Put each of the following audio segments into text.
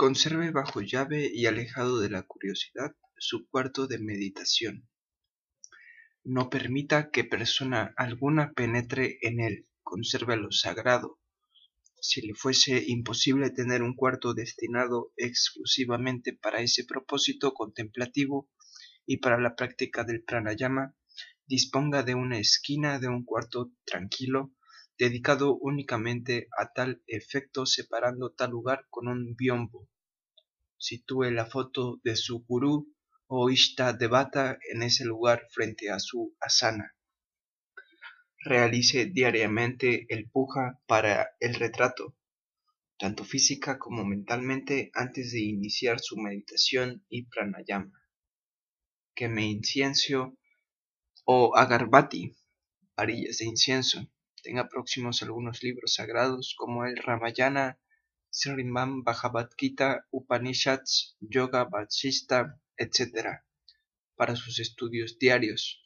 Conserve bajo llave y alejado de la curiosidad su cuarto de meditación. No permita que persona alguna penetre en él. lo sagrado. Si le fuese imposible tener un cuarto destinado exclusivamente para ese propósito contemplativo y para la práctica del pranayama, disponga de una esquina de un cuarto tranquilo dedicado únicamente a tal efecto separando tal lugar con un biombo. Sitúe la foto de su gurú o Ishta Devata en ese lugar frente a su asana. Realice diariamente el puja para el retrato, tanto física como mentalmente antes de iniciar su meditación y pranayama. Queme incienso o agarbati, varillas de incienso tenga próximos algunos libros sagrados como el Ramayana, Srimad Bhagavad Gita, Upanishads, Yoga Vasista, etc. para sus estudios diarios.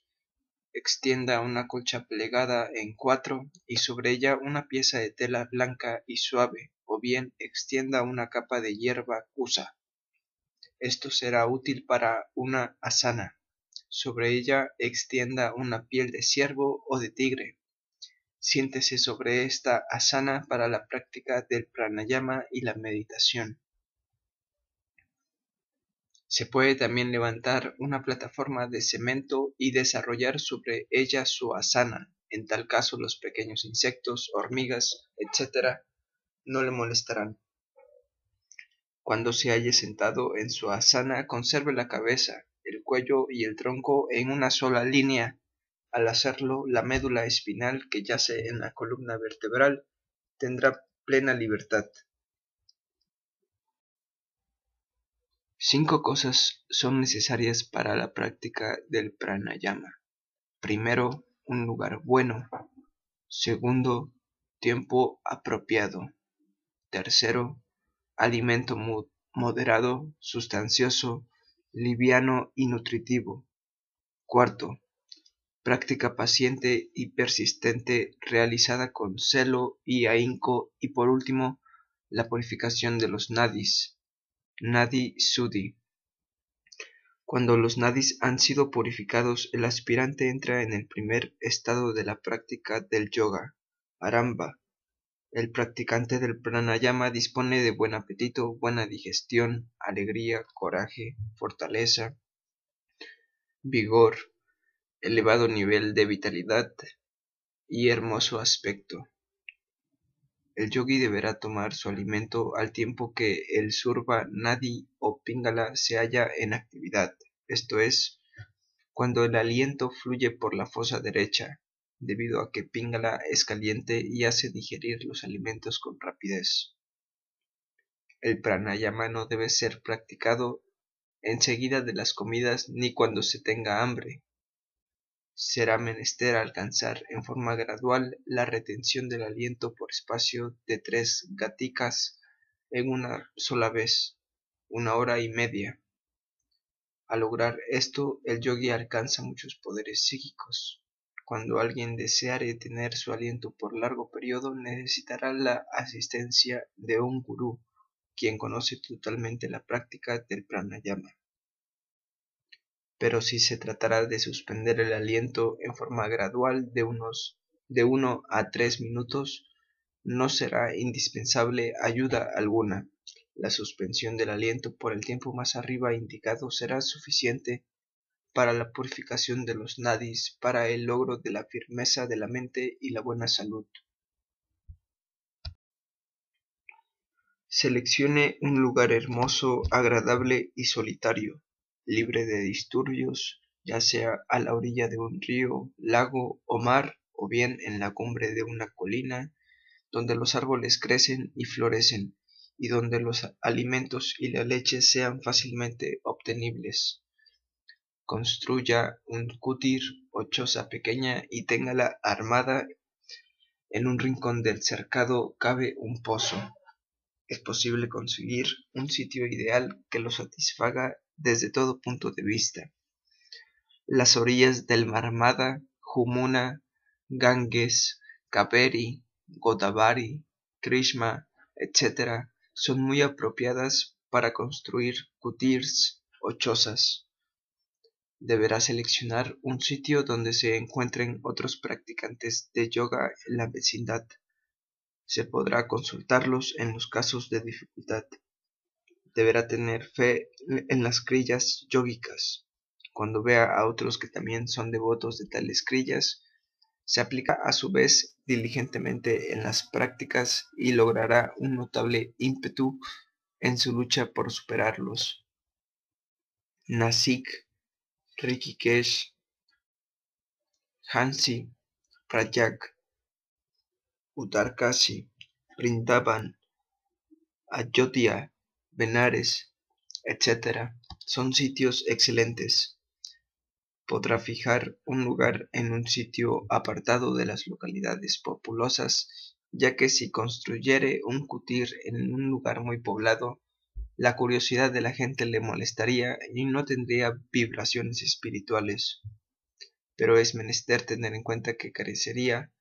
Extienda una colcha plegada en cuatro y sobre ella una pieza de tela blanca y suave, o bien extienda una capa de hierba cusa. Esto será útil para una asana. Sobre ella extienda una piel de ciervo o de tigre, Siéntese sobre esta asana para la práctica del pranayama y la meditación. Se puede también levantar una plataforma de cemento y desarrollar sobre ella su asana. En tal caso los pequeños insectos, hormigas, etc. no le molestarán. Cuando se halle sentado en su asana, conserve la cabeza, el cuello y el tronco en una sola línea al hacerlo, la médula espinal que yace en la columna vertebral tendrá plena libertad. Cinco cosas son necesarias para la práctica del pranayama. Primero, un lugar bueno. Segundo, tiempo apropiado. Tercero, alimento moderado, sustancioso, liviano y nutritivo. Cuarto, práctica paciente y persistente realizada con celo y ahínco y por último la purificación de los nadis nadi sudi. Cuando los nadis han sido purificados el aspirante entra en el primer estado de la práctica del yoga aramba el practicante del pranayama dispone de buen apetito buena digestión alegría coraje fortaleza vigor elevado nivel de vitalidad y hermoso aspecto. El yogi deberá tomar su alimento al tiempo que el surva nadi o pingala se halla en actividad, esto es, cuando el aliento fluye por la fosa derecha, debido a que pingala es caliente y hace digerir los alimentos con rapidez. El pranayama no debe ser practicado enseguida de las comidas ni cuando se tenga hambre, será menester alcanzar en forma gradual la retención del aliento por espacio de tres gaticas en una sola vez, una hora y media. Al lograr esto, el yogi alcanza muchos poderes psíquicos. Cuando alguien deseare tener su aliento por largo periodo, necesitará la asistencia de un gurú, quien conoce totalmente la práctica del pranayama pero si se tratará de suspender el aliento en forma gradual de unos de uno a tres minutos, no será indispensable ayuda alguna. La suspensión del aliento por el tiempo más arriba indicado será suficiente para la purificación de los nadis, para el logro de la firmeza de la mente y la buena salud. Seleccione un lugar hermoso, agradable y solitario libre de disturbios, ya sea a la orilla de un río, lago o mar, o bien en la cumbre de una colina, donde los árboles crecen y florecen, y donde los alimentos y la leche sean fácilmente obtenibles. Construya un cutir o choza pequeña y téngala armada. En un rincón del cercado cabe un pozo. Es posible conseguir un sitio ideal que lo satisfaga desde todo punto de vista. Las orillas del Marmada, Jumuna, Ganges, Kaveri, Godavari, Krishna, etc., son muy apropiadas para construir kutirs o chozas. Deberá seleccionar un sitio donde se encuentren otros practicantes de yoga en la vecindad. Se podrá consultarlos en los casos de dificultad. Deberá tener fe en las crillas yógicas. Cuando vea a otros que también son devotos de tales crillas, se aplica a su vez diligentemente en las prácticas y logrará un notable ímpetu en su lucha por superarlos. Nasik, Rikikesh, Hansi, Prayag, Uttarkasi, Brindavan, Ayodhya, Benares, etc. son sitios excelentes podrá fijar un lugar en un sitio apartado de las localidades populosas, ya que si construyere un cutir en un lugar muy poblado, la curiosidad de la gente le molestaría y no tendría vibraciones espirituales. Pero es menester tener en cuenta que carecería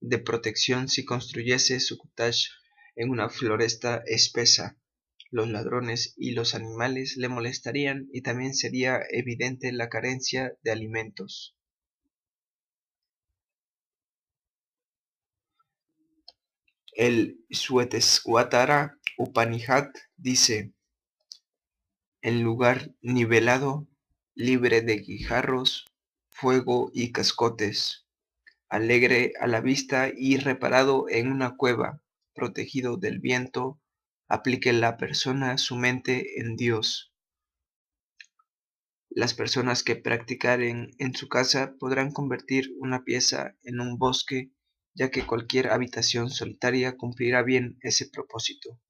de protección si construyese su cottage en una floresta espesa, los ladrones y los animales le molestarían y también sería evidente la carencia de alimentos. El Sueteswatara Upanishad dice, en lugar nivelado, libre de guijarros, fuego y cascotes, alegre a la vista y reparado en una cueva, protegido del viento, aplique la persona su mente en Dios. Las personas que practicaren en su casa podrán convertir una pieza en un bosque, ya que cualquier habitación solitaria cumplirá bien ese propósito.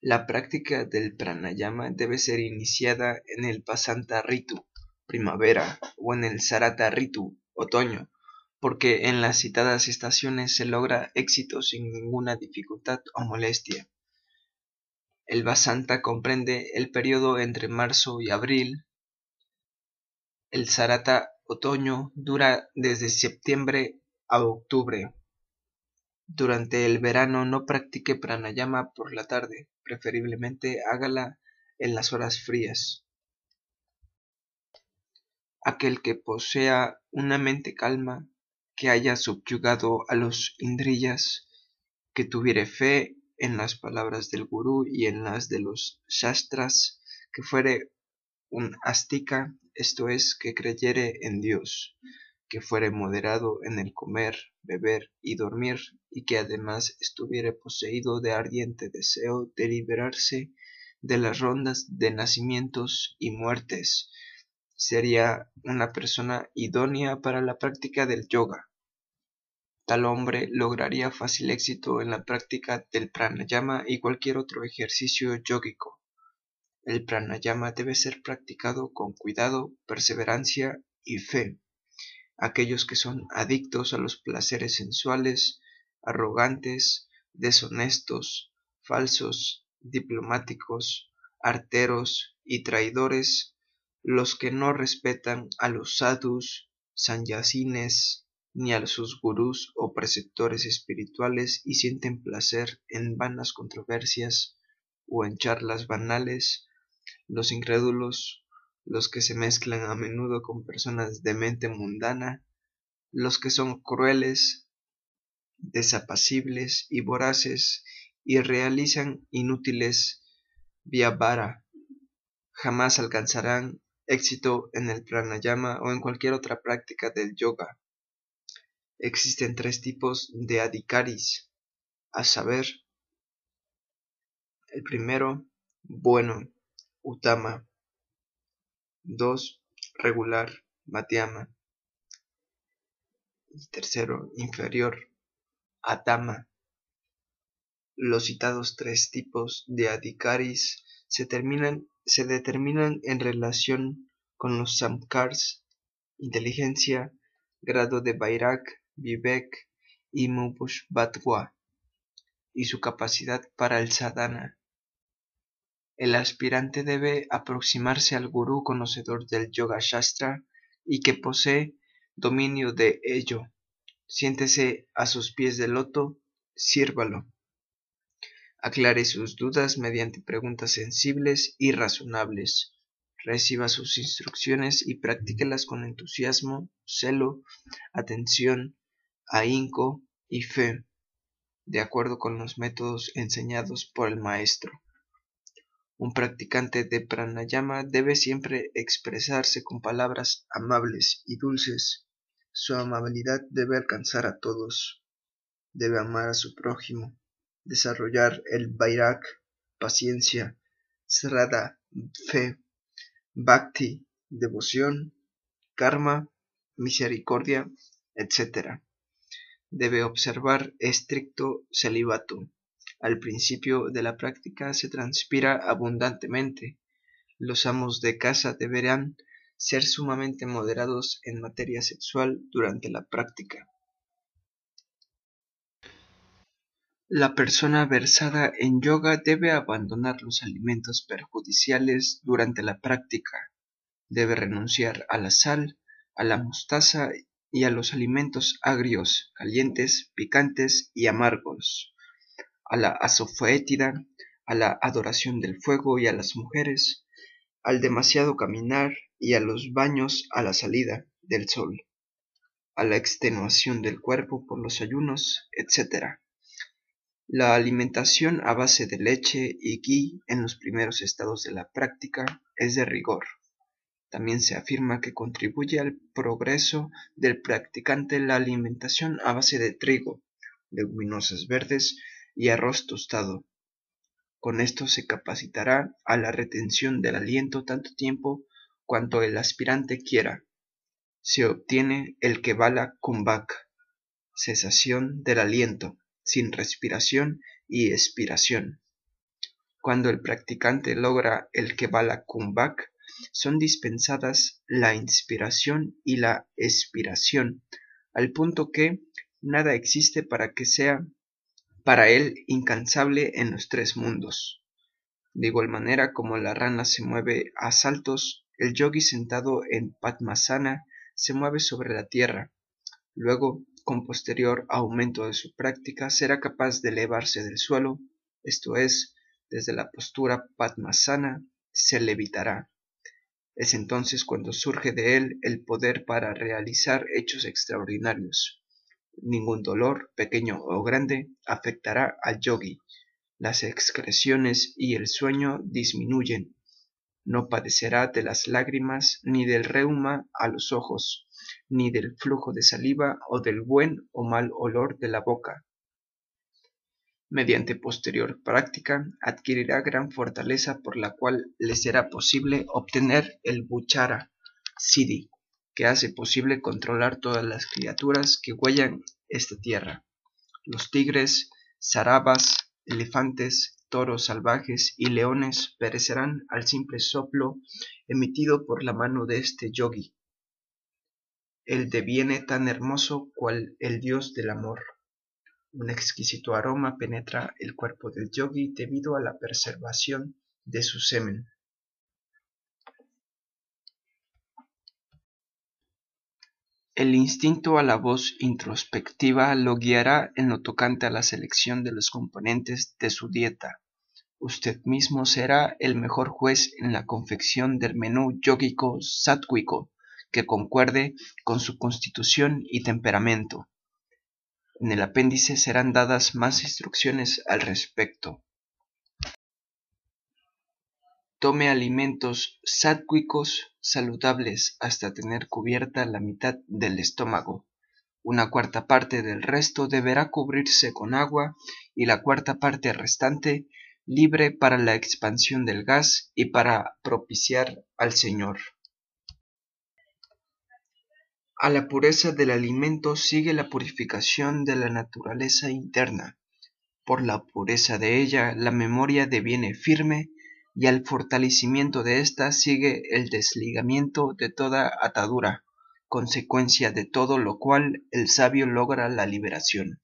La práctica del pranayama debe ser iniciada en el pasanta ritu, primavera, o en el sarata ritu, otoño, porque en las citadas estaciones se logra éxito sin ninguna dificultad o molestia. El Basanta comprende el periodo entre marzo y abril. El Sarata otoño dura desde septiembre a octubre. Durante el verano no practique pranayama por la tarde, preferiblemente hágala en las horas frías. Aquel que posea una mente calma que haya subyugado a los indriyas, que tuviere fe en las palabras del gurú y en las de los shastras, que fuere un astika, esto es, que creyere en Dios, que fuere moderado en el comer, beber y dormir, y que además estuviere poseído de ardiente deseo de liberarse de las rondas de nacimientos y muertes, sería una persona idónea para la práctica del yoga. Tal hombre lograría fácil éxito en la práctica del pranayama y cualquier otro ejercicio yógico. El pranayama debe ser practicado con cuidado, perseverancia y fe. Aquellos que son adictos a los placeres sensuales, arrogantes, deshonestos, falsos, diplomáticos, arteros y traidores, los que no respetan a los sadhus, sanyasines, ni a sus gurús o preceptores espirituales y sienten placer en vanas controversias o en charlas banales, los incrédulos, los que se mezclan a menudo con personas de mente mundana, los que son crueles, desapacibles y voraces y realizan inútiles vyavara, jamás alcanzarán éxito en el pranayama o en cualquier otra práctica del yoga. Existen tres tipos de adhikaris, a saber, el primero, bueno, utama, dos, regular, Matiama. y tercero, inferior, atama. Los citados tres tipos de adhikaris se, se determinan en relación con los samkars, inteligencia, grado de Bairak Vivek y Mubushvatwa y su capacidad para el sadhana. El aspirante debe aproximarse al gurú conocedor del Yoga Shastra y que posee dominio de ello. Siéntese a sus pies de loto, sírvalo. Aclare sus dudas mediante preguntas sensibles y razonables. Reciba sus instrucciones y practíquelas con entusiasmo, celo, atención, ahínco y fe, de acuerdo con los métodos enseñados por el maestro. Un practicante de pranayama debe siempre expresarse con palabras amables y dulces. Su amabilidad debe alcanzar a todos. Debe amar a su prójimo, desarrollar el vairak, paciencia, srada, fe, bhakti, devoción, karma, misericordia, etc. Debe observar estricto celibato al principio de la práctica se transpira abundantemente. Los amos de casa deberán ser sumamente moderados en materia sexual durante la práctica. La persona versada en yoga debe abandonar los alimentos perjudiciales durante la práctica. Debe renunciar a la sal, a la mostaza y a los alimentos agrios, calientes, picantes y amargos a la asofoétida, a la adoración del fuego y a las mujeres, al demasiado caminar y a los baños a la salida del sol, a la extenuación del cuerpo por los ayunos, etc. La alimentación a base de leche y gui en los primeros estados de la práctica es de rigor. También se afirma que contribuye al progreso del practicante la alimentación a base de trigo, leguminosas verdes y arroz tostado. Con esto se capacitará a la retención del aliento tanto tiempo cuanto el aspirante quiera. Se obtiene el Kevala Kumbhak, cesación del aliento, sin respiración y expiración. Cuando el practicante logra el Kevala Kumbhak, son dispensadas la inspiración y la expiración, al punto que nada existe para que sea para él incansable en los tres mundos. De igual manera como la rana se mueve a saltos, el yogi sentado en Padmasana se mueve sobre la tierra. Luego, con posterior aumento de su práctica, será capaz de elevarse del suelo, esto es, desde la postura Padmasana, se levitará. Es entonces cuando surge de él el poder para realizar hechos extraordinarios. Ningún dolor, pequeño o grande, afectará al yogi. Las excreciones y el sueño disminuyen. No padecerá de las lágrimas, ni del reuma a los ojos, ni del flujo de saliva o del buen o mal olor de la boca. Mediante posterior práctica adquirirá gran fortaleza por la cual le será posible obtener el buchara siddhi que hace posible controlar todas las criaturas que huellan esta tierra. Los tigres, zarabas, elefantes, toros salvajes y leones perecerán al simple soplo emitido por la mano de este yogi. Él deviene tan hermoso cual el dios del amor. Un exquisito aroma penetra el cuerpo del yogi debido a la preservación de su semen. El instinto a la voz introspectiva lo guiará en lo tocante a la selección de los componentes de su dieta. Usted mismo será el mejor juez en la confección del menú yógico sátwico que concuerde con su constitución y temperamento. En el apéndice serán dadas más instrucciones al respecto. Tome alimentos sátwicos saludables hasta tener cubierta la mitad del estómago. Una cuarta parte del resto deberá cubrirse con agua y la cuarta parte restante libre para la expansión del gas y para propiciar al Señor. A la pureza del alimento sigue la purificación de la naturaleza interna. Por la pureza de ella la memoria deviene firme y al fortalecimiento de ésta sigue el desligamiento de toda atadura, consecuencia de todo lo cual el sabio logra la liberación.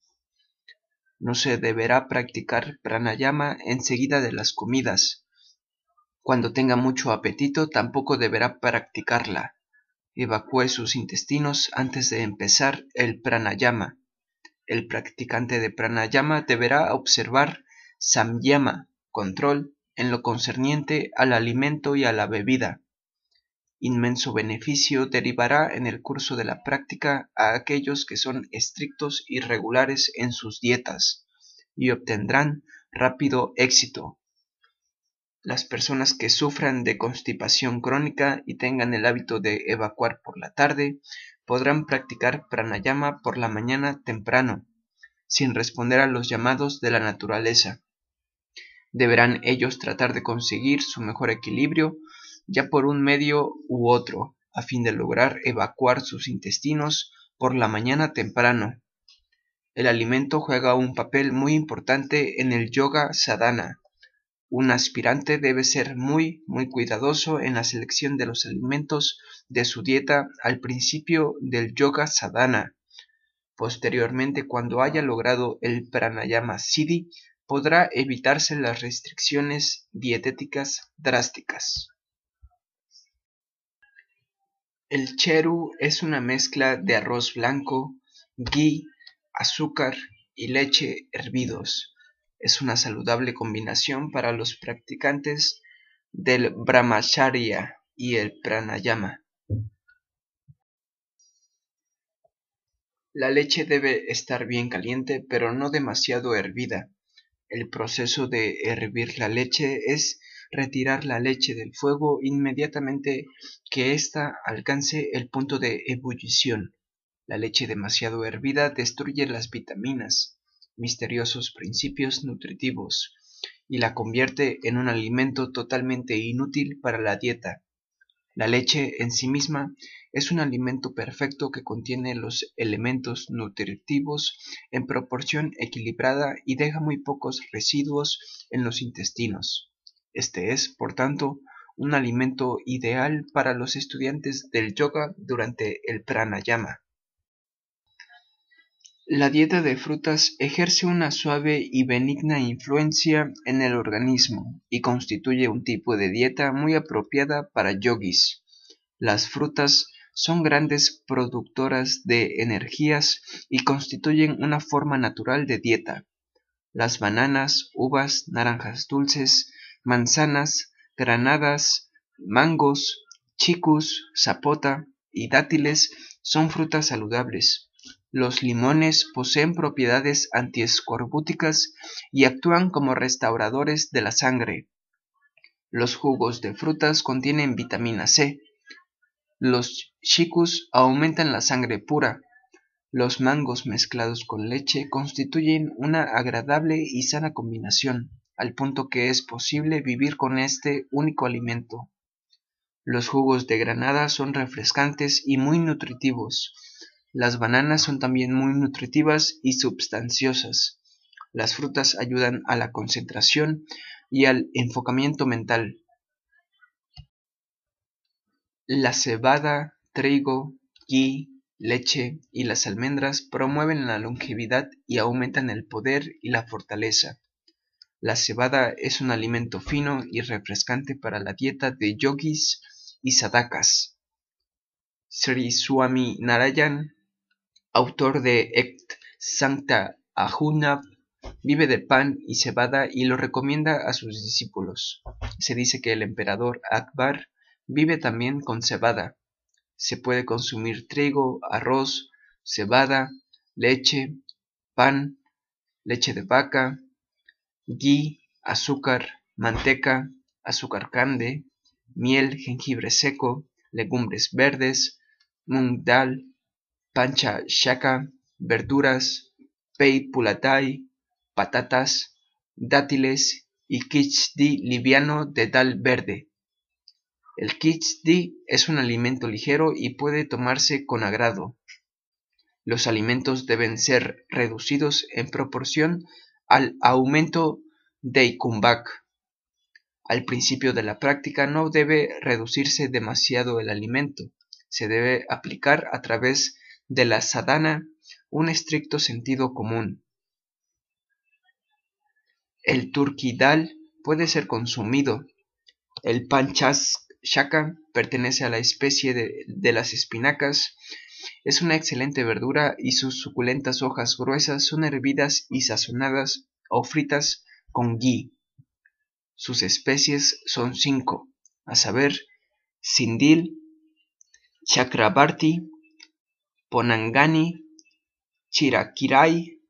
No se deberá practicar pranayama enseguida de las comidas. Cuando tenga mucho apetito tampoco deberá practicarla. Evacúe sus intestinos antes de empezar el pranayama. El practicante de pranayama deberá observar samyama, control, en lo concerniente al alimento y a la bebida. Inmenso beneficio derivará en el curso de la práctica a aquellos que son estrictos y regulares en sus dietas y obtendrán rápido éxito. Las personas que sufran de constipación crónica y tengan el hábito de evacuar por la tarde podrán practicar pranayama por la mañana temprano, sin responder a los llamados de la naturaleza. Deberán ellos tratar de conseguir su mejor equilibrio ya por un medio u otro, a fin de lograr evacuar sus intestinos por la mañana temprano. El alimento juega un papel muy importante en el yoga sadhana, un aspirante debe ser muy, muy cuidadoso en la selección de los alimentos de su dieta al principio del yoga sadhana. Posteriormente, cuando haya logrado el pranayama siddhi, podrá evitarse las restricciones dietéticas drásticas. El cheru es una mezcla de arroz blanco, ghee, azúcar y leche hervidos es una saludable combinación para los practicantes del brahmacharya y el pranayama. La leche debe estar bien caliente, pero no demasiado hervida. El proceso de hervir la leche es retirar la leche del fuego inmediatamente que ésta alcance el punto de ebullición. La leche demasiado hervida destruye las vitaminas, misteriosos principios nutritivos y la convierte en un alimento totalmente inútil para la dieta. La leche en sí misma es un alimento perfecto que contiene los elementos nutritivos en proporción equilibrada y deja muy pocos residuos en los intestinos. Este es, por tanto, un alimento ideal para los estudiantes del yoga durante el pranayama. La dieta de frutas ejerce una suave y benigna influencia en el organismo y constituye un tipo de dieta muy apropiada para yogis. Las frutas son grandes productoras de energías y constituyen una forma natural de dieta. Las bananas, uvas, naranjas dulces, manzanas, granadas, mangos, chicus, zapota y dátiles son frutas saludables. Los limones poseen propiedades antiescorbúticas y actúan como restauradores de la sangre. Los jugos de frutas contienen vitamina C. Los chicus aumentan la sangre pura. Los mangos mezclados con leche constituyen una agradable y sana combinación, al punto que es posible vivir con este único alimento. Los jugos de granada son refrescantes y muy nutritivos. Las bananas son también muy nutritivas y substanciosas. Las frutas ayudan a la concentración y al enfocamiento mental. La cebada, trigo, ghee, leche y las almendras promueven la longevidad y aumentan el poder y la fortaleza. La cebada es un alimento fino y refrescante para la dieta de yogis y sadakas. Sri Swami Narayan autor de Ect Sancta Ahuna, vive de pan y cebada y lo recomienda a sus discípulos. Se dice que el emperador Akbar vive también con cebada. Se puede consumir trigo, arroz, cebada, leche, pan, leche de vaca, ghee, azúcar, manteca, azúcar cande, miel, jengibre seco, legumbres verdes, mung dal, pancha shaka, verduras, pei pulatai, patatas, dátiles y kichdi liviano de dal verde. El kichdi es un alimento ligero y puede tomarse con agrado. Los alimentos deben ser reducidos en proporción al aumento de Ikumbak. Al principio de la práctica no debe reducirse demasiado el alimento, se debe aplicar a través de la sadhana un estricto sentido común. El turquidal puede ser consumido. El shaka pertenece a la especie de, de las espinacas Es una excelente verdura y sus suculentas hojas gruesas son hervidas y sazonadas o fritas con ghee. Sus especies son cinco, a saber, Sindil, Chakrabarti, Ponangani, Chirakirai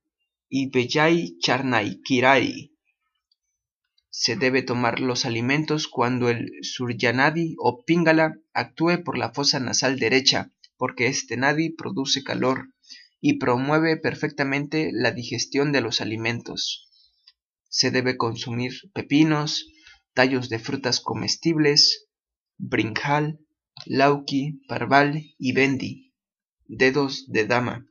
y Bellai Charnaikirai. Se debe tomar los alimentos cuando el suryanadi o pingala actúe por la fosa nasal derecha, porque este nadi produce calor y promueve perfectamente la digestión de los alimentos. Se debe consumir pepinos, tallos de frutas comestibles, brinjal, lauki, parval y bendi, dedos de dama.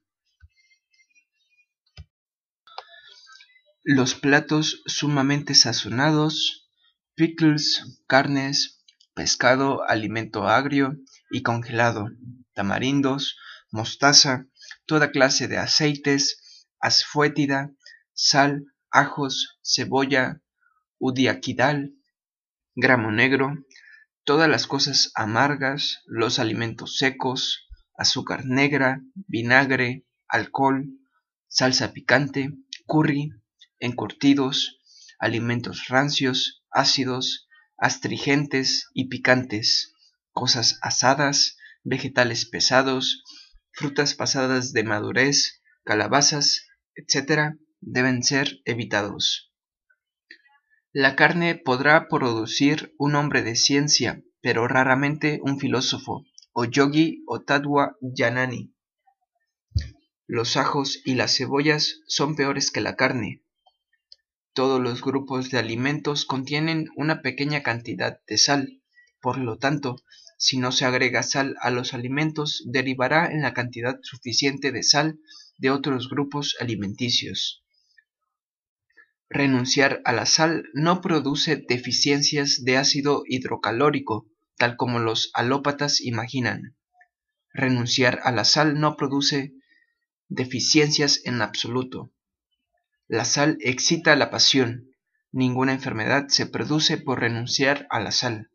Los platos sumamente sazonados, pickles, carnes, pescado, alimento agrio y congelado, tamarindos, mostaza, toda clase de aceites, asfuétida, sal, ajos, cebolla, udiaquidal, gramo negro, todas las cosas amargas, los alimentos secos, azúcar negra, vinagre, alcohol, salsa picante, curry, encurtidos, alimentos rancios, ácidos, astringentes y picantes, cosas asadas, vegetales pesados, frutas pasadas de madurez, calabazas, etc., deben ser evitados. La carne podrá producir un hombre de ciencia, pero raramente un filósofo, o yogi o tadwa yanani. Los ajos y las cebollas son peores que la carne. Todos los grupos de alimentos contienen una pequeña cantidad de sal, por lo tanto, si no se agrega sal a los alimentos, derivará en la cantidad suficiente de sal de otros grupos alimenticios. Renunciar a la sal no produce deficiencias de ácido hidrocalórico, tal como los alópatas imaginan. Renunciar a la sal no produce deficiencias en absoluto. La sal excita la pasión. Ninguna enfermedad se produce por renunciar a la sal.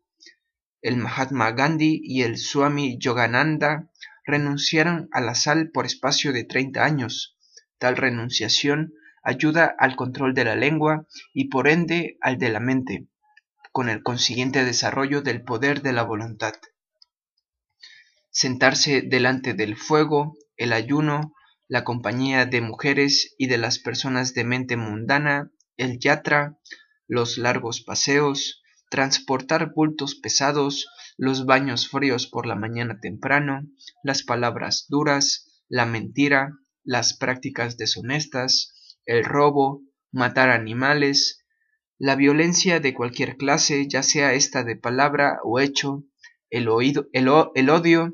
El Mahatma Gandhi y el Swami Yogananda renunciaron a la sal por espacio de 30 años. Tal renunciación ayuda al control de la lengua y por ende al de la mente, con el consiguiente desarrollo del poder de la voluntad. Sentarse delante del fuego, el ayuno, la compañía de mujeres y de las personas de mente mundana, el yatra, los largos paseos, transportar bultos pesados, los baños fríos por la mañana temprano, las palabras duras, la mentira, las prácticas deshonestas, el robo, matar animales, la violencia de cualquier clase, ya sea esta de palabra o hecho, el, oído, el, odio,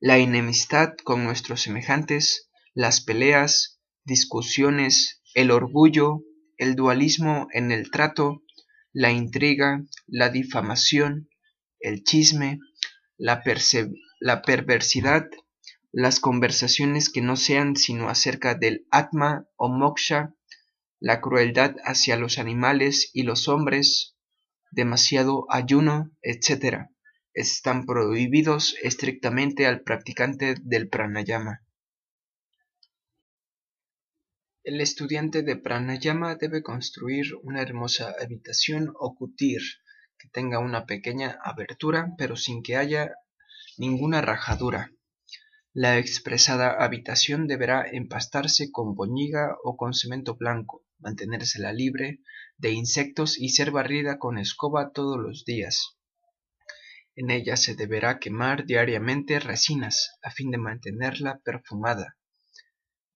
la enemistad con nuestros semejantes, las peleas, discusiones, el orgullo, el dualismo en el trato, la intriga, la difamación, el chisme, la, la perversidad, las conversaciones que no sean sino acerca del Atma o Moksha, la crueldad hacia los animales y los hombres, demasiado ayuno, etc., están prohibidos estrictamente al practicante del pranayama. El estudiante de pranayama debe construir una hermosa habitación o kutir que tenga una pequeña abertura pero sin que haya ninguna rajadura la expresada habitación deberá empastarse con boñiga o con cemento blanco, mantenérsela libre de insectos y ser barrida con escoba todos los días. En ella se deberá quemar diariamente resinas a fin de mantenerla perfumada.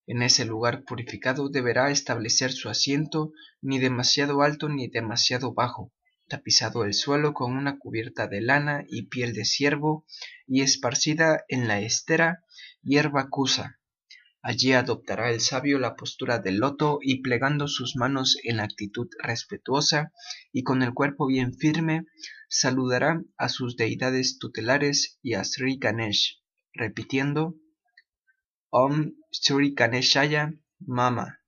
En ese lugar purificado deberá establecer su asiento ni demasiado alto ni demasiado bajo, tapizado el suelo con una cubierta de lana y piel de ciervo y esparcida en la estera hierba cusa. Allí adoptará el sabio la postura del loto y plegando sus manos en actitud respetuosa y con el cuerpo bien firme, saludará a sus deidades tutelares y a Sri Ganesh, repitiendo Om Sri Ganeshaya Mama.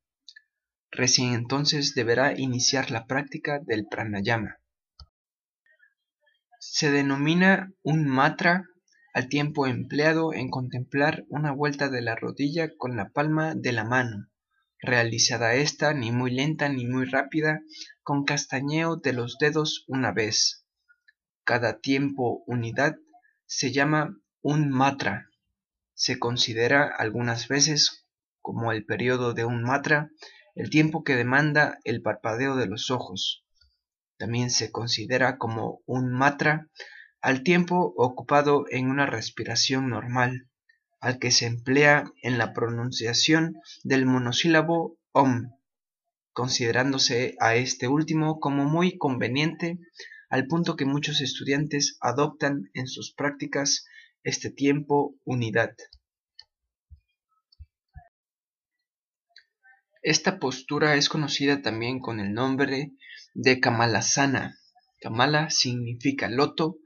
Recién entonces deberá iniciar la práctica del pranayama. Se denomina un matra al tiempo empleado en contemplar una vuelta de la rodilla con la palma de la mano, realizada ésta ni muy lenta ni muy rápida, con castañeo de los dedos una vez. Cada tiempo unidad se llama un matra. Se considera algunas veces como el periodo de un matra el tiempo que demanda el parpadeo de los ojos. También se considera como un matra al tiempo ocupado en una respiración normal, al que se emplea en la pronunciación del monosílabo om, considerándose a este último como muy conveniente al punto que muchos estudiantes adoptan en sus prácticas este tiempo unidad. Esta postura es conocida también con el nombre de Kamalasana. Kamala significa loto.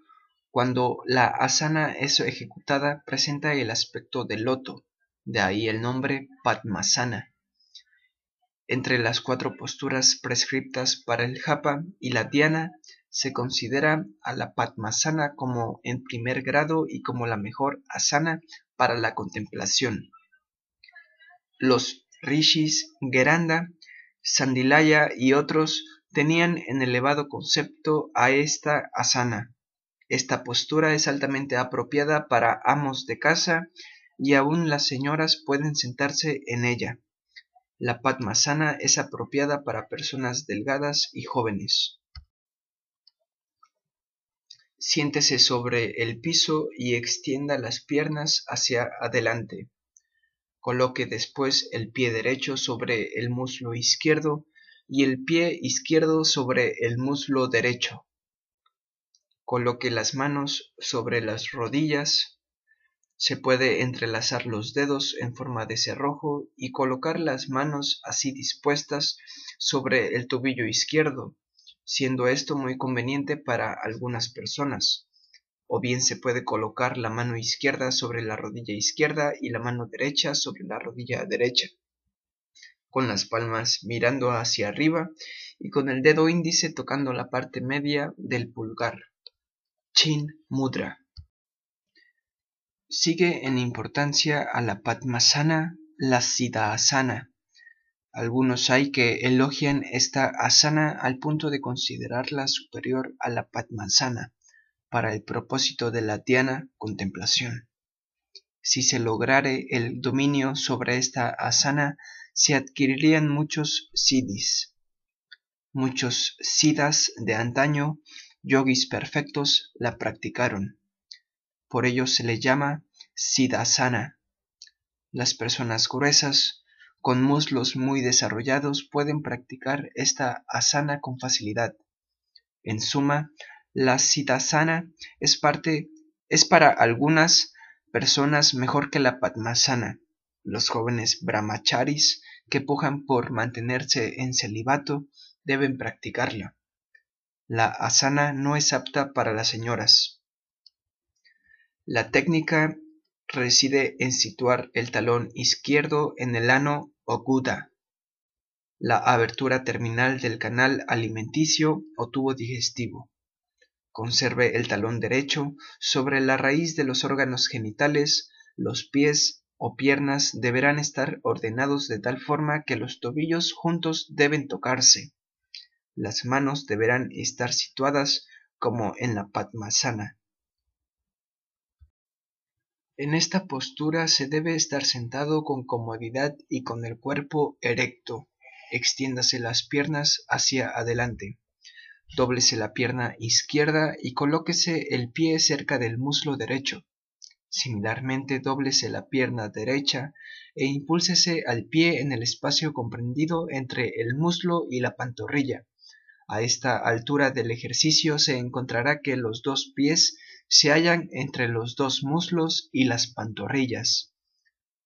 Cuando la asana es ejecutada presenta el aspecto de loto, de ahí el nombre Padmasana. Entre las cuatro posturas prescriptas para el japa y la dhyana se considera a la Padmasana como en primer grado y como la mejor asana para la contemplación. Los rishis, Geranda, Sandilaya y otros tenían en elevado concepto a esta asana. Esta postura es altamente apropiada para amos de casa y aún las señoras pueden sentarse en ella. La Padmasana es apropiada para personas delgadas y jóvenes. Siéntese sobre el piso y extienda las piernas hacia adelante. Coloque después el pie derecho sobre el muslo izquierdo y el pie izquierdo sobre el muslo derecho. Coloque las manos sobre las rodillas. Se puede entrelazar los dedos en forma de cerrojo y colocar las manos así dispuestas sobre el tobillo izquierdo, siendo esto muy conveniente para algunas personas o bien se puede colocar la mano izquierda sobre la rodilla izquierda y la mano derecha sobre la rodilla derecha, con las palmas mirando hacia arriba y con el dedo índice tocando la parte media del pulgar. Chin Mudra. Sigue en importancia a la Padmasana la Siddhasana. Algunos hay que elogian esta asana al punto de considerarla superior a la Padmasana para el propósito de la diana contemplación. Si se lograre el dominio sobre esta asana, se adquirirían muchos siddhis. Muchos siddhas de antaño, yogis perfectos, la practicaron. Por ello se le llama siddhasana. Las personas gruesas, con muslos muy desarrollados, pueden practicar esta asana con facilidad. En suma, la siddhasana es es para algunas personas mejor que la padmasana. Los jóvenes brahmacharis que pujan por mantenerse en celibato deben practicarla. La asana no es apta para las señoras. La técnica reside en situar el talón izquierdo en el ano o guda, la abertura terminal del canal alimenticio o tubo digestivo. Conserve el talón derecho sobre la raíz de los órganos genitales, los pies o piernas deberán estar ordenados de tal forma que los tobillos juntos deben tocarse. Las manos deberán estar situadas como en la Padmasana. En esta postura se debe estar sentado con comodidad y con el cuerpo erecto. Extiéndase las piernas hacia adelante. Dóblese la pierna izquierda y colóquese el pie cerca del muslo derecho. Similarmente, dóblese la pierna derecha e impúlsese al pie en el espacio comprendido entre el muslo y la pantorrilla. A esta altura del ejercicio se encontrará que los dos pies se hallan entre los dos muslos y las pantorrillas.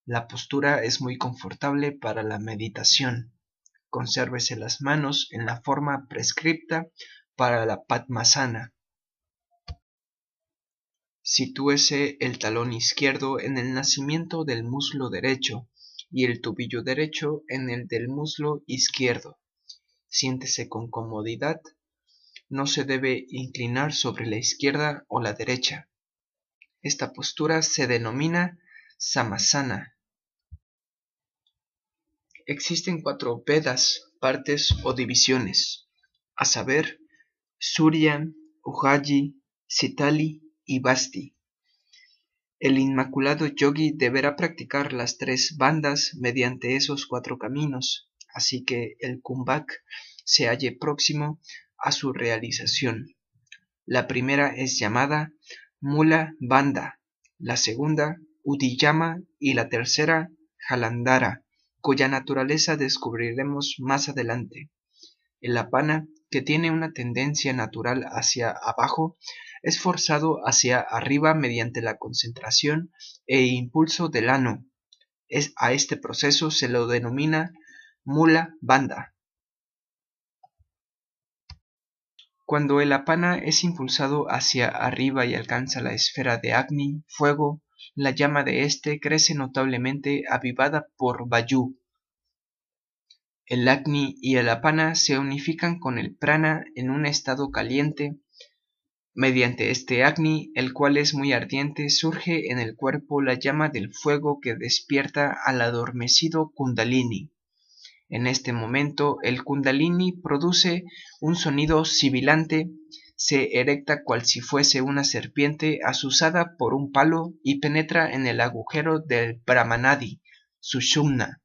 La postura es muy confortable para la meditación. Consérvese las manos en la forma prescripta para la Padmasana. Sitúese el talón izquierdo en el nacimiento del muslo derecho y el tobillo derecho en el del muslo izquierdo. Siéntese con comodidad. No se debe inclinar sobre la izquierda o la derecha. Esta postura se denomina samasana. Existen cuatro Vedas, partes o divisiones, a saber, Surya, Ujayi, Sitali y Basti. El inmaculado yogi deberá practicar las tres bandas mediante esos cuatro caminos, así que el kumbhak se halle próximo a su realización. La primera es llamada Mula Banda, la segunda Udiyama y la tercera Jalandhara, cuya naturaleza descubriremos más adelante. El apana, que tiene una tendencia natural hacia abajo, es forzado hacia arriba mediante la concentración e impulso del ano. Es, a este proceso se lo denomina mula banda. Cuando el apana es impulsado hacia arriba y alcanza la esfera de Agni, fuego, la llama de éste crece notablemente avivada por Vayu. El Agni y el apana se unifican con el prana en un estado caliente. Mediante este Agni, el cual es muy ardiente, surge en el cuerpo la llama del fuego que despierta al adormecido Kundalini. En este momento el kundalini produce un sonido sibilante, se erecta cual si fuese una serpiente asusada por un palo y penetra en el agujero del Brahmanadi, Sushumna.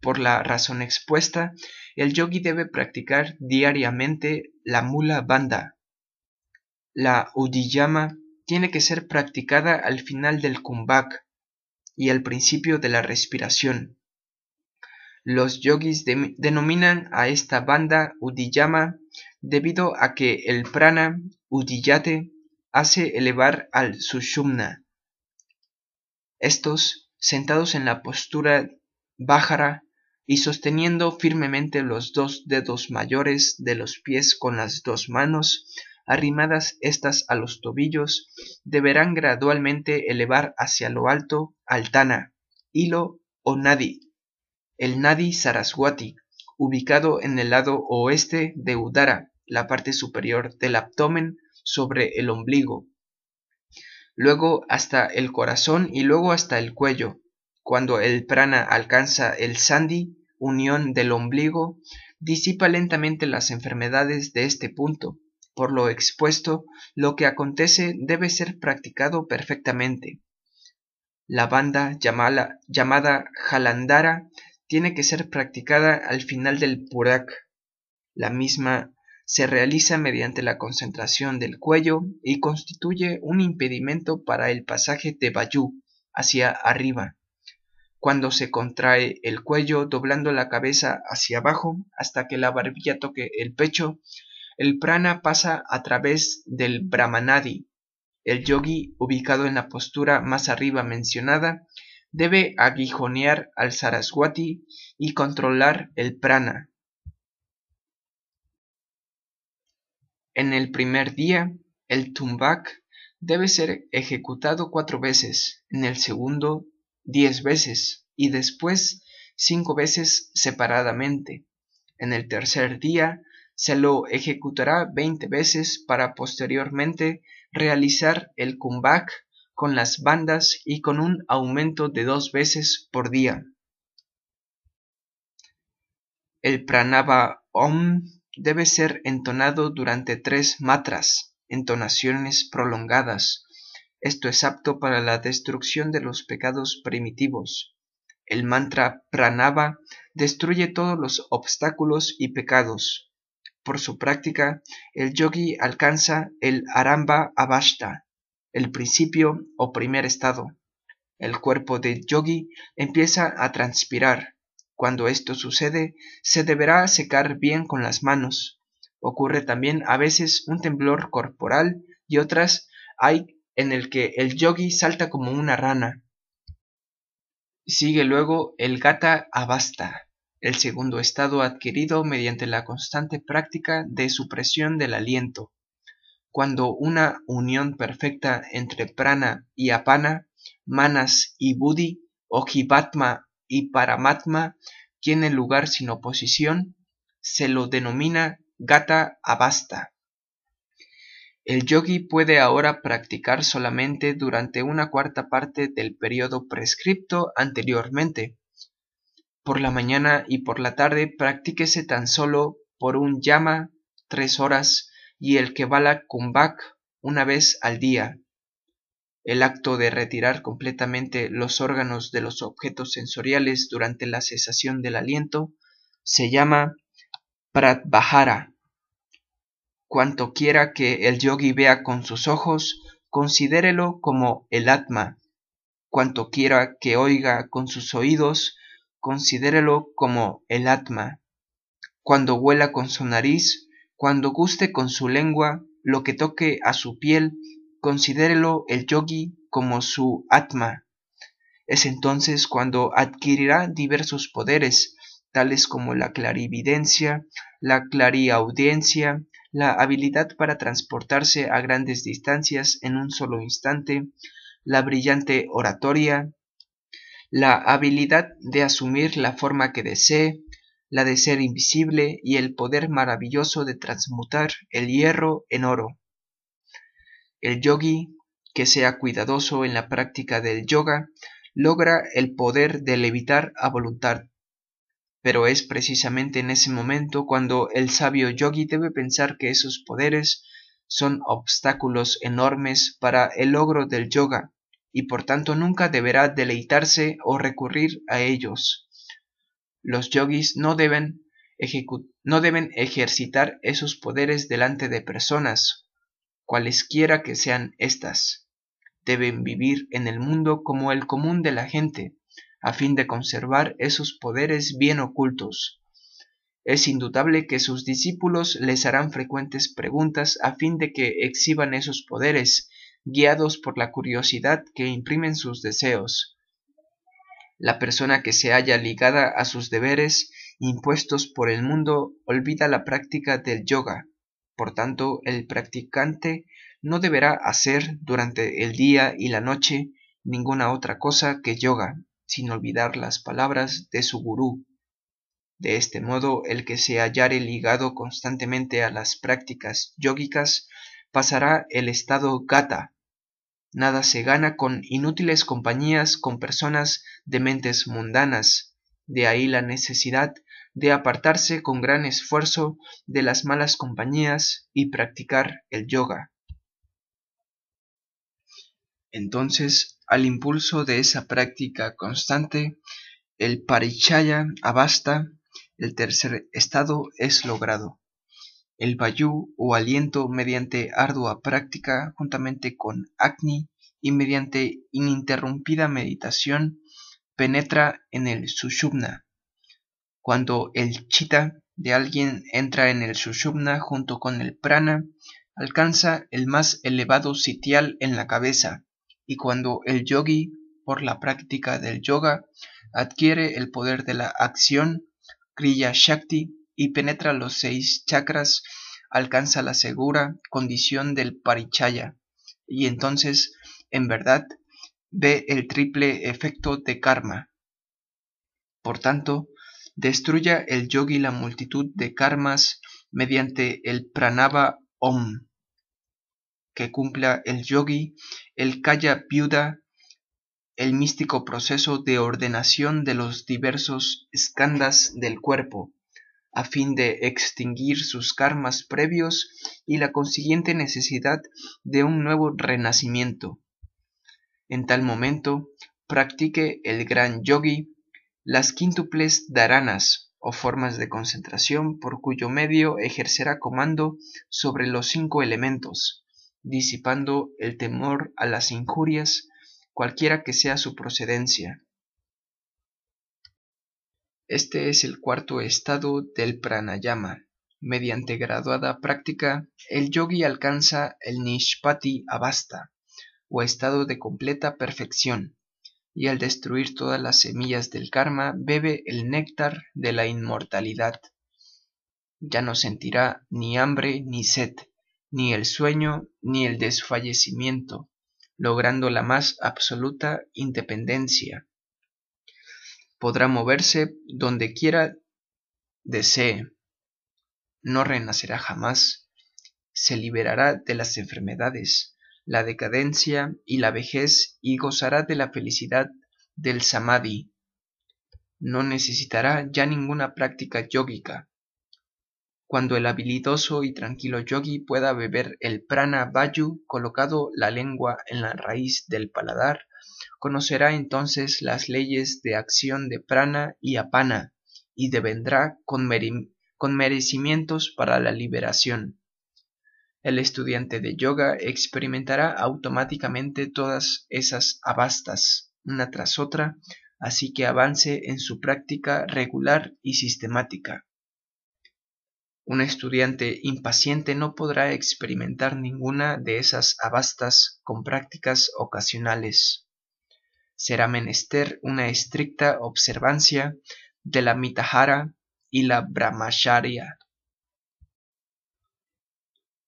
Por la razón expuesta, el yogi debe practicar diariamente la mula banda. La udiyama tiene que ser practicada al final del kumbhak y al principio de la respiración. Los yogis denominan a esta banda Udiyama debido a que el prana Udiyate hace elevar al Sushumna. Estos, sentados en la postura Bajara y sosteniendo firmemente los dos dedos mayores de los pies con las dos manos, arrimadas estas a los tobillos, deberán gradualmente elevar hacia lo alto al Tana, hilo o Nadi, el Nadi Saraswati, ubicado en el lado oeste de Udara, la parte superior del abdomen sobre el ombligo, luego hasta el corazón y luego hasta el cuello. Cuando el prana alcanza el sandhi, unión del ombligo, disipa lentamente las enfermedades de este punto. Por lo expuesto, lo que acontece debe ser practicado perfectamente. La banda llamada, llamada tiene que ser practicada al final del Purak. La misma se realiza mediante la concentración del cuello y constituye un impedimento para el pasaje de Bayu hacia arriba. Cuando se contrae el cuello doblando la cabeza hacia abajo hasta que la barbilla toque el pecho, el prana pasa a través del brahmanadi. El yogi, ubicado en la postura más arriba mencionada, debe aguijonear al Saraswati y controlar el prana. En el primer día, el tumbak debe ser ejecutado cuatro veces, en el segundo diez veces y después cinco veces separadamente. En el tercer día se lo ejecutará veinte veces para posteriormente realizar el kumbhak con las bandas y con un aumento de dos veces por día. El pranava om debe ser entonado durante tres matras, entonaciones prolongadas. Esto es apto para la destrucción de los pecados primitivos. El mantra pranava destruye todos los obstáculos y pecados. Por su práctica, el yogi alcanza el aramba avashta, el principio o primer estado. El cuerpo de yogi empieza a transpirar. Cuando esto sucede, se deberá secar bien con las manos. Ocurre también a veces un temblor corporal y otras hay en el que el yogi salta como una rana. Sigue luego el gata abasta, el segundo estado adquirido mediante la constante práctica de supresión del aliento cuando una unión perfecta entre prana y apana, manas y buddhi, o jivatma y paramatma tiene lugar sin oposición, se lo denomina gata abasta. El yogi puede ahora practicar solamente durante una cuarta parte del periodo prescripto anteriormente. Por la mañana y por la tarde practíquese tan solo por un yama tres horas y el Kevala Kumbhak una vez al día. El acto de retirar completamente los órganos de los objetos sensoriales durante la cesación del aliento se llama Pratvahara. Cuanto quiera que el yogi vea con sus ojos, considérelo como el Atma. Cuanto quiera que oiga con sus oídos, considérelo como el Atma. Cuando huela con su nariz, cuando guste con su lengua, lo que toque a su piel, considérelo el yogi como su Atma. Es entonces cuando adquirirá diversos poderes, tales como la clarividencia, la clariaudiencia, la habilidad para transportarse a grandes distancias en un solo instante, la brillante oratoria, la habilidad de asumir la forma que desee, la de ser invisible y el poder maravilloso de transmutar el hierro en oro. El yogi, que sea cuidadoso en la práctica del yoga, logra el poder de levitar a voluntad. Pero es precisamente en ese momento cuando el sabio yogi debe pensar que esos poderes son obstáculos enormes para el logro del yoga y por tanto nunca deberá deleitarse o recurrir a ellos. Los yogis no deben, no deben ejercitar esos poderes delante de personas, cualesquiera que sean éstas. Deben vivir en el mundo como el común de la gente, a fin de conservar esos poderes bien ocultos. Es indudable que sus discípulos les harán frecuentes preguntas a fin de que exhiban esos poderes, guiados por la curiosidad que imprimen sus deseos. La persona que se halla ligada a sus deberes impuestos por el mundo olvida la práctica del yoga. Por tanto, el practicante no deberá hacer durante el día y la noche ninguna otra cosa que yoga, sin olvidar las palabras de su gurú. De este modo, el que se hallare ligado constantemente a las prácticas yógicas pasará el estado gata, Nada se gana con inútiles compañías con personas de mentes mundanas. De ahí la necesidad de apartarse con gran esfuerzo de las malas compañías y practicar el yoga. Entonces, al impulso de esa práctica constante, el parichaya abasta, el tercer estado es logrado. El Vayu o aliento mediante ardua práctica juntamente con Agni y mediante ininterrumpida meditación penetra en el Sushumna. Cuando el Chitta de alguien entra en el Sushumna junto con el Prana, alcanza el más elevado sitial en la cabeza, y cuando el yogi, por la práctica del yoga, adquiere el poder de la acción, Kriya Shakti, y penetra los seis chakras, alcanza la segura condición del parichaya, y entonces, en verdad, ve el triple efecto de karma. Por tanto, destruya el yogi la multitud de karmas mediante el pranava om. Que cumpla el yogi el kaya viuda, el místico proceso de ordenación de los diversos skandhas del cuerpo, a fin de extinguir sus karmas previos y la consiguiente necesidad de un nuevo renacimiento. En tal momento, practique el gran yogi las quíntuples dharanas o formas de concentración por cuyo medio ejercerá comando sobre los cinco elementos, disipando el temor a las injurias, cualquiera que sea su procedencia. Este es el cuarto estado del pranayama. Mediante graduada práctica, el yogi alcanza el nishpati avasta, o estado de completa perfección, y al destruir todas las semillas del karma bebe el néctar de la inmortalidad. Ya no sentirá ni hambre ni sed, ni el sueño ni el desfallecimiento, logrando la más absoluta independencia podrá moverse donde quiera desee. No renacerá jamás, se liberará de las enfermedades, la decadencia y la vejez y gozará de la felicidad del samadhi. No necesitará ya ninguna práctica yógica. Cuando el habilidoso y tranquilo yogi pueda beber el prana vayu colocado la lengua en la raíz del paladar, conocerá entonces las leyes de acción de prana y apana y devendrá con, con merecimientos para la liberación. El estudiante de yoga experimentará automáticamente todas esas abastas, una tras otra, así que avance en su práctica regular y sistemática. Un estudiante impaciente no podrá experimentar ninguna de esas abastas con prácticas ocasionales. Será menester una estricta observancia de la mitahara y la brahmacharya.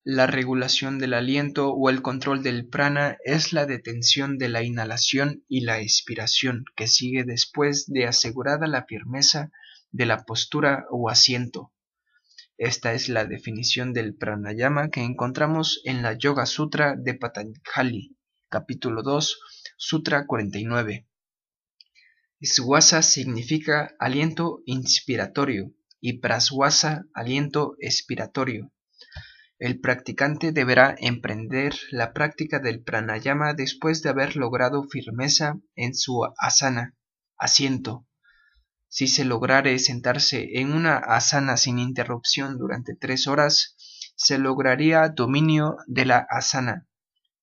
La regulación del aliento o el control del prana es la detención de la inhalación y la expiración que sigue después de asegurada la firmeza de la postura o asiento. Esta es la definición del pranayama que encontramos en la Yoga Sutra de Patanjali, capítulo 2, Sutra 49. Swasa significa aliento inspiratorio y praswasa aliento expiratorio. El practicante deberá emprender la práctica del pranayama después de haber logrado firmeza en su asana, asiento, si se lograre sentarse en una asana sin interrupción durante tres horas, se lograría dominio de la asana.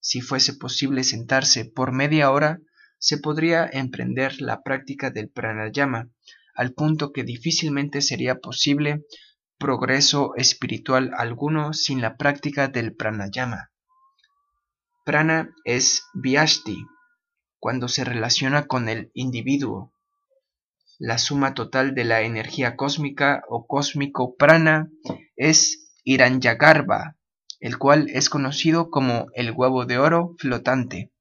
Si fuese posible sentarse por media hora, se podría emprender la práctica del pranayama, al punto que difícilmente sería posible progreso espiritual alguno sin la práctica del pranayama. Prana es vyashti, cuando se relaciona con el individuo, la suma total de la energía cósmica o cósmico prana es Iranyagarbha, el cual es conocido como el huevo de oro flotante.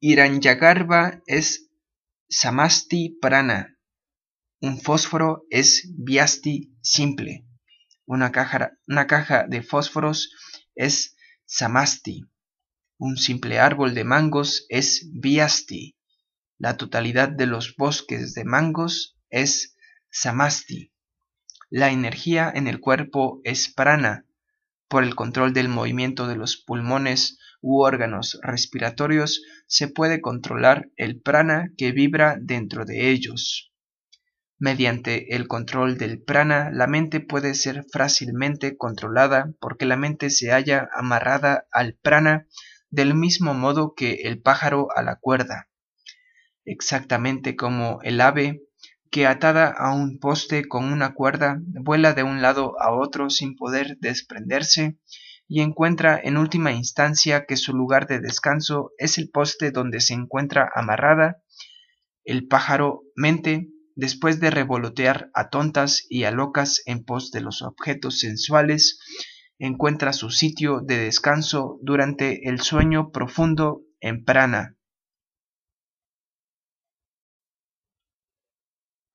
Iranyagarbha es Samasti prana. Un fósforo es Vyasti simple. Una caja, una caja de fósforos es Samasti. Un simple árbol de mangos es Vyasti. La totalidad de los bosques de mangos es samasti. La energía en el cuerpo es prana. Por el control del movimiento de los pulmones u órganos respiratorios se puede controlar el prana que vibra dentro de ellos. Mediante el control del prana, la mente puede ser fácilmente controlada porque la mente se halla amarrada al prana del mismo modo que el pájaro a la cuerda exactamente como el ave que atada a un poste con una cuerda vuela de un lado a otro sin poder desprenderse y encuentra en última instancia que su lugar de descanso es el poste donde se encuentra amarrada, el pájaro mente, después de revolotear a tontas y a locas en pos de los objetos sensuales, encuentra su sitio de descanso durante el sueño profundo en prana,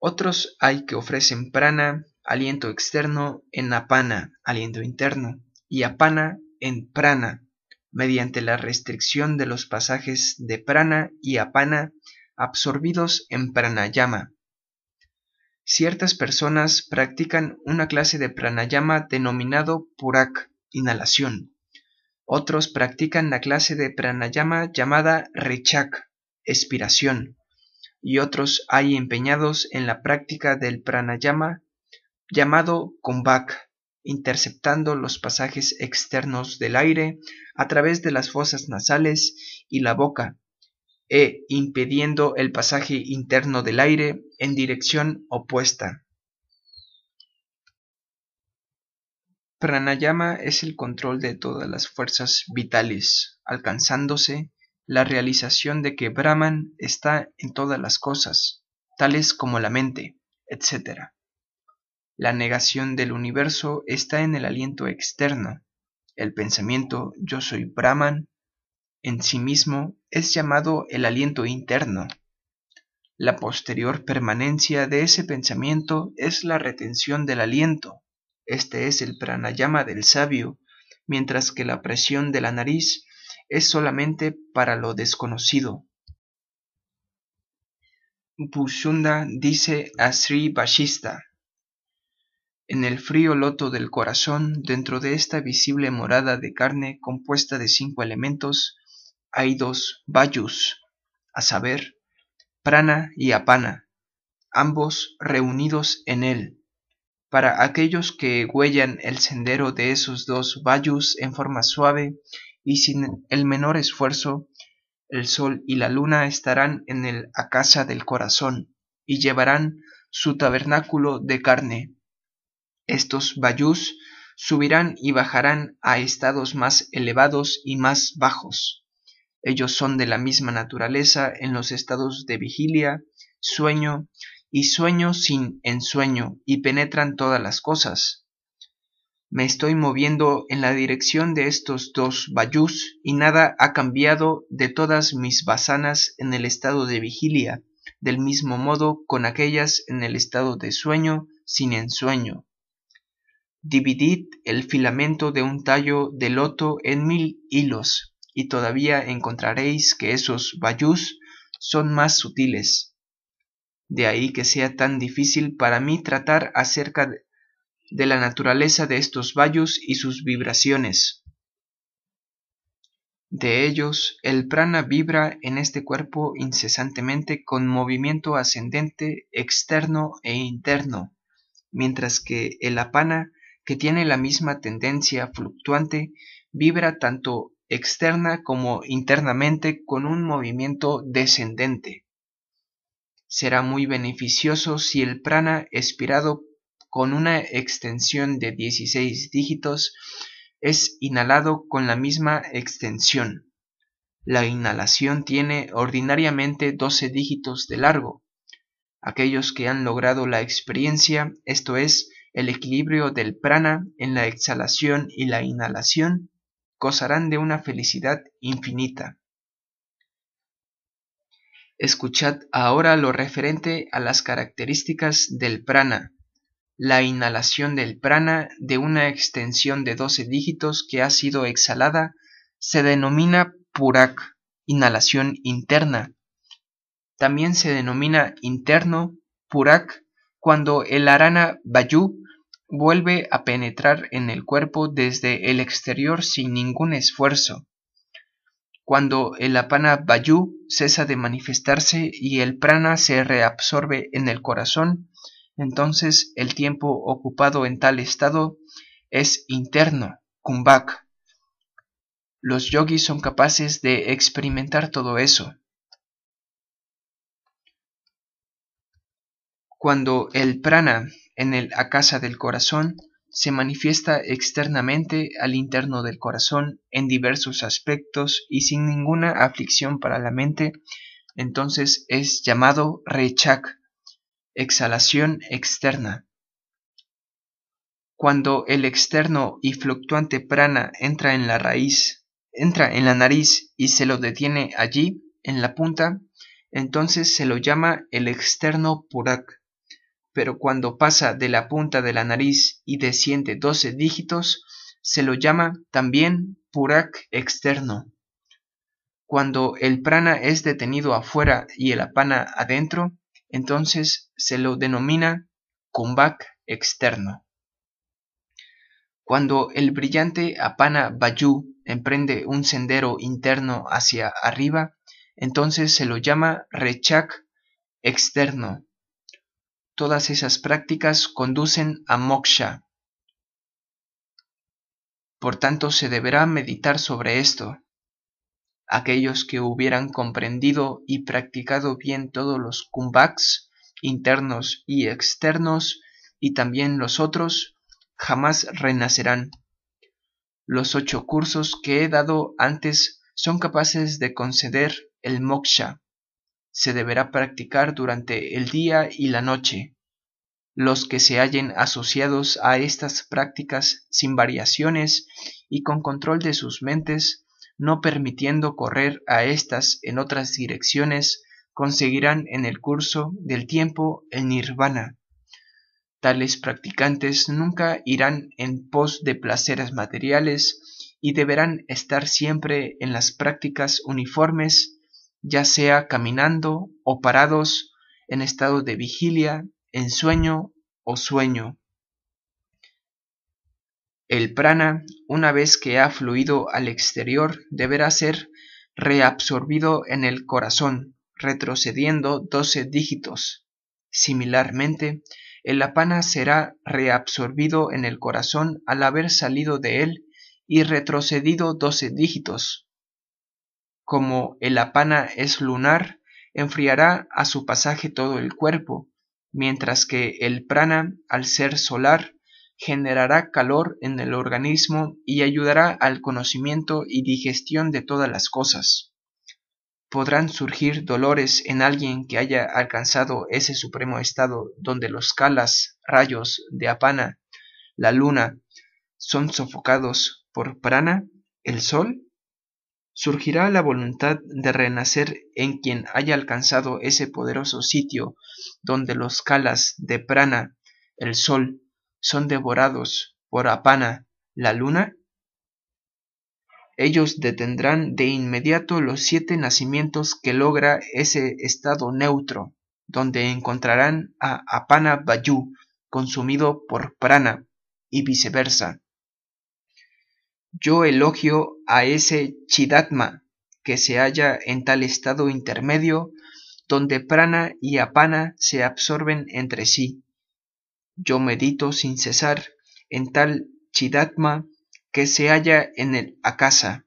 Otros hay que ofrecen prana, aliento externo, en apana, aliento interno, y apana en prana, mediante la restricción de los pasajes de prana y apana absorbidos en pranayama. Ciertas personas practican una clase de pranayama denominado purak, inhalación. Otros practican la clase de pranayama llamada rechak, expiración y otros hay empeñados en la práctica del pranayama llamado kumbhak, interceptando los pasajes externos del aire a través de las fosas nasales y la boca, e impidiendo el pasaje interno del aire en dirección opuesta. Pranayama es el control de todas las fuerzas vitales, alcanzándose la realización de que Brahman está en todas las cosas, tales como la mente, etc. La negación del universo está en el aliento externo. El pensamiento yo soy Brahman en sí mismo es llamado el aliento interno. La posterior permanencia de ese pensamiento es la retención del aliento, Este es el pranayama del sabio, mientras que la presión de la nariz es solamente para lo desconocido. Bushunda dice a Sri Vashista, en el frío loto del corazón, dentro de esta visible morada de carne compuesta de cinco elementos, hay dos vayus, a saber, prana y apana, ambos reunidos en él. Para aquellos que huellan el sendero de esos dos vayus en forma suave y sin el menor esfuerzo, el sol y la luna estarán en el acasa del corazón y llevarán su tabernáculo de carne. Estos bayús subirán y bajarán a estados más elevados y más bajos. Ellos son de la misma naturaleza en los estados de vigilia, sueño y sueño sin ensueño y penetran todas las cosas me estoy moviendo en la dirección de estos dos bayús y nada ha cambiado de todas mis basanas en el estado de vigilia, del mismo modo con aquellas en el estado de sueño sin ensueño. Dividid el filamento de un tallo de loto en mil hilos, y todavía encontraréis que esos bayús son más sutiles. De ahí que sea tan difícil para mí tratar acerca de la naturaleza de estos vallos y sus vibraciones. De ellos, el prana vibra en este cuerpo incesantemente con movimiento ascendente externo e interno, mientras que el apana, que tiene la misma tendencia fluctuante, vibra tanto externa como internamente con un movimiento descendente. Será muy beneficioso si el prana expirado con una extensión de 16 dígitos es inhalado con la misma extensión. La inhalación tiene ordinariamente 12 dígitos de largo. Aquellos que han logrado la experiencia, esto es, el equilibrio del prana en la exhalación y la inhalación, gozarán de una felicidad infinita. Escuchad ahora lo referente a las características del prana, la inhalación del prana de una extensión de 12 dígitos que ha sido exhalada se denomina purak, inhalación interna. También se denomina interno purak cuando el arana vayu vuelve a penetrar en el cuerpo desde el exterior sin ningún esfuerzo. Cuando el apana vayu cesa de manifestarse y el prana se reabsorbe en el corazón, entonces el tiempo ocupado en tal estado es interno, kumbhak. Los yogis son capaces de experimentar todo eso. Cuando el prana en el akasa del corazón se manifiesta externamente al interno del corazón en diversos aspectos y sin ninguna aflicción para la mente, entonces es llamado rechak, Exhalación externa. Cuando el externo y fluctuante prana entra en la raíz, entra en la nariz y se lo detiene allí, en la punta, entonces se lo llama el externo purak. Pero cuando pasa de la punta de la nariz y desciende 12 dígitos, se lo llama también purak externo. Cuando el prana es detenido afuera y el apana adentro, entonces se lo denomina kumbhak externo. Cuando el brillante Apana Bayu emprende un sendero interno hacia arriba, entonces se lo llama Rechak externo. Todas esas prácticas conducen a moksha. Por tanto, se deberá meditar sobre esto aquellos que hubieran comprendido y practicado bien todos los kumbhaks internos y externos y también los otros, jamás renacerán. Los ocho cursos que he dado antes son capaces de conceder el moksha. Se deberá practicar durante el día y la noche. Los que se hallen asociados a estas prácticas sin variaciones y con control de sus mentes no permitiendo correr a éstas en otras direcciones, conseguirán en el curso del tiempo el nirvana. Tales practicantes nunca irán en pos de placeres materiales y deberán estar siempre en las prácticas uniformes, ya sea caminando o parados, en estado de vigilia, en sueño o sueño. El prana, una vez que ha fluido al exterior, deberá ser reabsorbido en el corazón, retrocediendo doce dígitos. Similarmente, el apana será reabsorbido en el corazón al haber salido de él y retrocedido doce dígitos. Como el apana es lunar, enfriará a su pasaje todo el cuerpo, mientras que el prana, al ser solar, generará calor en el organismo y ayudará al conocimiento y digestión de todas las cosas. Podrán surgir dolores en alguien que haya alcanzado ese supremo estado donde los calas, rayos de Apana, la luna, son sofocados por prana, el sol. Surgirá la voluntad de renacer en quien haya alcanzado ese poderoso sitio donde los calas de prana, el sol, son devorados por Apana, la luna? Ellos detendrán de inmediato los siete nacimientos que logra ese estado neutro, donde encontrarán a Apana Bayu consumido por Prana y viceversa. Yo elogio a ese Chidatma que se halla en tal estado intermedio donde Prana y Apana se absorben entre sí yo medito sin cesar en tal chidatma que se halla en el akasa,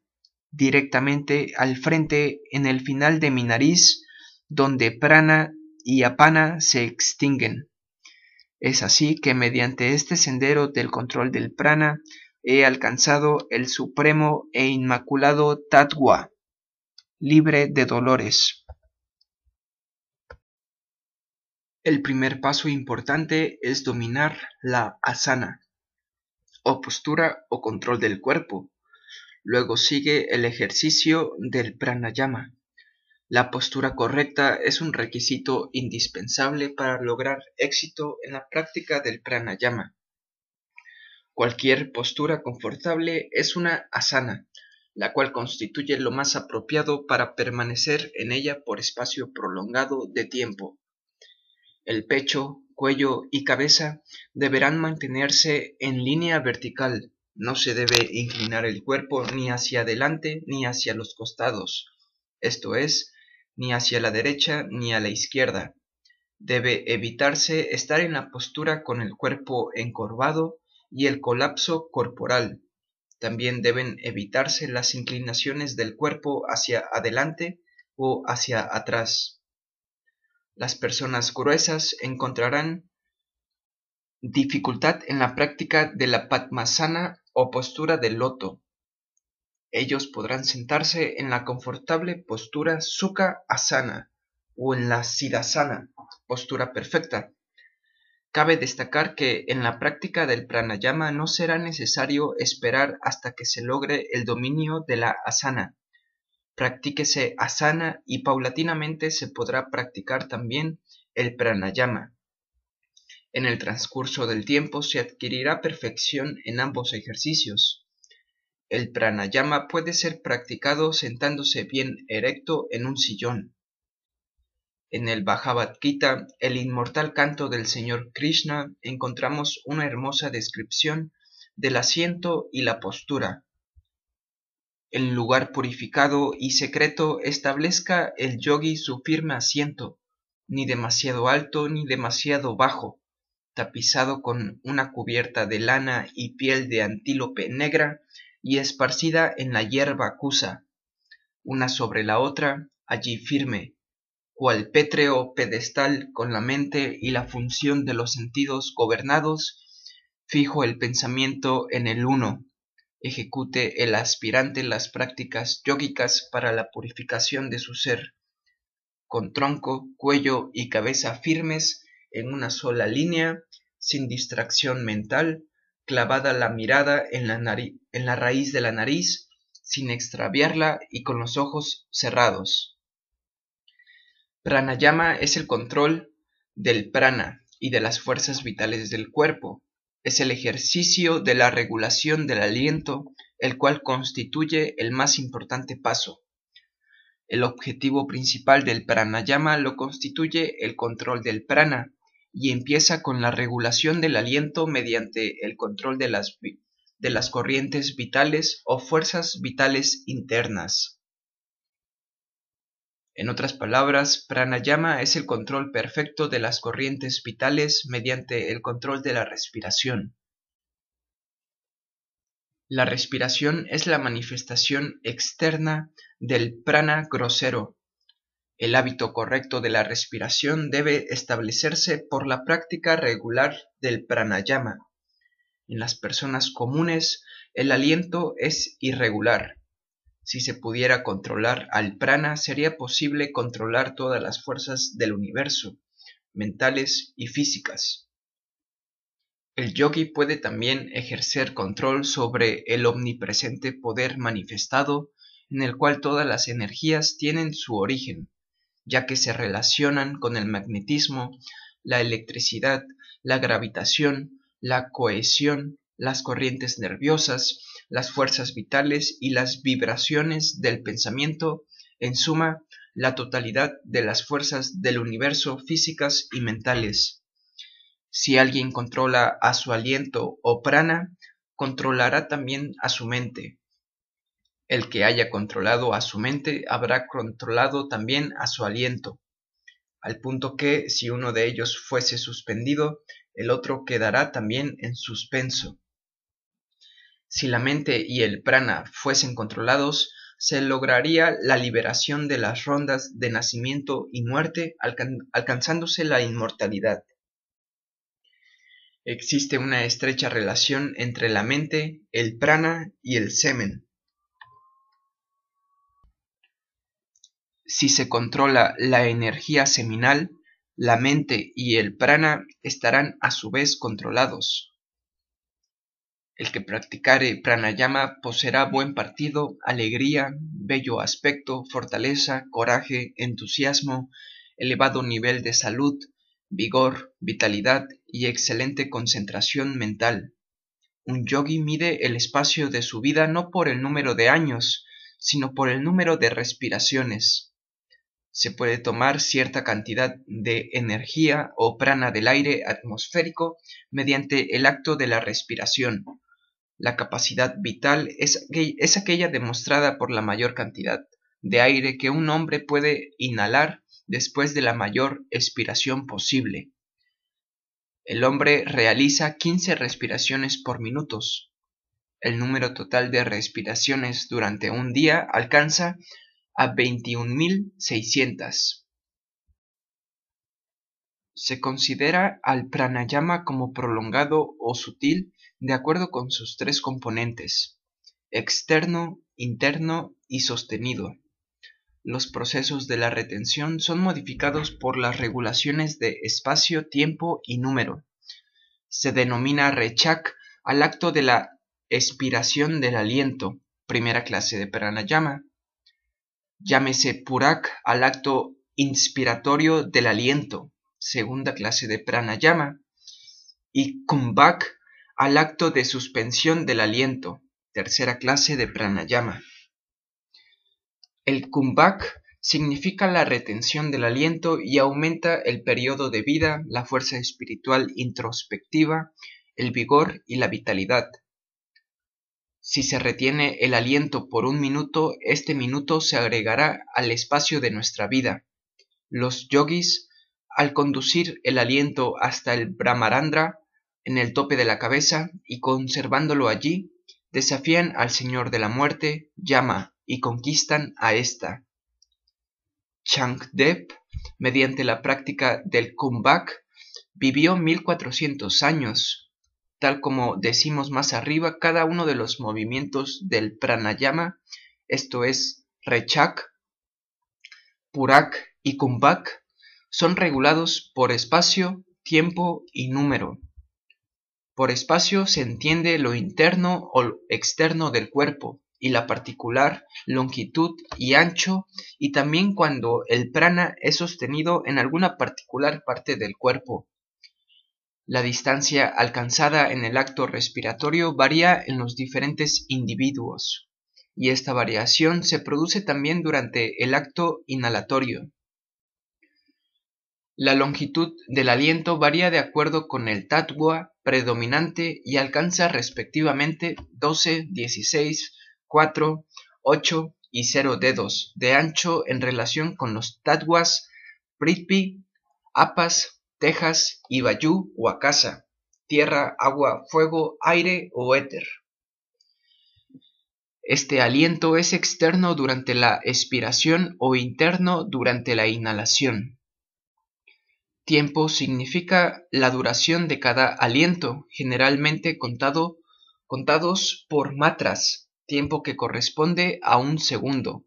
directamente al frente en el final de mi nariz, donde prana y apana se extinguen. Es así que mediante este sendero del control del prana he alcanzado el supremo e inmaculado Tatwa, libre de dolores. El primer paso importante es dominar la asana, o postura o control del cuerpo. Luego sigue el ejercicio del pranayama. La postura correcta es un requisito indispensable para lograr éxito en la práctica del pranayama. Cualquier postura confortable es una asana, la cual constituye lo más apropiado para permanecer en ella por espacio prolongado de tiempo. El pecho, cuello y cabeza deberán mantenerse en línea vertical. No se debe inclinar el cuerpo ni hacia adelante ni hacia los costados, esto es, ni hacia la derecha ni a la izquierda. Debe evitarse estar en la postura con el cuerpo encorvado y el colapso corporal. También deben evitarse las inclinaciones del cuerpo hacia adelante o hacia atrás. Las personas gruesas encontrarán dificultad en la práctica de la Padmasana o postura del loto. Ellos podrán sentarse en la confortable postura Sukha Asana o en la Siddhasana, postura perfecta. Cabe destacar que en la práctica del pranayama no será necesario esperar hasta que se logre el dominio de la asana. Practíquese asana y paulatinamente se podrá practicar también el pranayama. En el transcurso del tiempo se adquirirá perfección en ambos ejercicios. El pranayama puede ser practicado sentándose bien erecto en un sillón. En el Bhagavad Gita, el inmortal canto del Señor Krishna, encontramos una hermosa descripción del asiento y la postura, en lugar purificado y secreto establezca el yogi su firme asiento, ni demasiado alto ni demasiado bajo, tapizado con una cubierta de lana y piel de antílope negra y esparcida en la hierba cusa, una sobre la otra, allí firme, cual pétreo pedestal con la mente y la función de los sentidos gobernados, fijo el pensamiento en el uno, ejecute el aspirante las prácticas yógicas para la purificación de su ser, con tronco, cuello y cabeza firmes en una sola línea, sin distracción mental, clavada la mirada en la, en la raíz de la nariz, sin extraviarla y con los ojos cerrados. Pranayama es el control del prana, y de las fuerzas vitales del cuerpo. Es el ejercicio de la regulación del aliento el cual constituye el más importante paso. El objetivo principal del pranayama lo constituye el control del prana y empieza con la regulación del aliento mediante el control de las, corrientes vitales o fuerzas vitales internas. En otras palabras, pranayama es el control perfecto de las corrientes vitales mediante el control de la respiración. La respiración es la manifestación externa del prana grosero. El hábito correcto de la respiración debe establecerse por la práctica regular del pranayama. En las personas comunes, el aliento es irregular. Si se pudiera controlar al prana, sería posible controlar todas las fuerzas del universo, mentales y físicas. El yogi puede también ejercer control sobre el omnipresente poder manifestado en el cual todas las energías tienen su origen, ya que se relacionan con el magnetismo, la electricidad, la gravitación, la cohesión, las corrientes nerviosas, las fuerzas vitales y las vibraciones del pensamiento, en suma, la totalidad de las fuerzas del universo físicas y mentales. Si alguien controla a su aliento o prana, controlará también a su mente. El que haya controlado a su mente habrá controlado también a su aliento, al punto que si uno de ellos fuese suspendido, el otro quedará también en suspenso. Si la mente y el prana fuesen controlados, se lograría la liberación de las rondas de nacimiento y muerte, alcanzándose la inmortalidad. Existe una estrecha relación entre la mente, el prana y el semen. Si se controla la energía seminal, la mente y el prana estarán a su vez controlados. El que practicare pranayama poseerá buen partido, alegría, bello aspecto, fortaleza, coraje, entusiasmo, elevado nivel de salud, vigor, vitalidad y excelente concentración mental. Un yogi mide el espacio de su vida no por el número de años, sino por el número de respiraciones. Se puede tomar cierta cantidad de energía o prana del aire atmosférico mediante el acto de la respiración. La capacidad vital es, aquella demostrada por la mayor cantidad de aire que un hombre puede inhalar después de la mayor expiración posible. El hombre realiza 15 respiraciones por minutos. El número total de respiraciones durante un día alcanza a 21.600. Se considera al pranayama como prolongado o sutil de acuerdo con sus tres componentes, externo, interno y sostenido. Los procesos de la retención son modificados por las regulaciones de espacio, tiempo y número. Se denomina rechak al acto de la expiración del aliento, primera clase de pranayama. Llámese purak al acto inspiratorio del aliento, segunda clase de pranayama. Y kumbhak al acto de suspensión del aliento, tercera clase de pranayama. El kumbhak significa la retención del aliento y aumenta el periodo de vida, la fuerza espiritual introspectiva, el vigor y la vitalidad. Si se retiene el aliento por un minuto, este minuto se agregará al espacio de nuestra vida. Los yogis, al conducir el aliento hasta el Brahmarandra, en el tope de la cabeza, y conservándolo allí, desafían al Señor de la muerte, llama y conquistan a ésta. Changdep, mediante la práctica del kumbhak, vivió 1400 años. Tal como decimos más arriba, cada uno de los movimientos del pranayama, esto es rechak, purak y kumbhak, son regulados por espacio, tiempo y número. Por espacio se entiende lo interno o externo del cuerpo, y la particular longitud y ancho, y también cuando el prana es sostenido en alguna particular parte del cuerpo. La distancia alcanzada en el acto respiratorio varía en los diferentes individuos, y esta variación se produce también durante el acto inhalatorio. La longitud del aliento varía de acuerdo con el tatwa predominante y alcanza respectivamente 12, 16, 4, 8 y 0 dedos de ancho en relación con los tatwas Prithvi, Apas, Tejas y Vayu o Akasa, tierra, agua, fuego, aire o éter. Este aliento es externo durante la expiración o interno durante la inhalación. Tiempo significa la duración de cada aliento, generalmente contado, contados por matras, tiempo que corresponde a un segundo.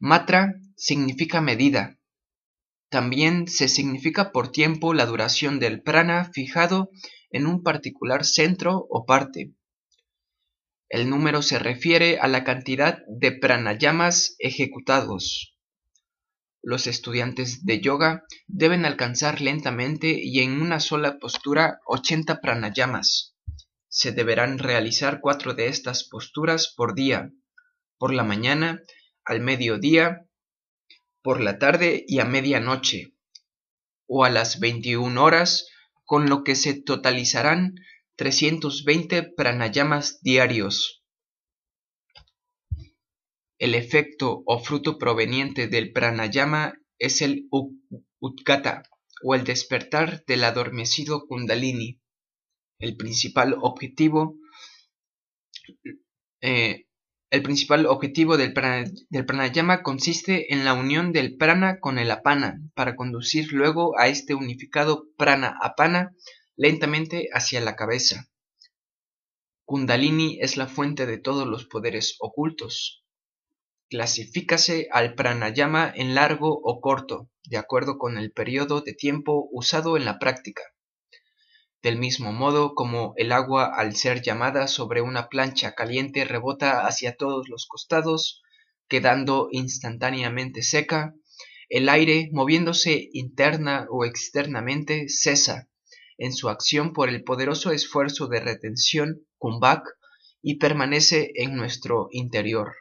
Matra significa medida. También se significa por tiempo la duración del prana fijado en un particular centro o parte. El número se refiere a la cantidad de pranayamas ejecutados. Los estudiantes de yoga deben alcanzar lentamente y en una sola postura 80 pranayamas. Se deberán realizar cuatro de estas posturas por día, por la mañana, al mediodía, por la tarde y a medianoche, o a las 21 horas, con lo que se totalizarán 320 pranayamas diarios. El efecto o fruto proveniente del pranayama es el utgata o el despertar del adormecido kundalini. El principal objetivo eh, del, pranayama consiste en la unión del prana con el apana para conducir luego a este unificado prana-apana lentamente hacia la cabeza. Kundalini es la fuente de todos los poderes ocultos. Clasifícase al pranayama en largo o corto, de acuerdo con el periodo de tiempo usado en la práctica. Del mismo modo como el agua al ser llamada sobre una plancha caliente rebota hacia todos los costados, quedando instantáneamente seca, el aire, moviéndose interna o externamente, cesa en su acción por el poderoso esfuerzo de retención kumbhak y permanece en nuestro interior.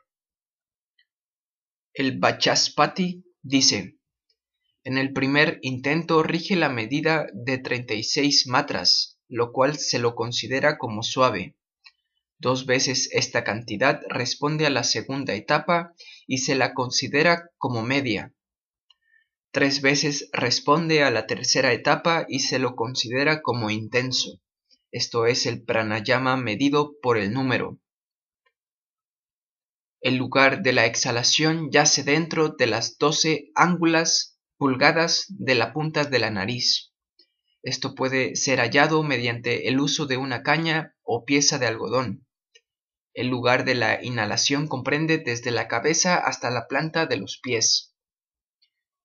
El Vachaspati dice, en el primer intento rige la medida de 36 matras, lo cual se lo considera como suave. Dos veces esta cantidad responde a la segunda etapa y se la considera como media. Tres veces responde a la tercera etapa y se lo considera como intenso. Esto es el pranayama medido por el número. El lugar de la exhalación yace dentro de las doce ángulas pulgadas de la punta de la nariz. Esto puede ser hallado mediante el uso de una caña o pieza de algodón. El lugar de la inhalación comprende desde la cabeza hasta la planta de los pies.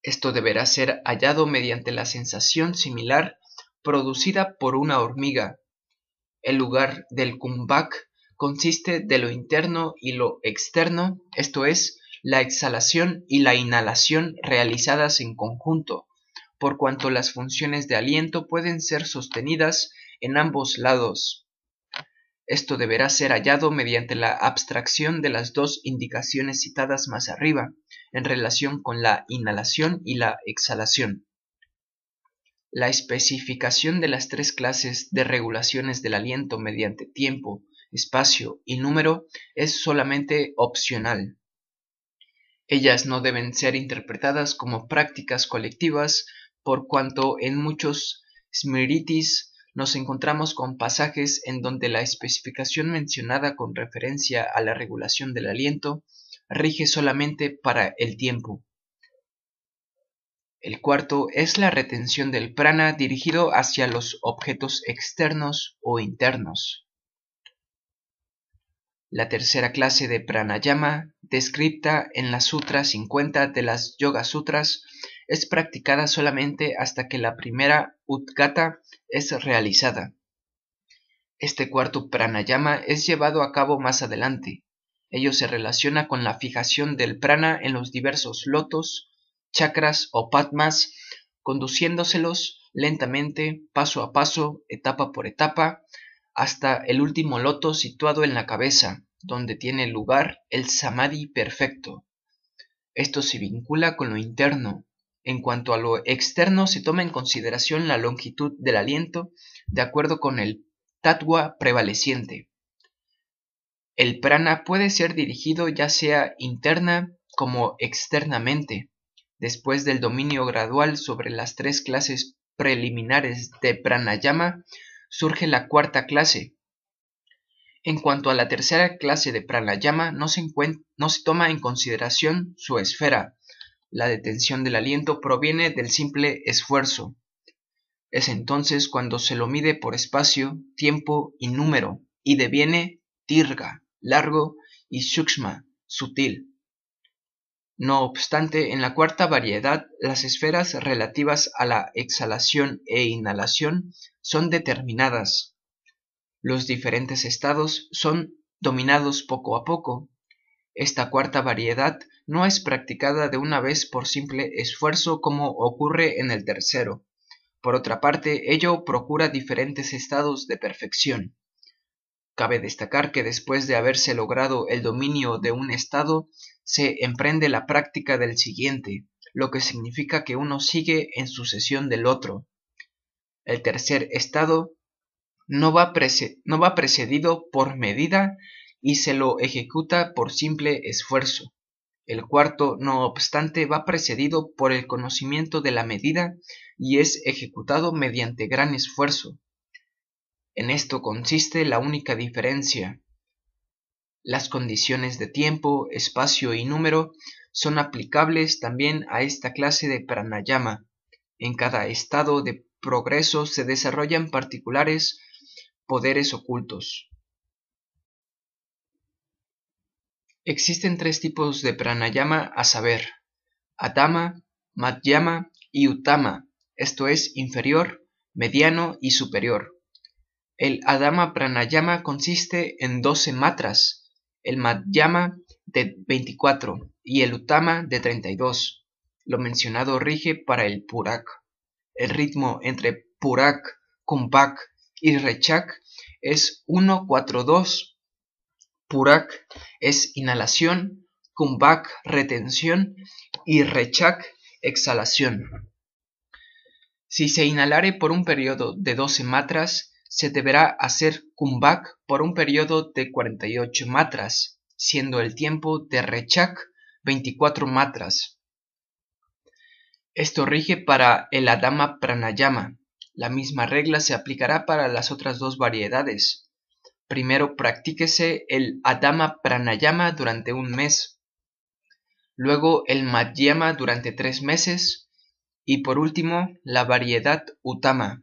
Esto deberá ser hallado mediante la sensación similar producida por una hormiga. El lugar del kumbhak consiste de lo interno y lo externo, esto es, la exhalación y la inhalación realizadas en conjunto, por cuanto las funciones de aliento pueden ser sostenidas en ambos lados. Esto deberá ser hallado mediante la abstracción de las dos indicaciones citadas más arriba, en relación con la inhalación y la exhalación. La especificación de las tres clases de regulaciones del aliento mediante tiempo, espacio y número es solamente opcional. Ellas no deben ser interpretadas como prácticas colectivas por cuanto en muchos smritis nos encontramos con pasajes en donde la especificación mencionada con referencia a la regulación del aliento rige solamente para el tiempo. El cuarto es la retención del prana dirigido hacia los objetos externos o internos. La tercera clase de pranayama, descrita en la Sutra 50 de las Yoga Sutras, es practicada solamente hasta que la primera Udgata es realizada. Este cuarto pranayama es llevado a cabo más adelante. Ello se relaciona con la fijación del prana en los diversos lotos, chakras o padmas, conduciéndoselos lentamente, paso a paso, etapa por etapa, hasta el último loto situado en la cabeza, donde tiene lugar el samadhi perfecto. Esto se vincula con lo interno. En cuanto a lo externo, se toma en consideración la longitud del aliento de acuerdo con el tatua prevaleciente. El prana puede ser dirigido ya sea interna como externamente, después del dominio gradual sobre las tres clases preliminares de pranayama, surge la cuarta clase. En cuanto a la tercera clase de pranayama, no se, toma en consideración su esfera. La detención del aliento proviene del simple esfuerzo. Es entonces cuando se lo mide por espacio, tiempo y número, y deviene tirga, largo, y shukshma, sutil. No obstante, en la cuarta variedad, las esferas relativas a la exhalación e inhalación son determinadas. Los diferentes estados son dominados poco a poco. Esta cuarta variedad no es practicada de una vez por simple esfuerzo como ocurre en el tercero. Por otra parte, ello procura diferentes estados de perfección. Cabe destacar que después de haberse logrado el dominio de un estado, se emprende la práctica del siguiente, lo que significa que uno sigue en sucesión del otro. El tercer estado no va, precedido por medida y se lo ejecuta por simple esfuerzo. El cuarto, no obstante, va precedido por el conocimiento de la medida y es ejecutado mediante gran esfuerzo. En esto consiste la única diferencia. Las condiciones de tiempo, espacio y número son aplicables también a esta clase de pranayama. En cada estado de progreso se desarrollan particulares poderes ocultos. Existen tres tipos de pranayama a saber, Atama, Madhyama y Utama, esto es inferior, mediano y superior. El Adama Pranayama consiste en 12 matras, el Madhyama de 24 y el Utama de 32. Lo mencionado rige para el Purak. El ritmo entre Purak, Kumbhak y Rechak es 1-4-2 Purak es inhalación, Kumbhak retención y Rechak exhalación. Si se inhalare por un periodo de 12 matras, se deberá hacer Kumbhak por un periodo de 48 matras, siendo el tiempo de Rechak 24 matras. Esto rige para el Adama Pranayama. La misma regla se aplicará para las otras dos variedades. Primero practíquese el Adama Pranayama durante un mes, luego el Madhyama durante tres meses y por último la variedad Utama.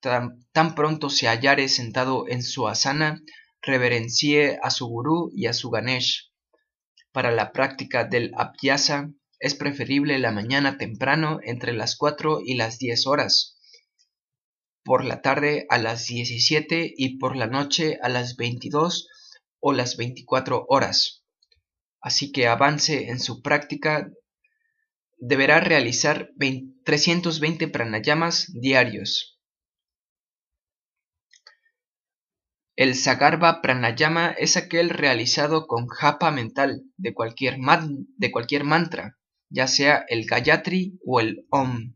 Tan, pronto se hallare sentado en su asana, reverencie a su gurú y a su Ganesh. Para la práctica del Abhyasa es preferible la mañana temprano entre las cuatro y las diez horas por la tarde a las 17 y por la noche a las 22 o las 24 horas. Así que avance en su práctica. Deberá realizar 320 pranayamas diarios. El Sagarva Pranayama es aquel realizado con japa mental de cualquier, mantra, ya sea el Gayatri o el Om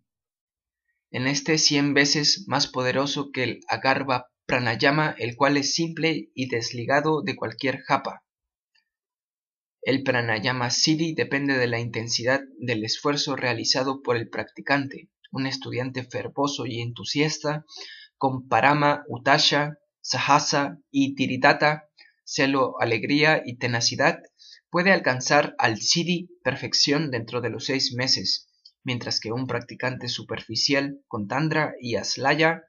en este cien veces más poderoso que el Agarva Pranayama, el cual es simple y desligado de cualquier japa. El pranayama siddhi depende de la intensidad del esfuerzo realizado por el practicante. Un estudiante fervoso y entusiasta con parama, utasha, sahasa y tiridata, celo, alegría y tenacidad, puede alcanzar al siddhi perfección dentro de los seis meses, mientras que un practicante superficial con tandra y aslaya,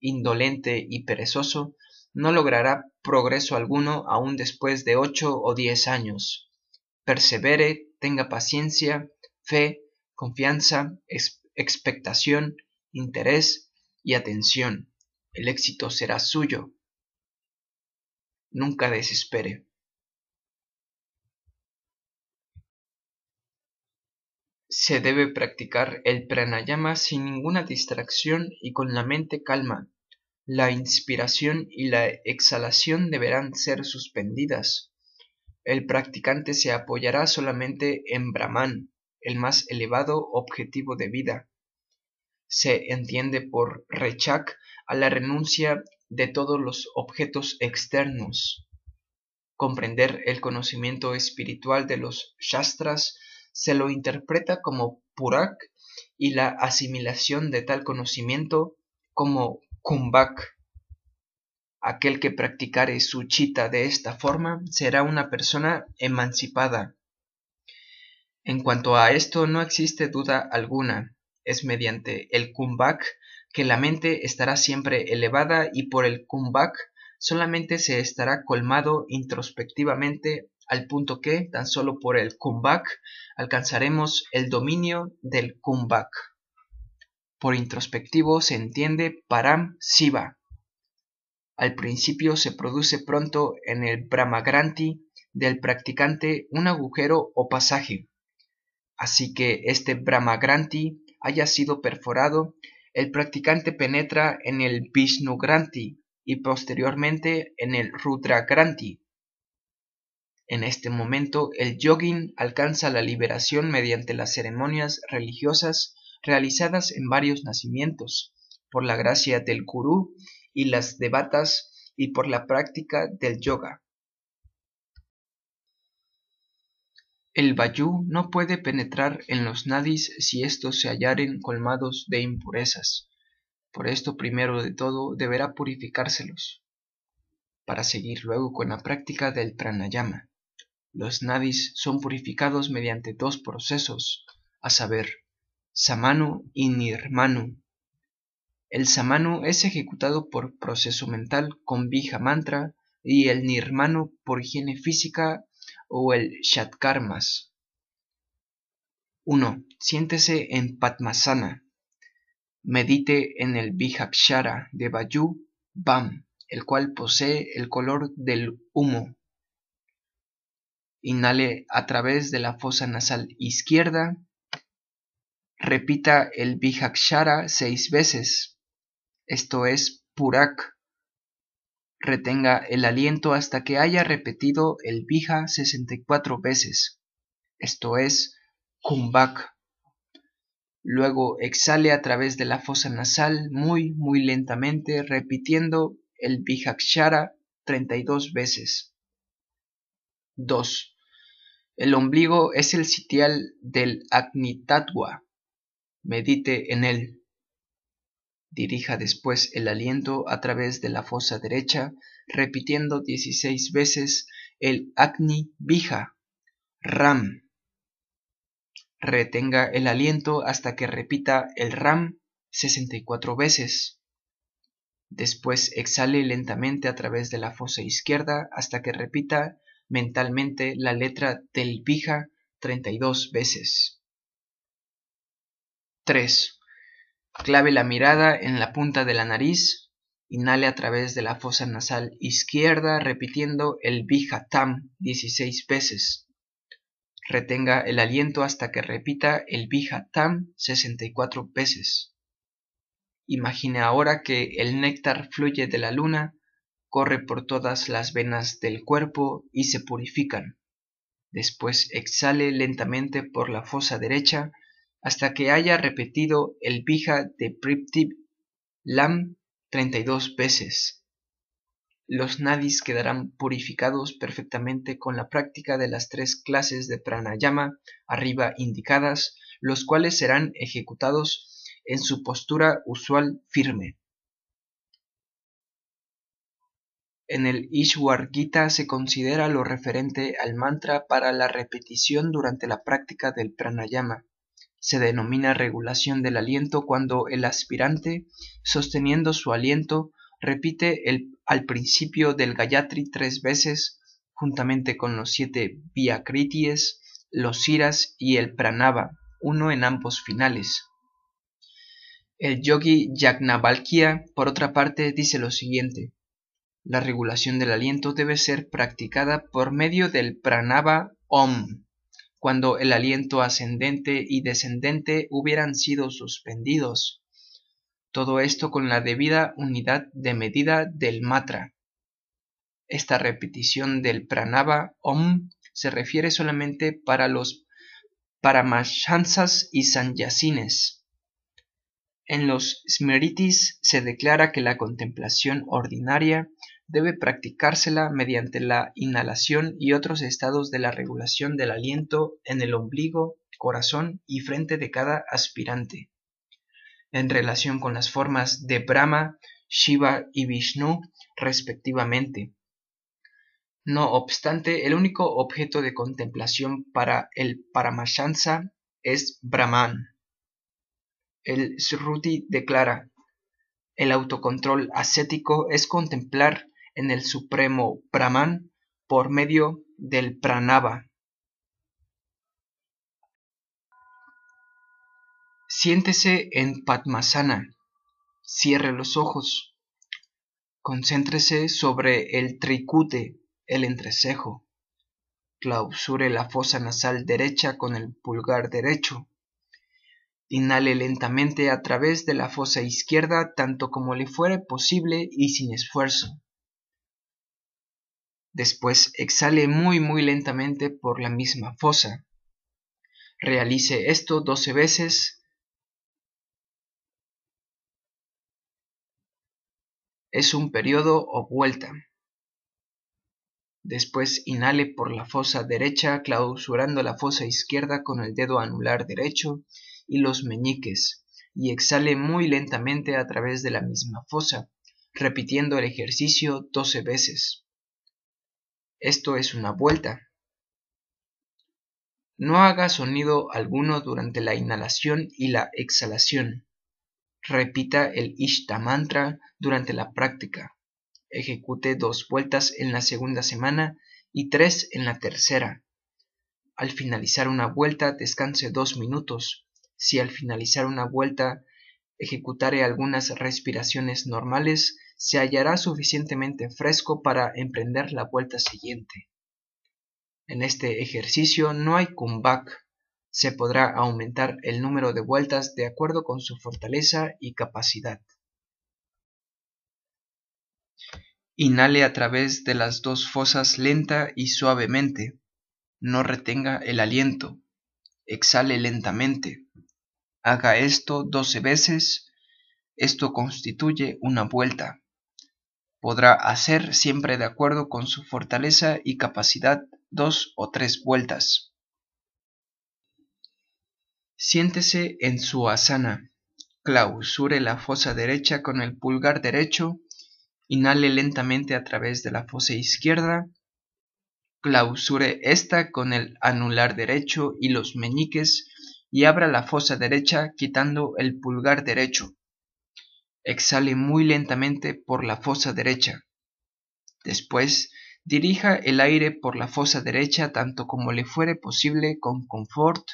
indolente y perezoso, no logrará progreso alguno aún después de ocho o diez años. Persevere, tenga paciencia, fe, confianza, expectación, interés y atención. El éxito será suyo. Nunca desespere. Se debe practicar el pranayama sin ninguna distracción y con la mente calma. La inspiración y la exhalación deberán ser suspendidas. El practicante se apoyará solamente en Brahman, el más elevado objetivo de vida. Se entiende por rechak a la renuncia de todos los objetos externos. Comprender el conocimiento espiritual de los shastras se lo interpreta como purak y la asimilación de tal conocimiento como kumbhak. Aquel que practicare su chita de esta forma será una persona emancipada. En cuanto a esto no existe duda alguna. Es mediante el kumbhak que la mente estará siempre elevada y por el kumbhak solamente se estará colmado introspectivamente al punto que, tan solo por el kumbhak, alcanzaremos el dominio del kumbhak. Por introspectivo se entiende param siva. Al principio se produce pronto en el brahmagranti del practicante un agujero o pasaje. Así que este brahmagranti haya sido perforado, el practicante penetra en el vishnugranti y posteriormente en el rudragranti en este momento el yogin alcanza la liberación mediante las ceremonias religiosas realizadas en varios nacimientos, por la gracia del gurú y las devatas y por la práctica del yoga. El vayu no puede penetrar en los nadis si estos se hallaren colmados de impurezas. Por esto primero de todo deberá purificárselos, para seguir luego con la práctica del pranayama. Los nadis son purificados mediante dos procesos, a saber, samanu y nirmanu. El samanu es ejecutado por proceso mental con bija mantra y el nirmanu por higiene física o el shatkarmas. 1. Siéntese en Padmasana. Medite en el Bijakshara de Vayu Bam, el cual posee el color del humo. Inhale a través de la fosa nasal izquierda. Repita el Bijakshara seis veces. Esto es Purak. Retenga el aliento hasta que haya repetido el Bija 64 veces. Esto es Kumbhak. Luego exhale a través de la fosa nasal muy, muy lentamente, repitiendo el Bijakshara 32 veces. 2. El ombligo es el sitial del Agni Medite en él. Dirija después el aliento a través de la fosa derecha, repitiendo 16 veces el Agni Bija, Ram. Retenga el aliento hasta que repita el Ram 64 veces. Después exhale lentamente a través de la fosa izquierda hasta que repita mentalmente la letra del Bija 32 veces. 3. Clave la mirada en la punta de la nariz, inhale a través de la fosa nasal izquierda repitiendo el Bija Tam 16 veces. Retenga el aliento hasta que repita el Bija Tam 64 veces. Imagine ahora que el néctar fluye de la luna corre por todas las venas del cuerpo y se purifican. Después exhale lentamente por la fosa derecha hasta que haya repetido el pija de Priptip Lam 32 veces. Los nadis quedarán purificados perfectamente con la práctica de las tres clases de pranayama arriba indicadas, los cuales serán ejecutados en su postura usual firme. En el Ishwar Gita se considera lo referente al mantra para la repetición durante la práctica del pranayama. Se denomina regulación del aliento cuando el aspirante, sosteniendo su aliento, repite al principio del Gayatri tres veces, juntamente con los siete Vyakrities, los Siras y el Pranava, uno en ambos finales. El yogi Yagnavalkya, por otra parte, dice lo siguiente. La regulación del aliento debe ser practicada por medio del pranava om, cuando el aliento ascendente y descendente hubieran sido suspendidos. Todo esto con la debida unidad de medida del matra. Esta repetición del pranava om se refiere solamente para los paramahansas y sanyasines. En los smritis se declara que la contemplación ordinaria debe practicársela mediante la inhalación y otros estados de la regulación del aliento en el ombligo, corazón y frente de cada aspirante. En relación con las formas de Brahma, Shiva y Vishnu, respectivamente. No obstante, el único objeto de contemplación para el Paramashansa es Brahman. El Sruti declara, el autocontrol ascético es contemplar en el supremo Brahman por medio del pranava. Siéntese en Padmasana, cierre los ojos, concéntrese sobre el tricute, el entrecejo, clausure la fosa nasal derecha con el pulgar derecho, inhale lentamente a través de la fosa izquierda tanto como le fuere posible y sin esfuerzo. Después exhale muy muy lentamente por la misma fosa. Realice esto 12 veces. Es un periodo o vuelta. Después inhale por la fosa derecha clausurando la fosa izquierda con el dedo anular derecho y los meñiques y exhale muy lentamente a través de la misma fosa, repitiendo el ejercicio 12 veces. Esto es una vuelta. No haga sonido alguno durante la inhalación y la exhalación. Repita el Ishta mantra durante la práctica. Ejecute dos vueltas en la segunda semana y tres en la tercera. Al finalizar una vuelta descanse dos minutos. Si al finalizar una vuelta ejecutare algunas respiraciones normales, se hallará suficientemente fresco para emprender la vuelta siguiente. En este ejercicio no hay comeback. Se podrá aumentar el número de vueltas de acuerdo con su fortaleza y capacidad. Inhale a través de las dos fosas lenta y suavemente. No retenga el aliento. Exhale lentamente. Haga esto 12 veces. Esto constituye una vuelta podrá hacer siempre de acuerdo con su fortaleza y capacidad dos o tres vueltas. Siéntese en su asana. Clausure la fosa derecha con el pulgar derecho. Inhale lentamente a través de la fosa izquierda. Clausure esta con el anular derecho y los meñiques y abra la fosa derecha quitando el pulgar derecho. Exhale muy lentamente por la fosa derecha. Después, dirija el aire por la fosa derecha tanto como le fuere posible con confort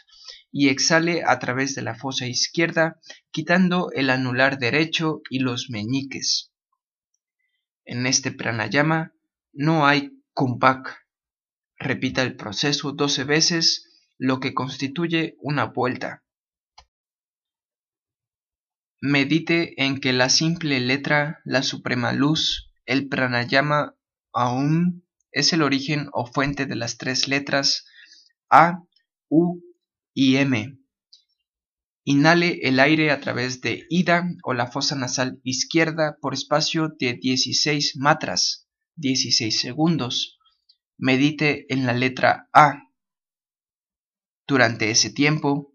y exhale a través de la fosa izquierda quitando el anular derecho y los meñiques. En este pranayama no hay kumbhak. Repita el proceso 12 veces, lo que constituye una vuelta. Medite en que la simple letra, la suprema luz, el pranayama aum, es el origen o fuente de las tres letras A, U y M. Inhale el aire a través de Ida o la fosa nasal izquierda por espacio de 16 matras, 16 segundos. Medite en la letra A. Durante ese tiempo,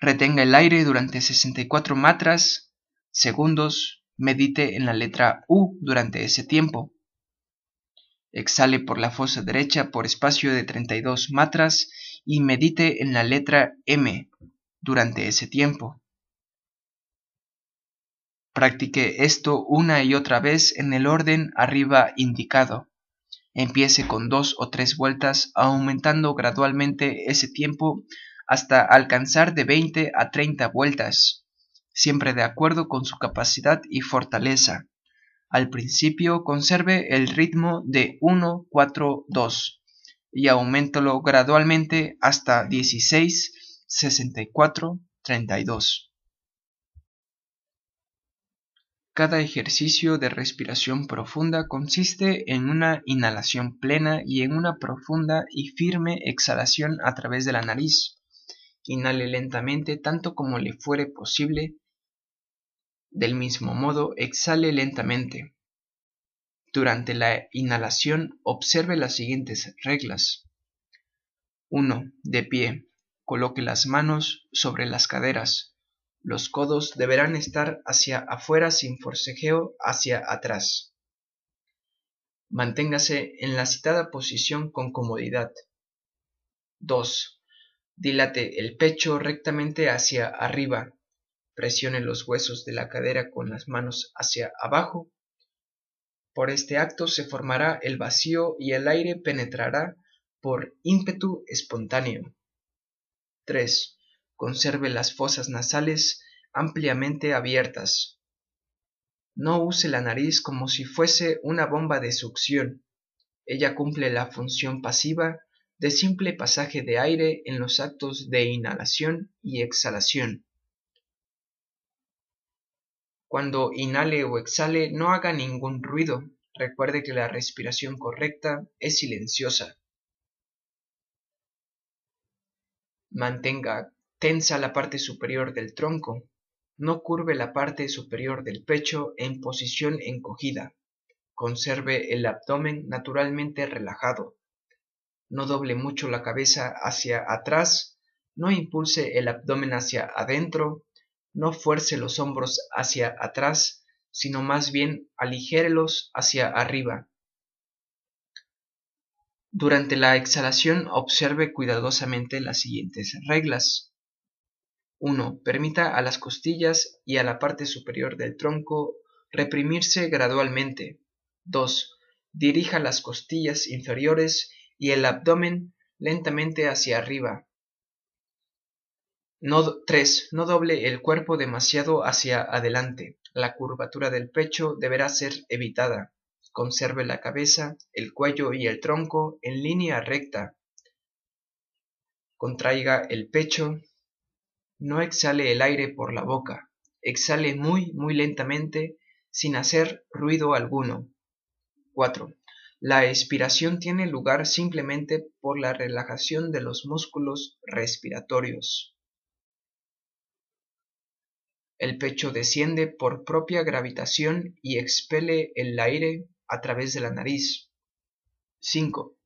Retenga el aire durante 64 matras segundos. Medite en la letra U durante ese tiempo. Exhale por la fosa derecha por espacio de 32 matras y medite en la letra M durante ese tiempo. Practique esto una y otra vez en el orden arriba indicado. Empiece con dos o tres vueltas, aumentando gradualmente ese tiempo hasta alcanzar de 20 a 30 vueltas, siempre de acuerdo con su capacidad y fortaleza. Al principio conserve el ritmo de 1-4-2 y aumentalo gradualmente hasta 16, 64, 32. Cada ejercicio de respiración profunda consiste en una inhalación plena y en una profunda y firme exhalación a través de la nariz. Inhale lentamente tanto como le fuere posible. Del mismo modo, exhale lentamente. Durante la inhalación, observe las siguientes reglas. 1. De pie. Coloque las manos sobre las caderas. Los codos deberán estar hacia afuera sin forcejeo hacia atrás. Manténgase en la citada posición con comodidad. 2. Dilate el pecho rectamente hacia arriba. Presione los huesos de la cadera con las manos hacia abajo por este acto se formará el vacío y el aire penetrará por ímpetu espontáneo. 3. Conserve las fosas nasales ampliamente abiertas. No use la nariz como si fuese una bomba de succión. Ella cumple la función pasiva de simple pasaje de aire en los actos de inhalación y exhalación. Cuando inhale o exhale no haga ningún ruido. Recuerde que la respiración correcta es silenciosa. Mantenga tensa la parte superior del tronco. No curve la parte superior del pecho en posición encogida. Conserve el abdomen naturalmente relajado. No doble mucho la cabeza hacia atrás. No impulse el abdomen hacia adentro no fuerce los hombros hacia atrás, sino más bien aligérelos hacia arriba. Durante la exhalación observe cuidadosamente las siguientes reglas. 1. Permita a las costillas y a la parte superior del tronco reprimirse gradualmente. 2. Dirija las costillas inferiores y el abdomen lentamente hacia arriba. No, 3. No doble el cuerpo demasiado hacia adelante. La curvatura del pecho deberá ser evitada. Conserve la cabeza, el cuello y el tronco en línea recta. Contraiga el pecho. No exhale el aire por la boca. Exhale muy, muy lentamente, sin hacer ruido alguno. 4. La expiración tiene lugar simplemente por la relajación de los músculos respiratorios. El pecho desciende por propia gravitación y expele el aire a través de la nariz. 5.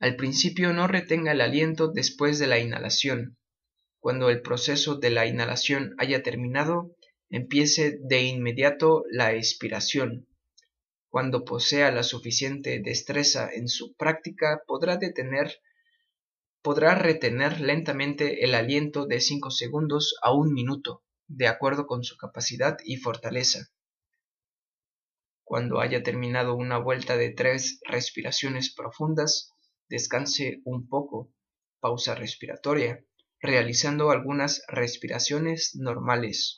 Al principio no retenga el aliento después de la inhalación. Cuando el proceso de la inhalación haya terminado, empiece de inmediato la expiración. Cuando posea la suficiente destreza en su práctica, podrá detener podrá retener lentamente el aliento de 5 segundos a un minuto de acuerdo con su capacidad y fortaleza. Cuando haya terminado una vuelta de tres respiraciones profundas, descanse un poco, pausa respiratoria, realizando algunas respiraciones normales.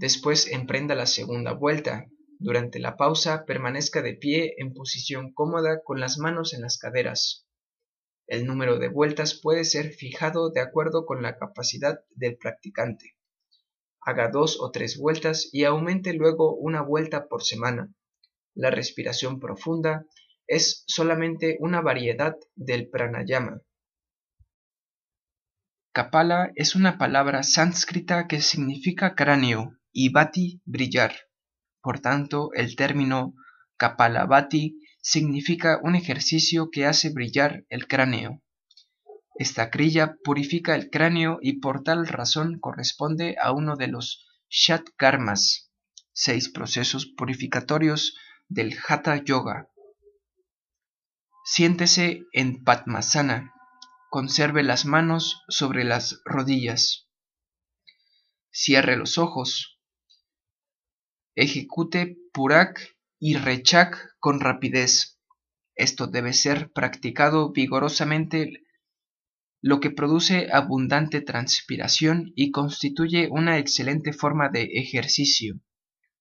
Después emprenda la segunda vuelta. Durante la pausa permanezca de pie en posición cómoda con las manos en las caderas. El número de vueltas puede ser fijado de acuerdo con la capacidad del practicante. Haga dos o tres vueltas y aumente luego una vuelta por semana. La respiración profunda es solamente una variedad del pranayama. Kapala es una palabra sánscrita que significa cráneo y bati brillar. Por tanto, el término Kapalabhati significa un ejercicio que hace brillar el cráneo. Esta crilla purifica el cráneo y por tal razón corresponde a uno de los Shat Karmas, seis procesos purificatorios del Hatha Yoga. Siéntese en Padmasana. Conserve las manos sobre las rodillas. Cierre los ojos. Ejecute Purak y Rechak con rapidez. Esto debe ser practicado vigorosamente, lo que produce abundante transpiración y constituye una excelente forma de ejercicio.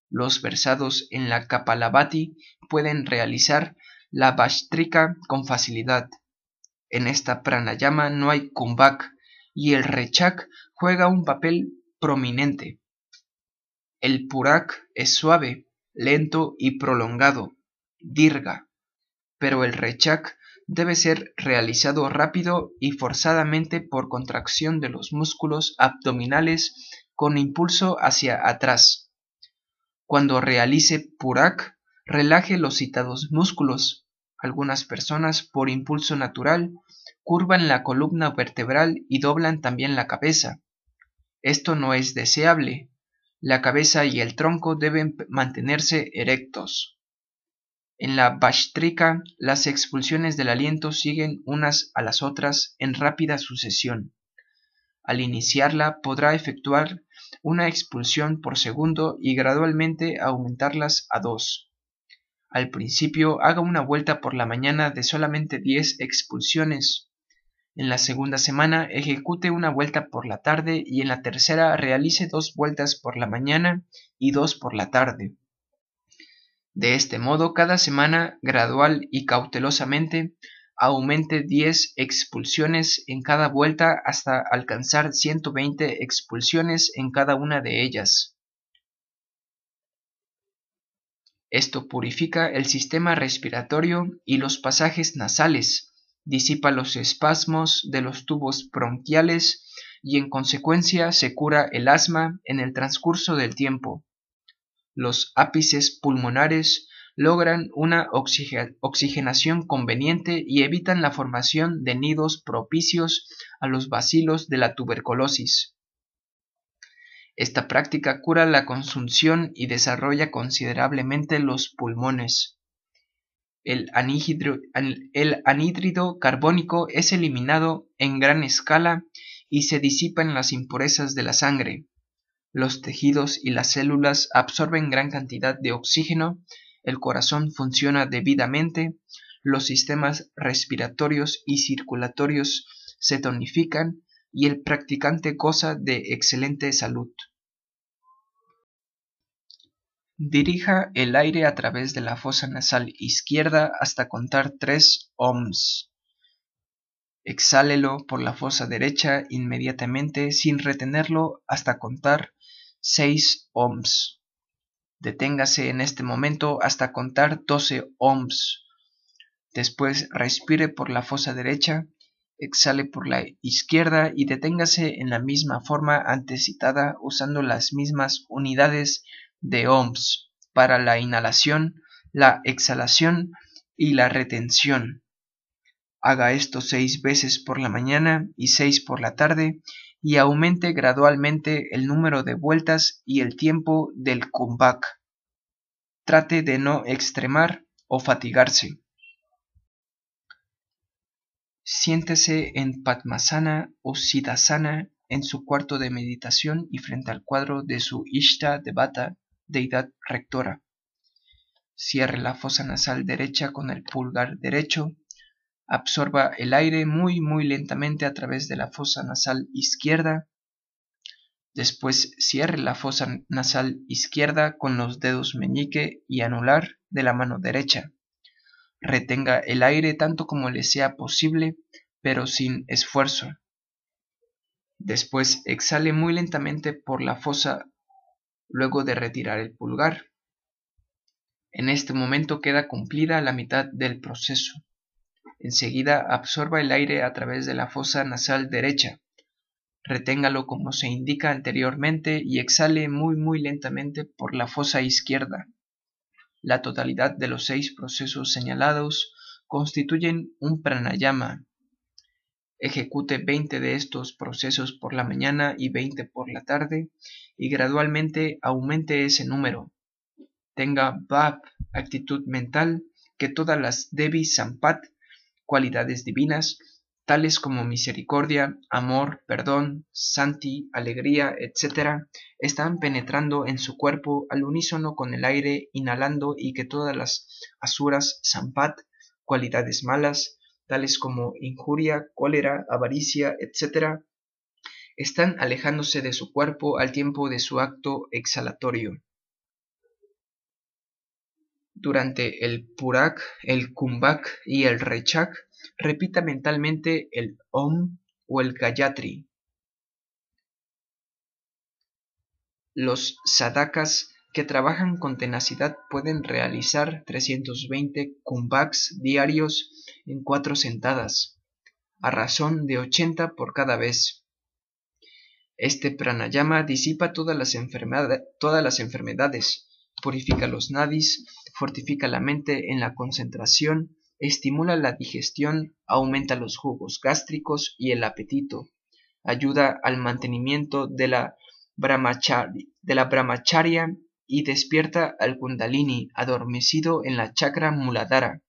Los versados en la Kapalabhati pueden realizar la Bhastrika con facilidad. En esta pranayama no hay kumbhak y el rechak juega un papel prominente. El purak es suave, lento y prolongado, dirga, pero el rechak debe ser realizado rápido y forzadamente por contracción de los músculos abdominales con impulso hacia atrás. Cuando realice Purak, relaje los citados músculos. Algunas personas, por impulso natural, curvan la columna vertebral y doblan también la cabeza. Esto no es deseable. La cabeza y el tronco deben mantenerse erectos. En la Bashtrika, las expulsiones del aliento siguen unas a las otras en rápida sucesión. Al iniciarla podrá efectuar una expulsión por segundo y gradualmente aumentarlas a dos. Al principio haga una vuelta por la mañana de solamente 10 expulsiones. En la segunda semana ejecute una vuelta por la tarde y en la tercera realice dos vueltas por la mañana y dos por la tarde. De este modo, cada semana, gradual y cautelosamente, aumente 10 expulsiones en cada vuelta hasta alcanzar 120 expulsiones en cada una de ellas. Esto purifica el sistema respiratorio y los pasajes nasales, disipa los espasmos de los tubos bronquiales y en consecuencia se cura el asma en el transcurso del tiempo. Los ápices pulmonares logran una oxigenación conveniente y evitan la formación de nidos propicios a los bacilos de la tuberculosis. Esta práctica cura la consunción y desarrolla considerablemente los pulmones. El anhídrido, carbónico es eliminado en gran escala y se disipa en las impurezas de la sangre. Los tejidos y las células absorben gran cantidad de oxígeno el corazón funciona debidamente, los sistemas respiratorios y circulatorios se tonifican y el practicante goza de excelente salud. Dirija el aire a través de la fosa nasal izquierda hasta contar 3 ohms. Exhálelo por la fosa derecha inmediatamente sin retenerlo hasta contar 6 ohms. Deténgase en este momento hasta contar 12 ohms. Después respire por la fosa derecha, exhale por la izquierda y deténgase en la misma forma antecitada usando las mismas unidades de ohms para la inhalación, la exhalación y la retención. Haga esto seis veces por la mañana y seis por la tarde y aumente gradualmente el número de vueltas y el tiempo del kumbhak. Trate de no extremar o fatigarse. Siéntese en Padmasana o Siddhasana en su cuarto de meditación y frente al cuadro de su Ishta Devata, deidad rectora. Cierre la fosa nasal derecha con el pulgar derecho Absorba el aire muy muy lentamente a través de la fosa nasal izquierda. Después cierre la fosa nasal izquierda con los dedos meñique y anular de la mano derecha. Retenga el aire tanto como le sea posible, pero sin esfuerzo. Después exhale muy lentamente por la fosa luego de retirar el pulgar. En este momento queda cumplida la mitad del proceso. Enseguida absorba el aire a través de la fosa nasal derecha. Reténgalo como se indica anteriormente y exhale muy muy lentamente por la fosa izquierda. La totalidad de los seis procesos señalados constituyen un pranayama. Ejecute 20 de estos procesos por la mañana y 20 por la tarde y gradualmente aumente ese número. Tenga bhav, actitud mental, que todas las Devi Sampat cualidades divinas, tales como misericordia, amor, perdón, santi, alegría, etc., están penetrando en su cuerpo al unísono con el aire, inhalando y que todas las asuras, sampat, cualidades malas, tales como injuria, cólera, avaricia, etc., están alejándose de su cuerpo al tiempo de su acto exhalatorio. Durante el Purak, el Kumbhak y el Rechak, repita mentalmente el Om o el Gayatri. Los sadakas que trabajan con tenacidad pueden realizar 320 kumbhaks diarios en cuatro sentadas, a razón de 80 por cada vez. Este pranayama disipa todas las, enfermedades, purifica los nadis, fortifica la mente en la concentración, estimula la digestión, aumenta los jugos gástricos y el apetito, ayuda al mantenimiento de la, de la brahmacharya y despierta al kundalini adormecido en la chakra muladhara.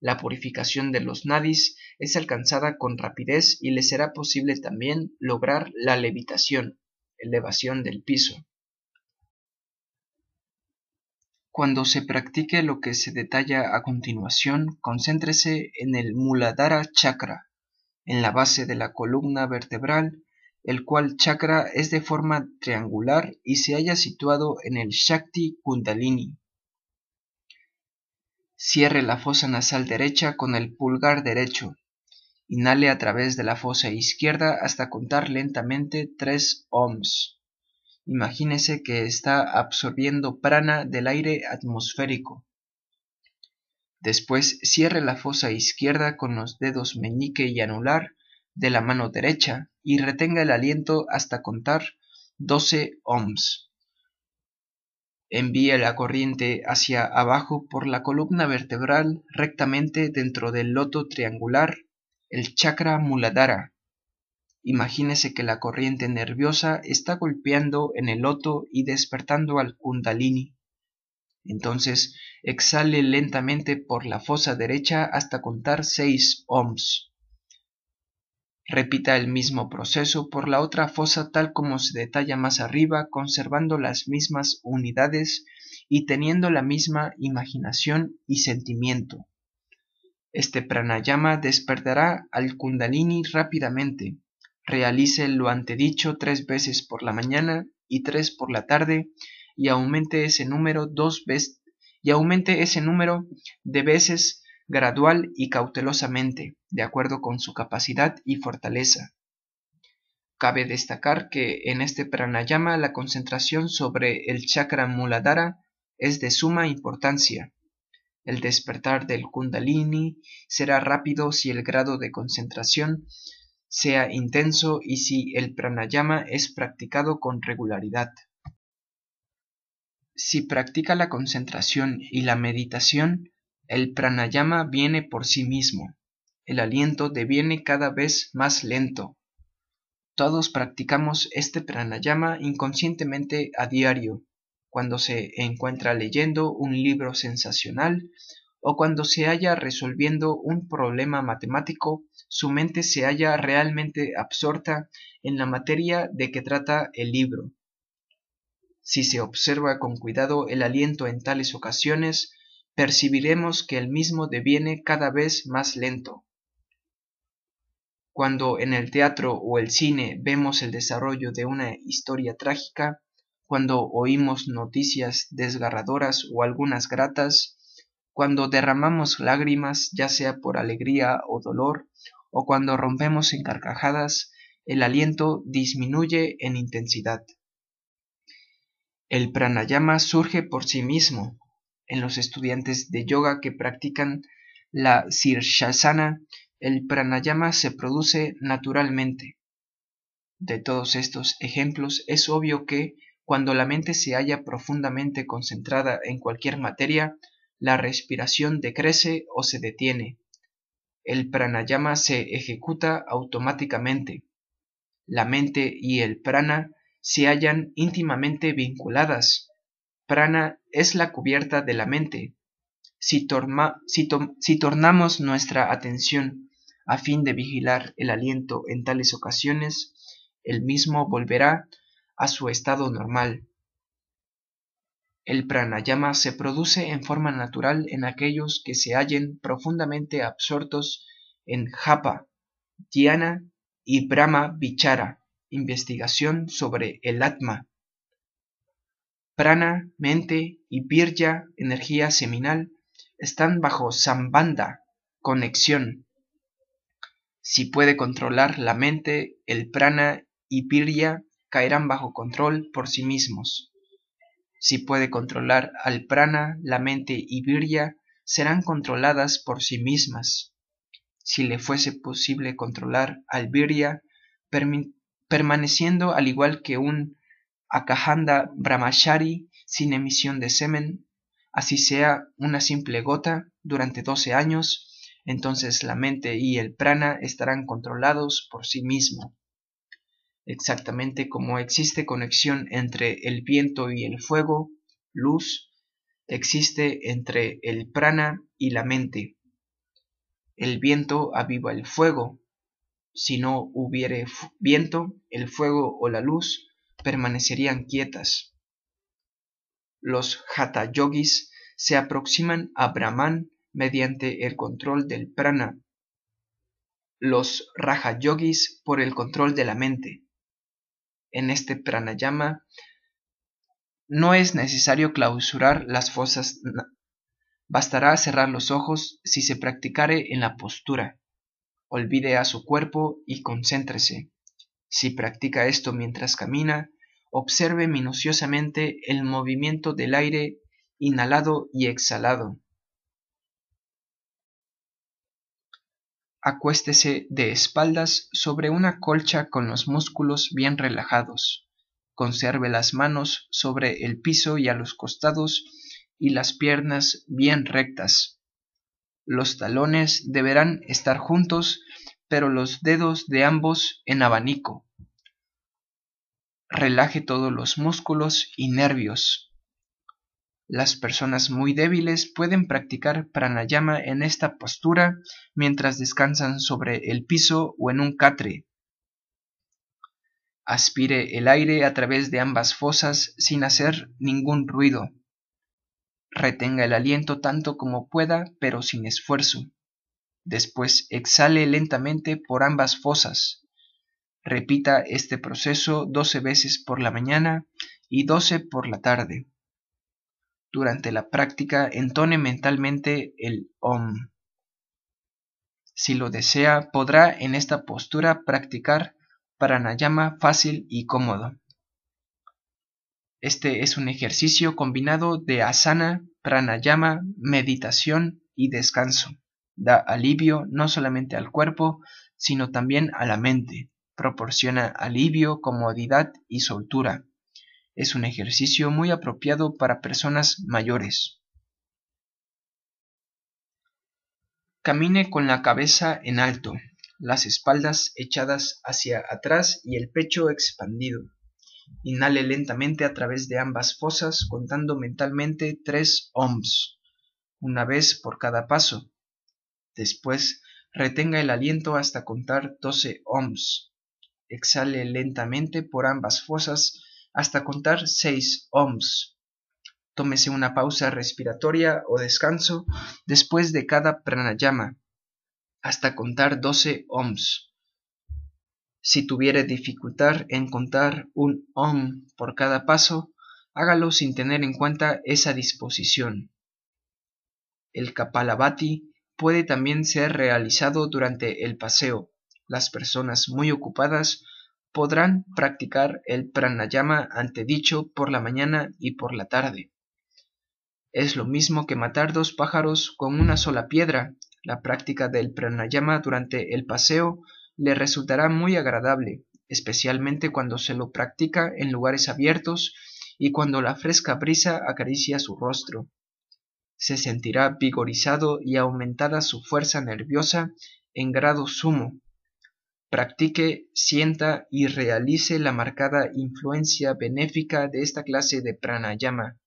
La purificación de los nadis es alcanzada con rapidez y le será posible también lograr la levitación, elevación del piso. Cuando se practique lo que se detalla a continuación, concéntrese en el Muladhara Chakra, en la base de la columna vertebral, el cual chakra es de forma triangular y se halla situado en el Shakti Kundalini. Cierre la fosa nasal derecha con el pulgar derecho. Inhale a través de la fosa izquierda hasta contar lentamente tres ohms. Imagínese que está absorbiendo prana del aire atmosférico. Después cierre la fosa izquierda con los dedos meñique y anular de la mano derecha y retenga el aliento hasta contar 12 ohms envía la corriente hacia abajo por la columna vertebral rectamente dentro del loto triangular, el chakra muladhara. Imagínese que la corriente nerviosa está golpeando en el loto y despertando al kundalini. Entonces exhale lentamente por la fosa derecha hasta contar seis ohms. Repita el mismo proceso por la otra fosa tal como se detalla más arriba, conservando las mismas unidades y teniendo la misma imaginación y sentimiento. Este pranayama despertará al kundalini rápidamente. Realice lo antedicho tres veces por la mañana y tres por la tarde y aumente ese número dos veces y aumente ese número de veces gradual y cautelosamente, de acuerdo con su capacidad y fortaleza. Cabe destacar que en este pranayama la concentración sobre el chakra muladhara es de suma importancia. El despertar del kundalini será rápido si el grado de concentración sea intenso y si el pranayama es practicado con regularidad. Si practica la concentración y la meditación, el pranayama viene por sí mismo. El aliento deviene cada vez más lento. Todos practicamos este pranayama inconscientemente a diario, cuando se encuentra leyendo un libro sensacional o cuando se halla resolviendo un problema matemático, su mente se halla realmente absorta en la materia de que trata el libro. Si se observa con cuidado el aliento en tales ocasiones, percibiremos que el mismo deviene cada vez más lento. Cuando en el teatro o el cine vemos el desarrollo de una historia trágica, cuando oímos noticias desgarradoras o algunas gratas, cuando derramamos lágrimas ya sea por alegría o dolor, o cuando rompemos en carcajadas, el aliento disminuye en intensidad. El pranayama surge por sí mismo, en los estudiantes de yoga que practican la Sirshasana, el pranayama se produce naturalmente. De todos estos ejemplos es obvio que, cuando la mente se halla profundamente concentrada en cualquier materia, la respiración decrece o se detiene. El pranayama se ejecuta automáticamente. La mente y el prana se hallan íntimamente vinculadas prana es la cubierta de la mente. Si, tornamos nuestra atención a fin de vigilar el aliento en tales ocasiones, el mismo volverá a su estado normal. El pranayama se produce en forma natural en aquellos que se hallen profundamente absortos en japa, dhyana y brahma vichara, investigación sobre el atma Prana, mente y Virya, energía seminal, están bajo Sambandha, conexión. Si puede controlar la mente, el prana y Virya caerán bajo control por sí mismos. Si puede controlar al prana, la mente y Virya serán controladas por sí mismas. Si le fuese posible controlar al Virya, permaneciendo al igual que un Akahanda Brahmachari sin emisión de semen, así sea una simple gota, durante 12 años, entonces la mente y el prana estarán controlados por sí mismo. Exactamente como existe conexión entre el viento y el fuego, luz, existe entre el prana y la mente. El viento aviva el fuego. Si no hubiere viento, el fuego o la luz permanecerían quietas. Los hatha yogis se aproximan a Brahman mediante el control del prana, los raja yogis por el control de la mente. En este pranayama no es necesario clausurar las fosas, bastará cerrar los ojos si se practicare en la postura. Olvide a su cuerpo y concéntrese. Si practica esto mientras camina, observe minuciosamente el movimiento del aire inhalado y exhalado. Acuéstese de espaldas sobre una colcha con los músculos bien relajados. Conserve las manos sobre el piso y a los costados y las piernas bien rectas. Los talones deberán estar juntos, pero los dedos de ambos en abanico relaje todos los músculos y nervios. Las personas muy débiles pueden practicar pranayama en esta postura mientras descansan sobre el piso o en un catre. Aspire el aire a través de ambas fosas sin hacer ningún ruido. Retenga el aliento tanto como pueda, pero sin esfuerzo. Después exhale lentamente por ambas fosas. Repita este proceso doce veces por la mañana y doce por la tarde. Durante la práctica entone mentalmente el OM. Si lo desea, podrá en esta postura practicar pranayama fácil y cómodo. Este es un ejercicio combinado de asana, pranayama, meditación y descanso. Da alivio no solamente al cuerpo, sino también a la mente proporciona alivio, comodidad y soltura. Es un ejercicio muy apropiado para personas mayores. Camine con la cabeza en alto, las espaldas echadas hacia atrás y el pecho expandido. Inhale lentamente a través de ambas fosas contando mentalmente tres ohms, una vez por cada paso. Después retenga el aliento hasta contar 12 ohms. Exhale lentamente por ambas fosas hasta contar 6 ohms. Tómese una pausa respiratoria o descanso después de cada pranayama hasta contar 12 ohms. Si tuviere dificultad en contar un ohm por cada paso, hágalo sin tener en cuenta esa disposición. El Kapalabhati puede también ser realizado durante el paseo, las personas muy ocupadas podrán practicar el pranayama antedicho por la mañana y por la tarde. Es lo mismo que matar dos pájaros con una sola piedra. La práctica del pranayama durante el paseo le resultará muy agradable, especialmente cuando se lo practica en lugares abiertos y cuando la fresca brisa acaricia su rostro. Se sentirá vigorizado y aumentada su fuerza nerviosa en grado sumo, practique, sienta y realice la marcada influencia benéfica de esta clase de pranayama.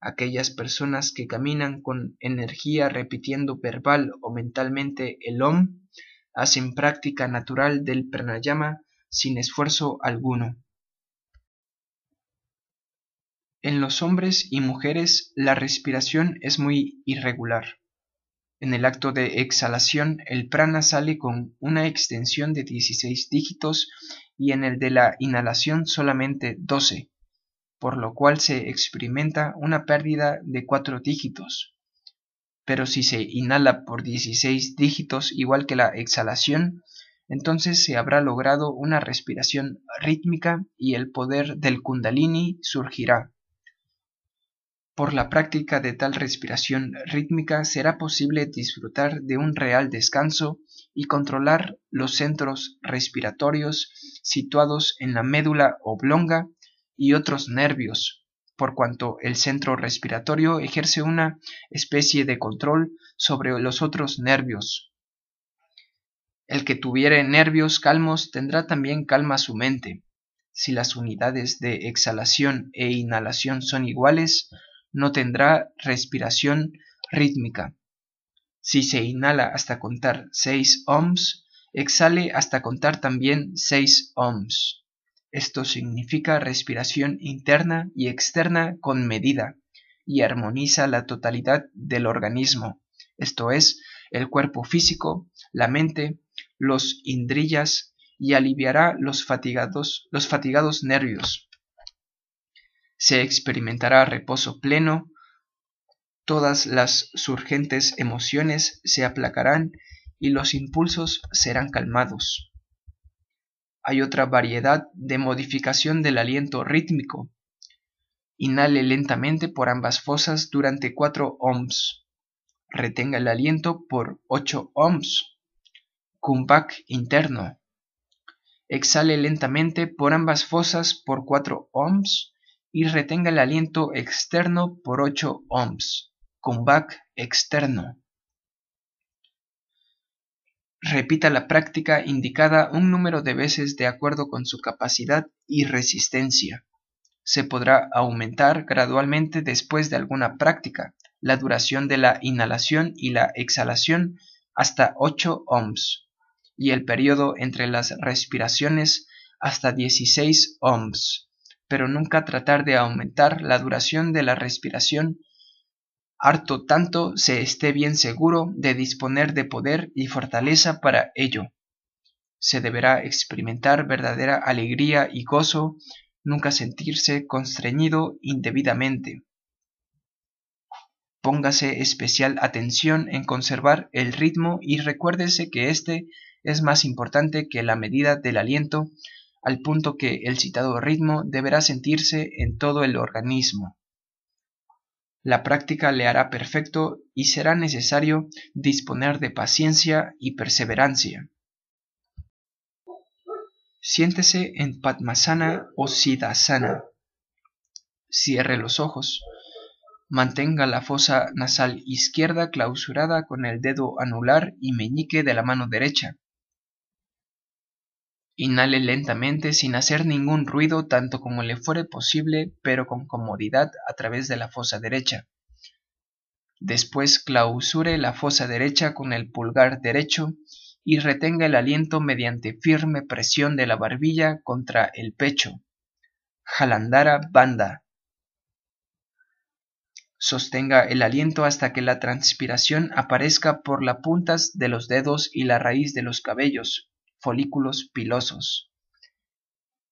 Aquellas personas que caminan con energía repitiendo verbal o mentalmente el OM hacen práctica natural del pranayama sin esfuerzo alguno. En los hombres y mujeres la respiración es muy irregular. En el acto de exhalación el prana sale con una extensión de 16 dígitos y en el de la inhalación solamente 12. por lo cual se experimenta una pérdida de cuatro dígitos. Pero si se inhala por 16 dígitos igual que la exhalación, entonces se habrá logrado una respiración rítmica y el poder del kundalini surgirá. Por la práctica de tal respiración rítmica será posible disfrutar de un real descanso y controlar los centros respiratorios situados en la médula oblonga y otros nervios, por cuanto el centro respiratorio ejerce una especie de control sobre los otros nervios. El que tuviere nervios calmos tendrá también calma su mente. Si las unidades de exhalación e inhalación son iguales, no tendrá respiración rítmica. Si se inhala hasta contar 6 ohms, exhale hasta contar también 6 ohms. Esto significa respiración interna y externa con medida y armoniza la totalidad del organismo, esto es, el cuerpo físico, la mente, los indrillas y aliviará los fatigados, los fatigados nervios se experimentará reposo pleno, todas las surgentes emociones se aplacarán y los impulsos serán calmados. Hay otra variedad de modificación del aliento rítmico. Inhale lentamente por ambas fosas durante 4 ohms. Retenga el aliento por 8 ohms. Kumbhak interno. Exhale lentamente por ambas fosas por 4 ohms y retenga el aliento externo por 8 ohms. Kumbhak externo. Repita la práctica indicada un número de veces de acuerdo con su capacidad y resistencia. Se podrá aumentar gradualmente después de alguna práctica la duración de la inhalación y la exhalación hasta 8 ohms y el periodo entre las respiraciones hasta 16 ohms pero nunca tratar de aumentar la duración de la respiración harto tanto se esté bien seguro de disponer de poder y fortaleza para ello. Se deberá experimentar verdadera alegría y gozo, nunca sentirse constreñido indebidamente. Póngase especial atención en conservar el ritmo y recuérdese que éste es más importante que la medida del aliento al punto que el citado ritmo deberá sentirse en todo el organismo. La práctica le hará perfecto y será necesario disponer de paciencia y perseverancia. Siéntese en Padmasana o Siddhasana. Cierre los ojos. Mantenga la fosa nasal izquierda clausurada con el dedo anular y meñique de la mano derecha. Inhale lentamente sin hacer ningún ruido tanto como le fuere posible, pero con comodidad a través de la fosa derecha. Después clausure la fosa derecha con el pulgar derecho y retenga el aliento mediante firme presión de la barbilla contra el pecho. Jalandara Banda. Sostenga el aliento hasta que la transpiración aparezca por las puntas de los dedos y la raíz de los cabellos folículos pilosos.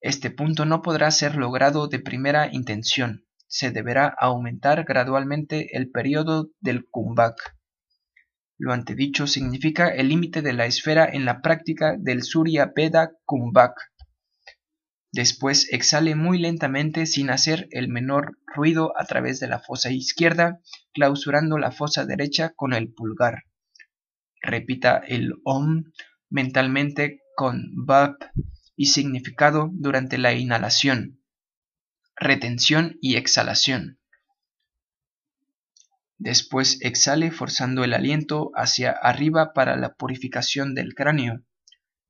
Este punto no podrá ser logrado de primera intención, se deberá aumentar gradualmente el periodo del kumbhak. Lo antedicho significa el límite de la esfera en la práctica del Surya Peda Kumbhak. Después exhale muy lentamente sin hacer el menor ruido a través de la fosa izquierda, clausurando la fosa derecha con el pulgar. Repita el OM mentalmente con VAP y significado durante la inhalación, retención y exhalación. Después exhale forzando el aliento hacia arriba para la purificación del cráneo.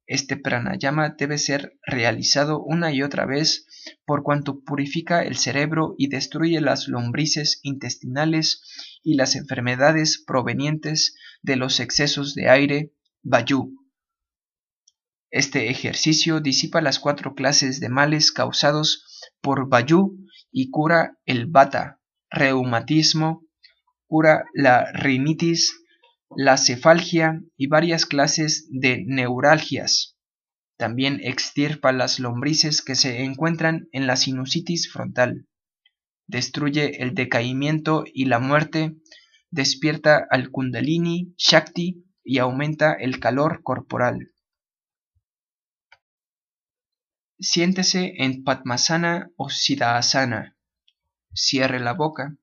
Este pranayama debe ser realizado una y otra vez por cuanto purifica el cerebro y destruye las lombrices intestinales y las enfermedades provenientes de los excesos de aire, Vayu. Este ejercicio disipa las cuatro clases de males causados por Vayu y cura el bata, reumatismo, cura la rinitis, la cefalgia y varias clases de neuralgias. También extirpa las lombrices que se encuentran en la sinusitis frontal. destruye el decaimiento y la muerte, despierta al kundalini, shakti y aumenta el calor corporal. Siéntese en Padmasana o Siddhasana. Cierre la boca.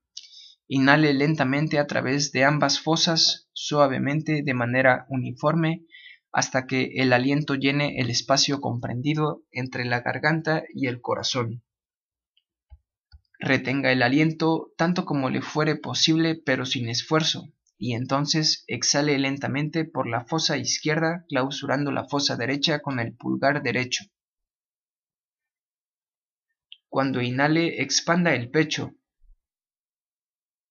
Inhale lentamente a través de ambas fosas, suavemente de manera uniforme, hasta que el aliento llene el espacio comprendido entre la garganta y el corazón. Retenga el aliento tanto como le fuere posible pero sin esfuerzo, y entonces exhale lentamente por la fosa izquierda clausurando la fosa derecha con el pulgar derecho. Cuando inhale, expanda el pecho.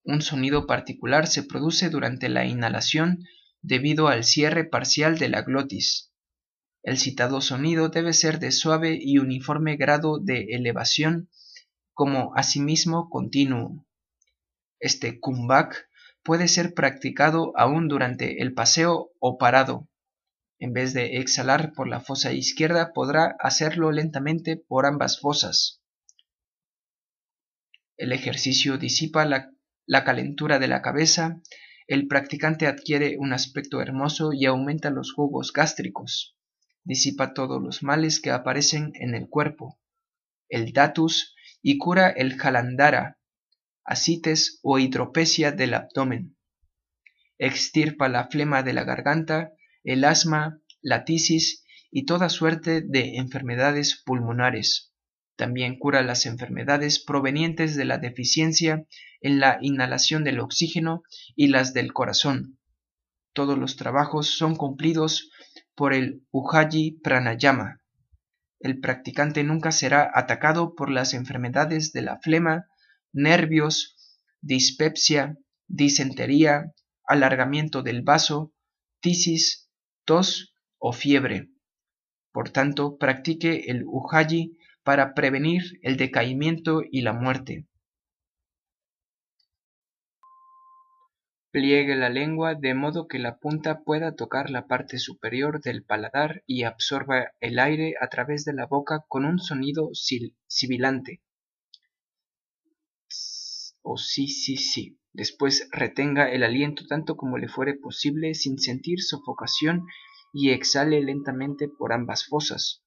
Un sonido particular se produce durante la inhalación debido al cierre parcial de la glotis. El citado sonido debe ser de suave y uniforme grado de elevación, como asimismo continuo. Este kumbhak puede ser practicado aún durante el paseo o parado. En vez de exhalar por la fosa izquierda, podrá hacerlo lentamente por ambas fosas. El ejercicio disipa la, calentura de la cabeza, el practicante adquiere un aspecto hermoso y aumenta los jugos gástricos, disipa todos los males que aparecen en el cuerpo, el datus y cura el jalandara, asites o hidropesia del abdomen. Extirpa la flema de la garganta, el asma, la tisis y toda suerte de enfermedades pulmonares. También cura las enfermedades provenientes de la deficiencia en la inhalación del oxígeno y las del corazón. Todos los trabajos son cumplidos por el Ujayi Pranayama. El practicante nunca será atacado por las enfermedades de la flema, nervios, dispepsia, disentería, alargamiento del vaso, tisis, tos o fiebre. Por tanto, practique el Ujayi para prevenir el decaimiento y la muerte. Pliegue la lengua de modo que la punta pueda tocar la parte superior del paladar y absorba el aire a través de la boca con un sonido sibilante. O sí, sí, sí. Después retenga el aliento tanto como le fuere posible sin sentir sofocación y exhale lentamente por ambas fosas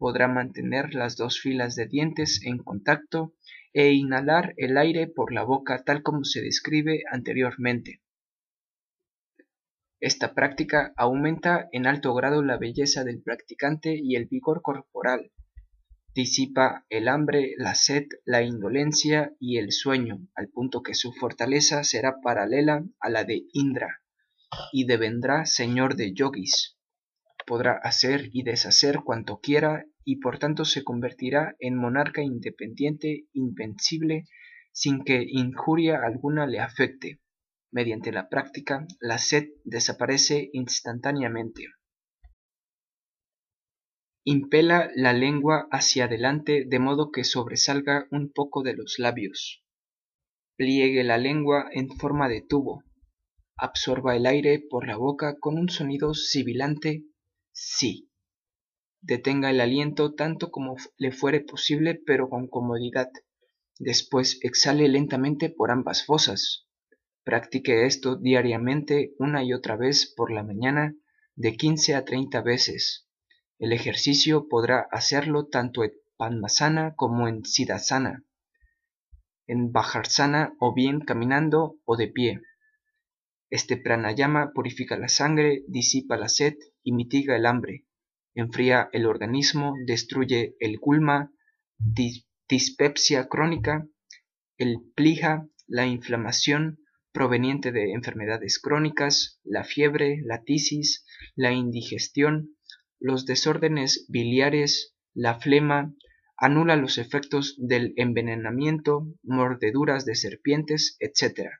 podrá mantener las dos filas de dientes en contacto e inhalar el aire por la boca tal como se describe anteriormente. Esta práctica aumenta en alto grado la belleza del practicante y el vigor corporal. Disipa el hambre, la sed, la indolencia y el sueño, al punto que su fortaleza será paralela a la de Indra, y devendrá señor de yogis podrá hacer y deshacer cuanto quiera y por tanto se convertirá en monarca independiente, invencible, sin que injuria alguna le afecte. Mediante la práctica, la sed desaparece instantáneamente. Impela la lengua hacia adelante de modo que sobresalga un poco de los labios. Pliegue la lengua en forma de tubo. Absorba el aire por la boca con un sonido sibilante sí. Detenga el aliento tanto como le fuere posible, pero con comodidad. Después exhale lentamente por ambas fosas. Practique esto diariamente una y otra vez por la mañana de 15 a 30 veces. El ejercicio podrá hacerlo tanto en Padmasana como en Siddhasana, en Bhajarsana o bien caminando o de pie. Este pranayama purifica la sangre, disipa la sed y mitiga el hambre, enfría el organismo, destruye el gulma, dispepsia crónica, el plija, la inflamación proveniente de enfermedades crónicas, la fiebre, la tisis, la indigestión, los desórdenes biliares, la flema, anula los efectos del envenenamiento, mordeduras de serpientes, etc.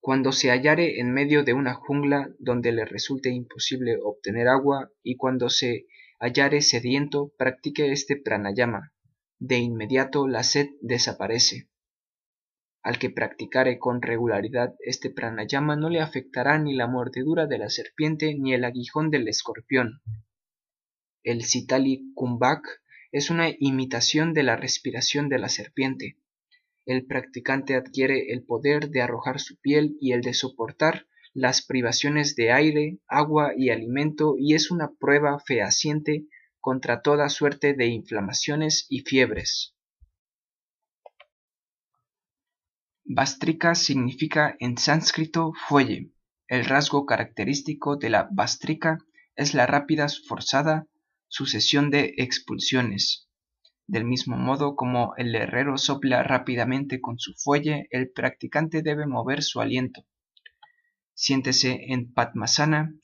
Cuando se hallare en medio de una jungla donde le resulte imposible obtener agua y cuando se hallare sediento, practique este pranayama. De inmediato la sed desaparece. Al que practicare con regularidad este pranayama no le afectará ni la mordedura de la serpiente ni el aguijón del escorpión. El Sitali Kumbhak es una imitación de la respiración de la serpiente. El practicante adquiere el poder de arrojar su piel y el de soportar las privaciones de aire, agua y alimento y es una prueba fehaciente contra toda suerte de inflamaciones y fiebres. Bastrika significa en sánscrito fuelle. El rasgo característico de la bastrika es la rápida forzada sucesión de expulsiones. Del mismo modo como el herrero sopla rápidamente con su fuelle, el practicante debe mover su aliento. Siéntese en Padmasana,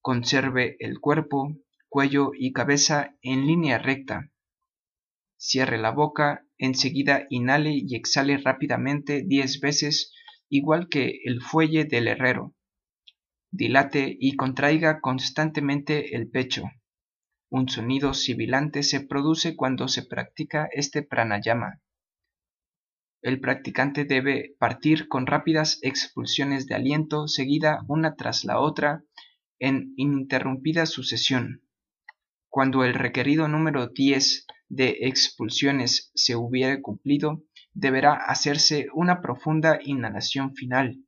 conserve el cuerpo, cuello y cabeza en línea recta. Cierre la boca, enseguida inhale y exhale rápidamente diez veces, igual que el fuelle del herrero. Dilate y contraiga constantemente el pecho. Un sonido sibilante se produce cuando se practica este pranayama. El practicante debe partir con rápidas expulsiones de aliento seguida una tras la otra en ininterrumpida sucesión. Cuando el requerido número 10 de expulsiones se hubiere cumplido, deberá hacerse una profunda inhalación final.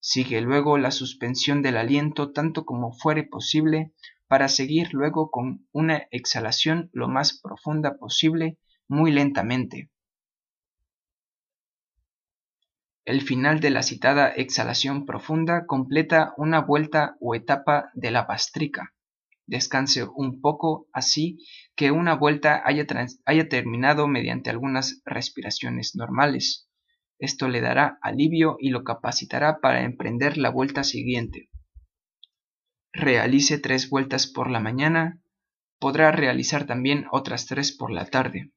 Sigue luego la suspensión del aliento tanto como fuere posible para seguir luego con una exhalación lo más profunda posible muy lentamente. El final de la citada exhalación profunda completa una vuelta o etapa de la bastrica. Descanse un poco así que una vuelta haya, haya terminado mediante algunas respiraciones normales. Esto le dará alivio y lo capacitará para emprender la vuelta siguiente. Realice tres vueltas por la mañana, podrá realizar también otras tres por la tarde.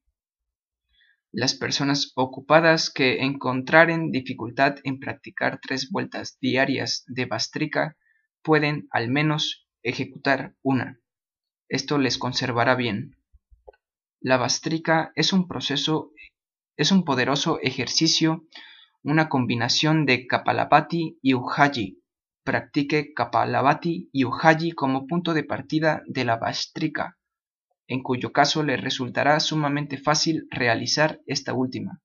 Las personas ocupadas que encontraren dificultad en practicar tres vueltas diarias de bastrica pueden al menos ejecutar una. Esto les conservará bien. La bastrica es un proceso, es un poderoso ejercicio, una combinación de Kapalabhati y Ujayi. Practique Kapalabhati y Ujayi como punto de partida de la bastrika en cuyo caso le resultará sumamente fácil realizar esta última.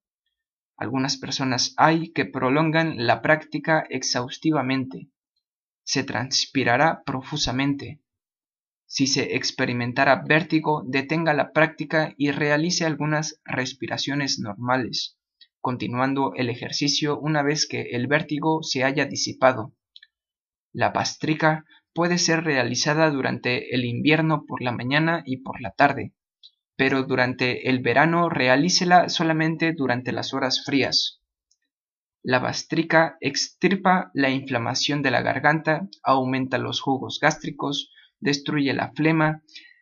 Algunas personas hay que prolongan la práctica exhaustivamente. Se transpirará profusamente. Si se experimentara vértigo, detenga la práctica y realice algunas respiraciones normales, continuando el ejercicio una vez que el vértigo se haya disipado. La pastrica puede ser realizada durante el invierno por la mañana y por la tarde, pero durante el verano realícela solamente durante las horas frías. La bastrica extirpa la inflamación de la garganta, aumenta los jugos gástricos, destruye la flema,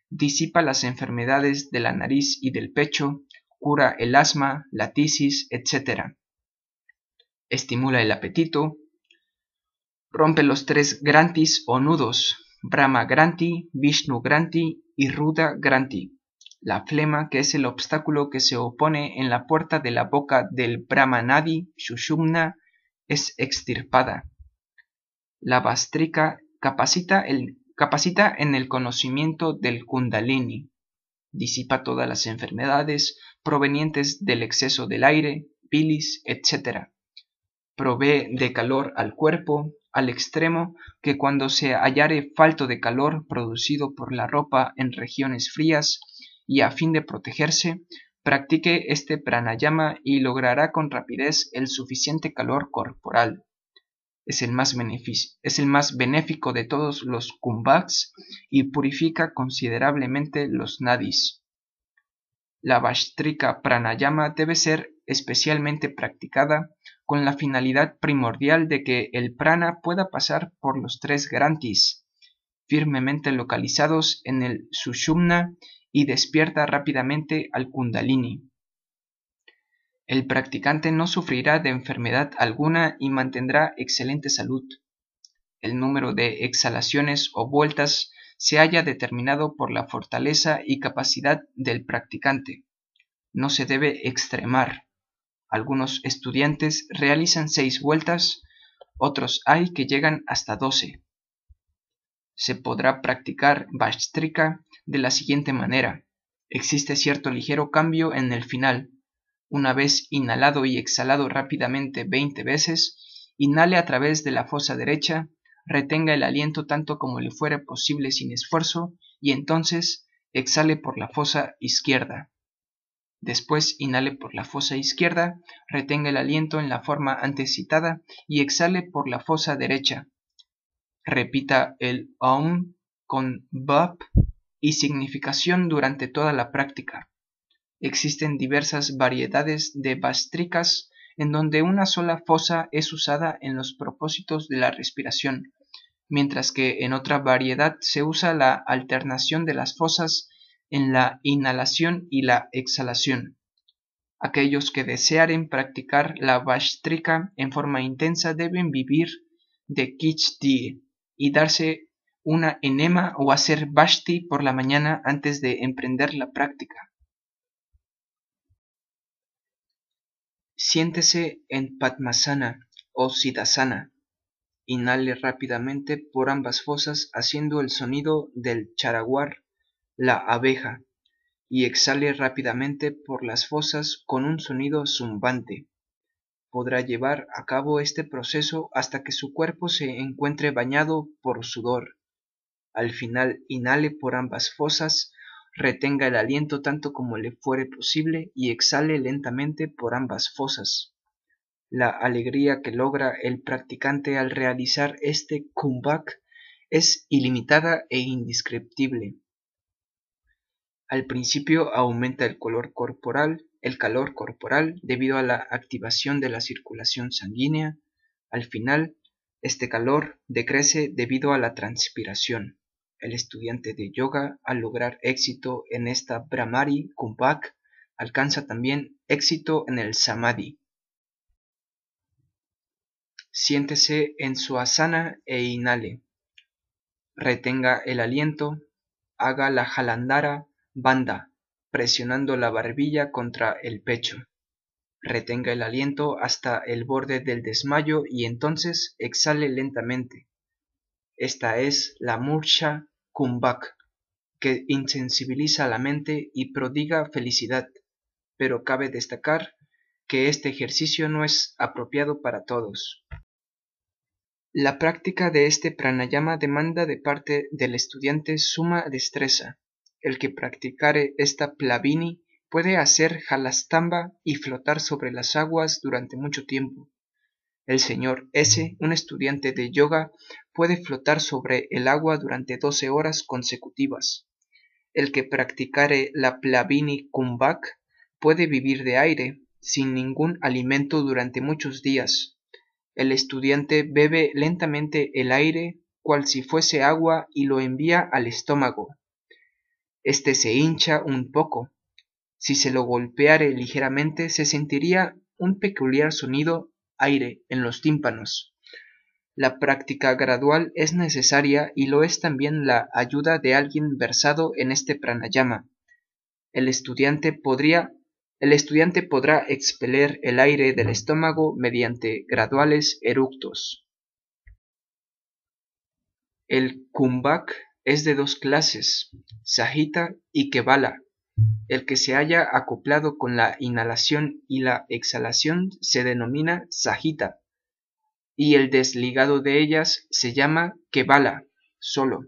disipa las enfermedades de la nariz y del pecho, cura el asma, la tisis, etc. Estimula el apetito, Rompe los tres grantis o nudos, Brahma Granti, Vishnu Granti y Ruda Granti. La flema, que es el obstáculo que se opone en la puerta de la boca del Brahmanadi, Shushumna, es extirpada. La bastrika capacita, el, capacita en el conocimiento del Kundalini. Disipa todas las enfermedades provenientes del exceso del aire, bilis, etc. Provee de calor al cuerpo, al extremo que cuando se hallare falto de calor producido por la ropa en regiones frías y a fin de protegerse, practique este pranayama y logrará con rapidez el suficiente calor corporal. Es el más, es el más benéfico de todos los kumbhaks y purifica considerablemente los nadis. La Vashtrika Pranayama debe ser especialmente practicada con la finalidad primordial de que el prana pueda pasar por los tres grantis, firmemente localizados en el sushumna y despierta rápidamente al kundalini. El practicante no sufrirá de enfermedad alguna y mantendrá excelente salud. El número de exhalaciones o vueltas se haya determinado por la fortaleza y capacidad del practicante. No se debe extremar. Algunos estudiantes realizan seis vueltas, otros hay que llegan hasta doce. Se podrá practicar Vastrika de la siguiente manera. Existe cierto ligero cambio en el final. Una vez inhalado y exhalado rápidamente veinte veces, inhale a través de la fosa derecha, retenga el aliento tanto como le fuera posible sin esfuerzo y entonces exhale por la fosa izquierda. Después inhale por la fosa izquierda, retenga el aliento en la forma antes citada y exhale por la fosa derecha. Repita el OM con BUP y significación durante toda la práctica. Existen diversas variedades de bastricas en donde una sola fosa es usada en los propósitos de la respiración, mientras que en otra variedad se usa la alternación de las fosas en la inhalación y la exhalación. Aquellos que desearen practicar la Vastrika en forma intensa deben vivir de Kichdi y darse una enema o hacer Bhasti por la mañana antes de emprender la práctica. Siéntese en Padmasana o Siddhasana. Inhale rápidamente por ambas fosas haciendo el sonido del charaguar la abeja, y exhale rápidamente por las fosas con un sonido zumbante. Podrá llevar a cabo este proceso hasta que su cuerpo se encuentre bañado por sudor. Al final inhale por ambas fosas, retenga el aliento tanto como le fuere posible y exhale lentamente por ambas fosas. La alegría que logra el practicante al realizar este kumbhak es ilimitada e indescriptible. Al principio aumenta el color corporal, el calor corporal debido a la activación de la circulación sanguínea. Al final, este calor decrece debido a la transpiración. El estudiante de yoga, al lograr éxito en esta Brahmari Kumbhak, alcanza también éxito en el Samadhi. Siéntese en su asana e inhale. Retenga el aliento, haga la jalandara Banda, presionando la barbilla contra el pecho. Retenga el aliento hasta el borde del desmayo y entonces exhale lentamente. Esta es la Mursha Kumbhak, que insensibiliza la mente y prodiga felicidad, pero cabe destacar que este ejercicio no es apropiado para todos. La práctica de este pranayama demanda de parte del estudiante suma destreza, el que practicare esta plavini puede hacer halastamba y flotar sobre las aguas durante mucho tiempo. El señor S., un estudiante de yoga, puede flotar sobre el agua durante doce horas consecutivas. El que practicare la plavini kumbhak puede vivir de aire, sin ningún alimento durante muchos días. El estudiante bebe lentamente el aire cual si fuese agua y lo envía al estómago. Este se hincha un poco. Si se lo golpeare ligeramente se sentiría un peculiar sonido aire en los tímpanos. La práctica gradual es necesaria y lo es también la ayuda de alguien versado en este pranayama. El estudiante podría el estudiante podrá expeler el aire del estómago mediante graduales eructos. El kumbhak es de dos clases, Sahita y Kevala. El que se haya acoplado con la inhalación y la exhalación se denomina Sahita, y el desligado de ellas se llama Kevala, solo.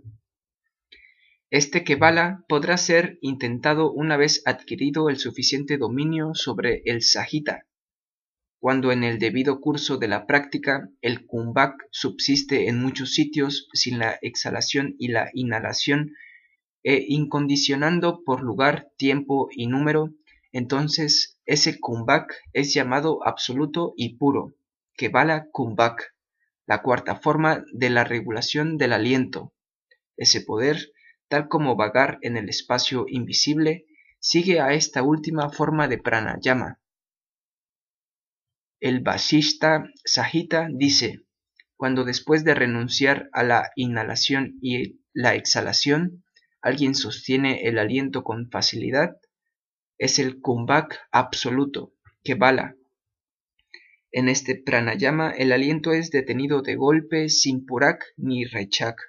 Este Kevala podrá ser intentado una vez adquirido el suficiente dominio sobre el Sahita, cuando en el debido curso de la práctica el kumbhak subsiste en muchos sitios sin la exhalación y la inhalación e incondicionando por lugar, tiempo y número, entonces ese kumbhak es llamado absoluto y puro, Kevala kumbhak, la cuarta forma de la regulación del aliento. Ese poder, tal como vagar en el espacio invisible, sigue a esta última forma de pranayama el Vasishta Sahita dice, cuando después de renunciar a la inhalación y la exhalación, alguien sostiene el aliento con facilidad, es el kumbhak absoluto, que bala. En este pranayama el aliento es detenido de golpe sin purak ni rechak.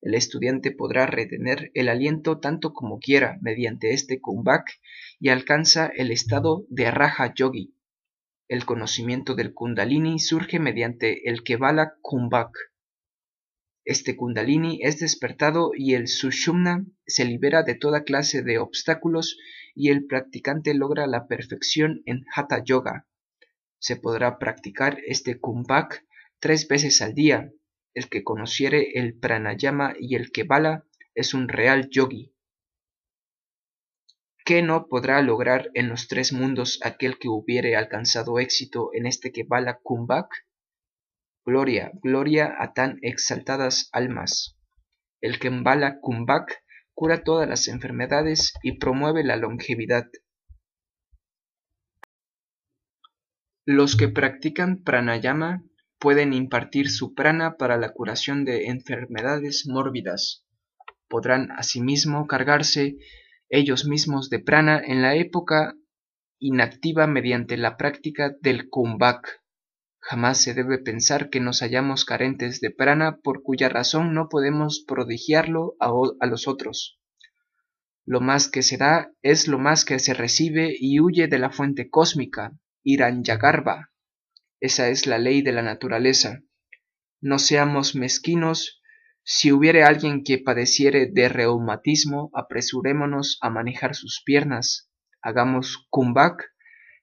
El estudiante podrá retener el aliento tanto como quiera mediante este kumbhak y alcanza el estado de Raja Yogi. El conocimiento del Kundalini surge mediante el Kevala Kumbhak. Este Kundalini es despertado y el Sushumna se libera de toda clase de obstáculos y el practicante logra la perfección en Hatha Yoga. Se podrá practicar este Kumbhak tres veces al día. El que conociere el pranayama y el Kevala es un real yogi. ¿Qué no podrá lograr en los tres mundos aquel que hubiere alcanzado éxito en este Kevala Kumbhak? Gloria, gloria a tan exaltadas almas. El Kembala Kumbhak cura todas las enfermedades y promueve la longevidad. Los que practican pranayama pueden impartir su prana para la curación de enfermedades mórbidas. Podrán asimismo cargarse ellos mismos de prana en la época inactiva mediante la práctica del kumbhak. Jamás se debe pensar que nos hallamos carentes de prana por cuya razón no podemos prodigiarlo a, a los otros. Lo más que se da es lo más que se recibe y huye de la fuente cósmica, Iranyagarba, esa es la ley de la naturaleza. No seamos mezquinos. Si hubiere alguien que padeciere de reumatismo, apresurémonos a manejar sus piernas. Hagamos kumbhak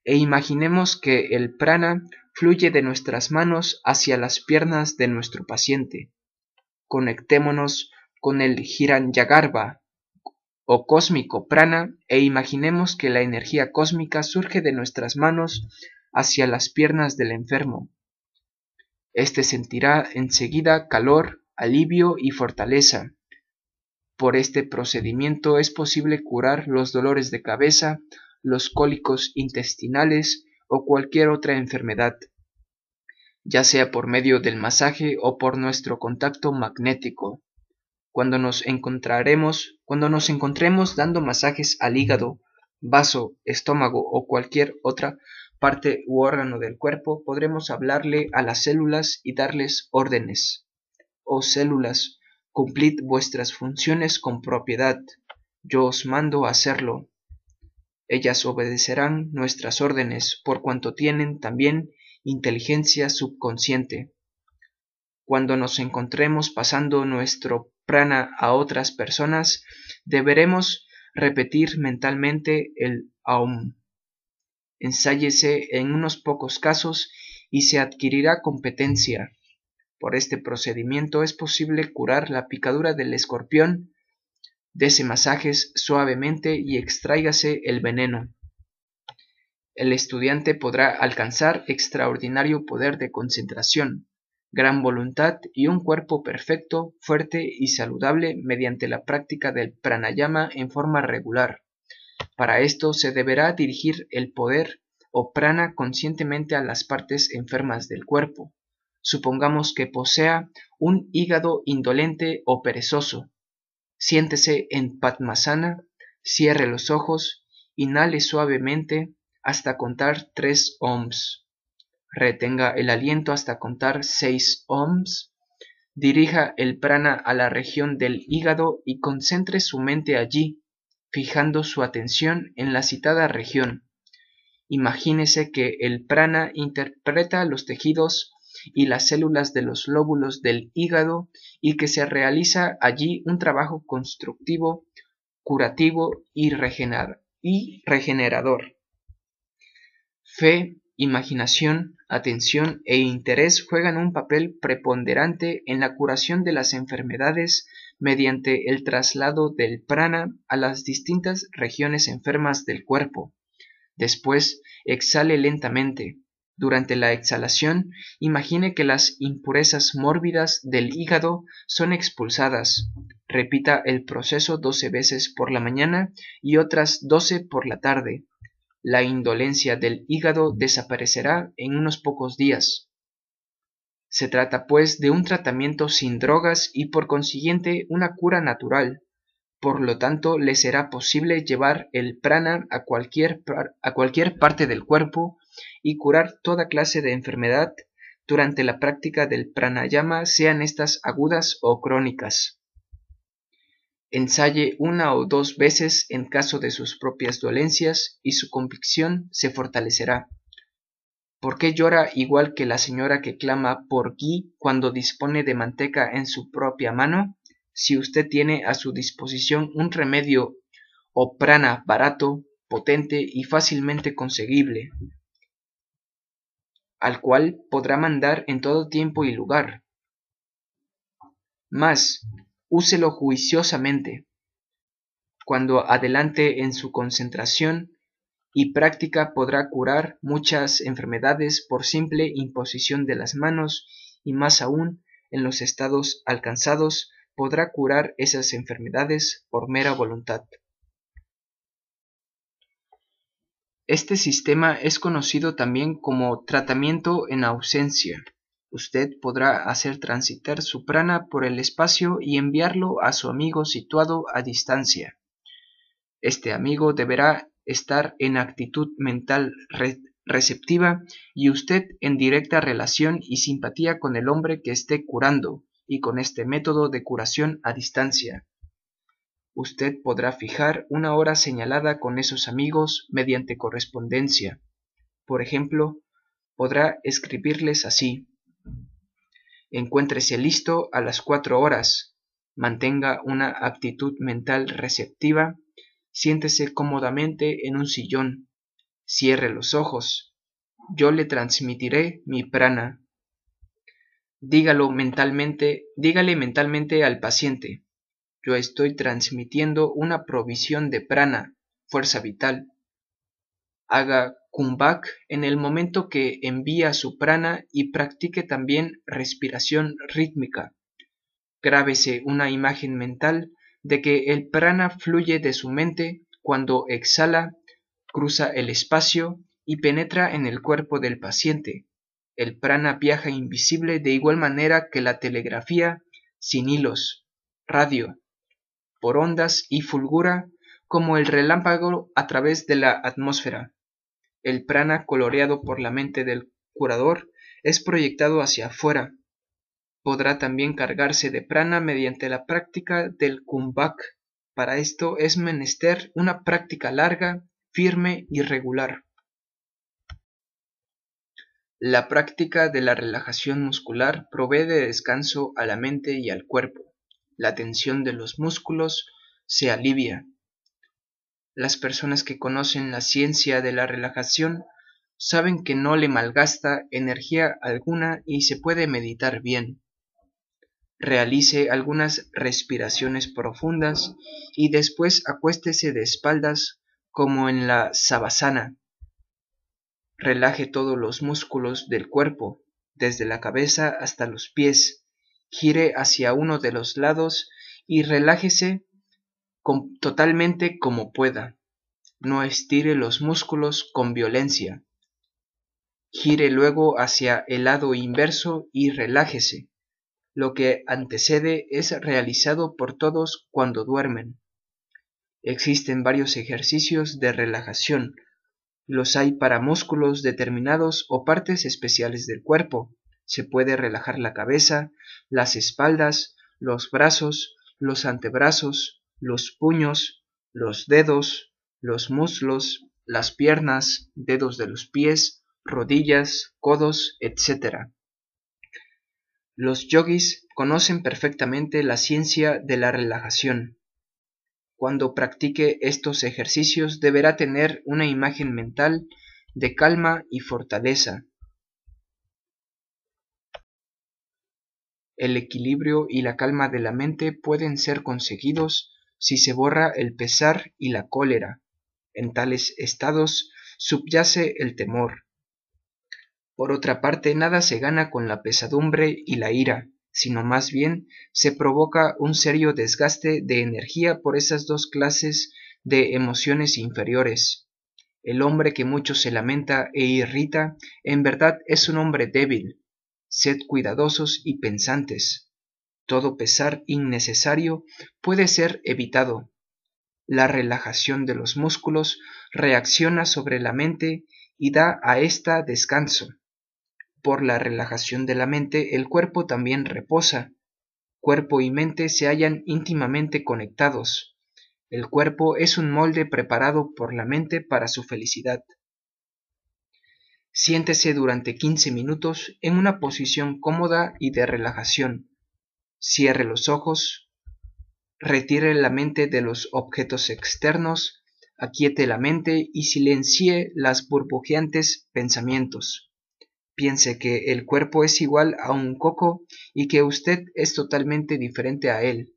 e imaginemos que el prana fluye de nuestras manos hacia las piernas de nuestro paciente. Conectémonos con el Hiranyagarbha o cósmico prana e imaginemos que la energía cósmica surge de nuestras manos hacia las piernas del enfermo. Este sentirá enseguida calor, alivio y fortaleza. Por este procedimiento es posible curar los dolores de cabeza, los cólicos intestinales o cualquier otra enfermedad, ya sea por medio del masaje o por nuestro contacto magnético. Cuando nos encontraremos, cuando nos encontremos dando masajes al hígado, vaso, estómago o cualquier otra parte u órgano del cuerpo, podremos hablarle a las células y darles órdenes. Oh células, cumplid vuestras funciones con propiedad, yo os mando hacerlo. Ellas obedecerán nuestras órdenes por cuanto tienen también inteligencia subconsciente. Cuando nos encontremos pasando nuestro prana a otras personas, deberemos repetir mentalmente el Aum ensáyese en unos pocos casos y se adquirirá competencia. Por este procedimiento es posible curar la picadura del escorpión, dese masajes suavemente y extráigase el veneno. El estudiante podrá alcanzar extraordinario poder de concentración, gran voluntad y un cuerpo perfecto, fuerte y saludable mediante la práctica del pranayama en forma regular. Para esto se deberá dirigir el poder o prana conscientemente a las partes enfermas del cuerpo. Supongamos que posea un hígado indolente o perezoso. Siéntese en Padmasana, cierre los ojos, inhale suavemente hasta contar tres ohms. Retenga el aliento hasta contar seis ohms. Dirija el prana a la región del hígado y concentre su mente allí fijando su atención en la citada región. Imagínese que el prana interpreta los tejidos y las células de los lóbulos del hígado y que se realiza allí un trabajo constructivo, curativo y, regenerador. Fe, imaginación, atención e interés juegan un papel preponderante en la curación de las enfermedades mediante el traslado del prana a las distintas regiones enfermas del cuerpo. Después, exhale lentamente. Durante la exhalación, imagine que las impurezas mórbidas del hígado son expulsadas. Repita el proceso doce veces por la mañana y otras doce por la tarde. La indolencia del hígado desaparecerá en unos pocos días. Se trata pues de un tratamiento sin drogas y por consiguiente una cura natural. Por lo tanto, le será posible llevar el prana a cualquier, a cualquier parte del cuerpo y curar toda clase de enfermedad durante la práctica del pranayama, sean estas agudas o crónicas. Ensaye una o dos veces en caso de sus propias dolencias y su convicción se fortalecerá. ¿Por qué llora igual que la señora que clama por gui cuando dispone de manteca en su propia mano? Si usted tiene a su disposición un remedio o prana barato, potente y fácilmente conseguible, al cual podrá mandar en todo tiempo y lugar. Mas, úselo juiciosamente. Cuando adelante en su concentración y práctica podrá curar muchas enfermedades por simple imposición de las manos y más aún en los estados alcanzados podrá curar esas enfermedades por mera voluntad. Este sistema es conocido también como tratamiento en ausencia. Usted podrá hacer transitar su prana por el espacio y enviarlo a su amigo situado a distancia. Este amigo deberá estar en actitud mental receptiva y usted en directa relación y simpatía con el hombre que esté curando y con este método de curación a distancia. Usted podrá fijar una hora señalada con esos amigos mediante correspondencia. Por ejemplo, podrá escribirles así. Encuéntrese listo a las cuatro horas. Mantenga una actitud mental receptiva. Siéntese cómodamente en un sillón. Cierre los ojos. Yo le transmitiré mi prana. Dígalo mentalmente, dígale mentalmente al paciente yo estoy transmitiendo una provisión de prana, fuerza vital. Haga kumbhak en el momento que envía su prana y practique también respiración rítmica. Grábese una imagen mental de que el prana fluye de su mente cuando exhala, cruza el espacio y penetra en el cuerpo del paciente. El prana viaja invisible de igual manera que la telegrafía, sin hilos, radio, por ondas y fulgura como el relámpago a través de la atmósfera. El prana coloreado por la mente del curador es proyectado hacia afuera. Podrá también cargarse de prana mediante la práctica del kumbhak. Para esto es menester una práctica larga, firme y regular. La práctica de la relajación muscular provee de descanso a la mente y al cuerpo la tensión de los músculos se alivia. Las personas que conocen la ciencia de la relajación saben que no le malgasta energía alguna y se puede meditar bien. Realice algunas respiraciones profundas y después acuéstese de espaldas como en la sabasana. Relaje todos los músculos del cuerpo, desde la cabeza hasta los pies, gire hacia uno de los lados y relájese totalmente como pueda. No estire los músculos con violencia. Gire luego hacia el lado inverso y relájese. Lo que antecede es realizado por todos cuando duermen. Existen varios ejercicios de relajación. Los hay para músculos determinados o partes especiales del cuerpo. Se puede relajar la cabeza, las espaldas, los brazos, los antebrazos, los puños, los dedos, los muslos, las piernas, dedos de los pies, rodillas, codos, etc. Los yogis conocen perfectamente la ciencia de la relajación. Cuando practique estos ejercicios deberá tener una imagen mental de calma y fortaleza, El equilibrio y la calma de la mente pueden ser conseguidos si se borra el pesar y la cólera. En tales estados subyace el temor. Por otra parte, nada se gana con la pesadumbre y la ira, sino más bien se provoca un serio desgaste de energía por esas dos clases de emociones inferiores. El hombre que mucho se lamenta e irrita, en verdad es un hombre débil, Sed cuidadosos y pensantes. Todo pesar innecesario puede ser evitado. La relajación de los músculos reacciona sobre la mente y da a ésta descanso. Por la relajación de la mente el cuerpo también reposa. Cuerpo y mente se hallan íntimamente conectados. El cuerpo es un molde preparado por la mente para su felicidad. Siéntese durante 15 minutos en una posición cómoda y de relajación. Cierre los ojos, retire la mente de los objetos externos, aquiete la mente y silencie las burbujeantes pensamientos. Piense que el cuerpo es igual a un coco y que usted es totalmente diferente a él.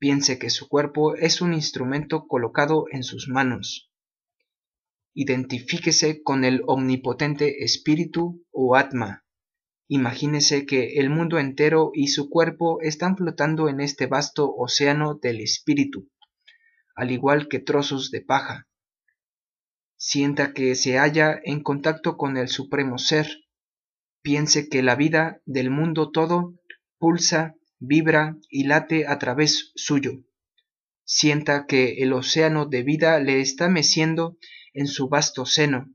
Piense que su cuerpo es un instrumento colocado en sus manos identifíquese con el omnipotente espíritu o atma. Imagínese que el mundo entero y su cuerpo están flotando en este vasto océano del espíritu, al igual que trozos de paja. Sienta que se halla en contacto con el Supremo Ser. Piense que la vida del mundo todo pulsa, vibra y late a través suyo. Sienta que el océano de vida le está meciendo en su vasto seno.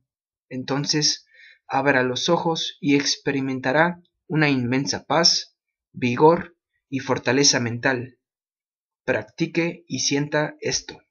Entonces abra los ojos y experimentará una inmensa paz, vigor y fortaleza mental. Practique y sienta esto.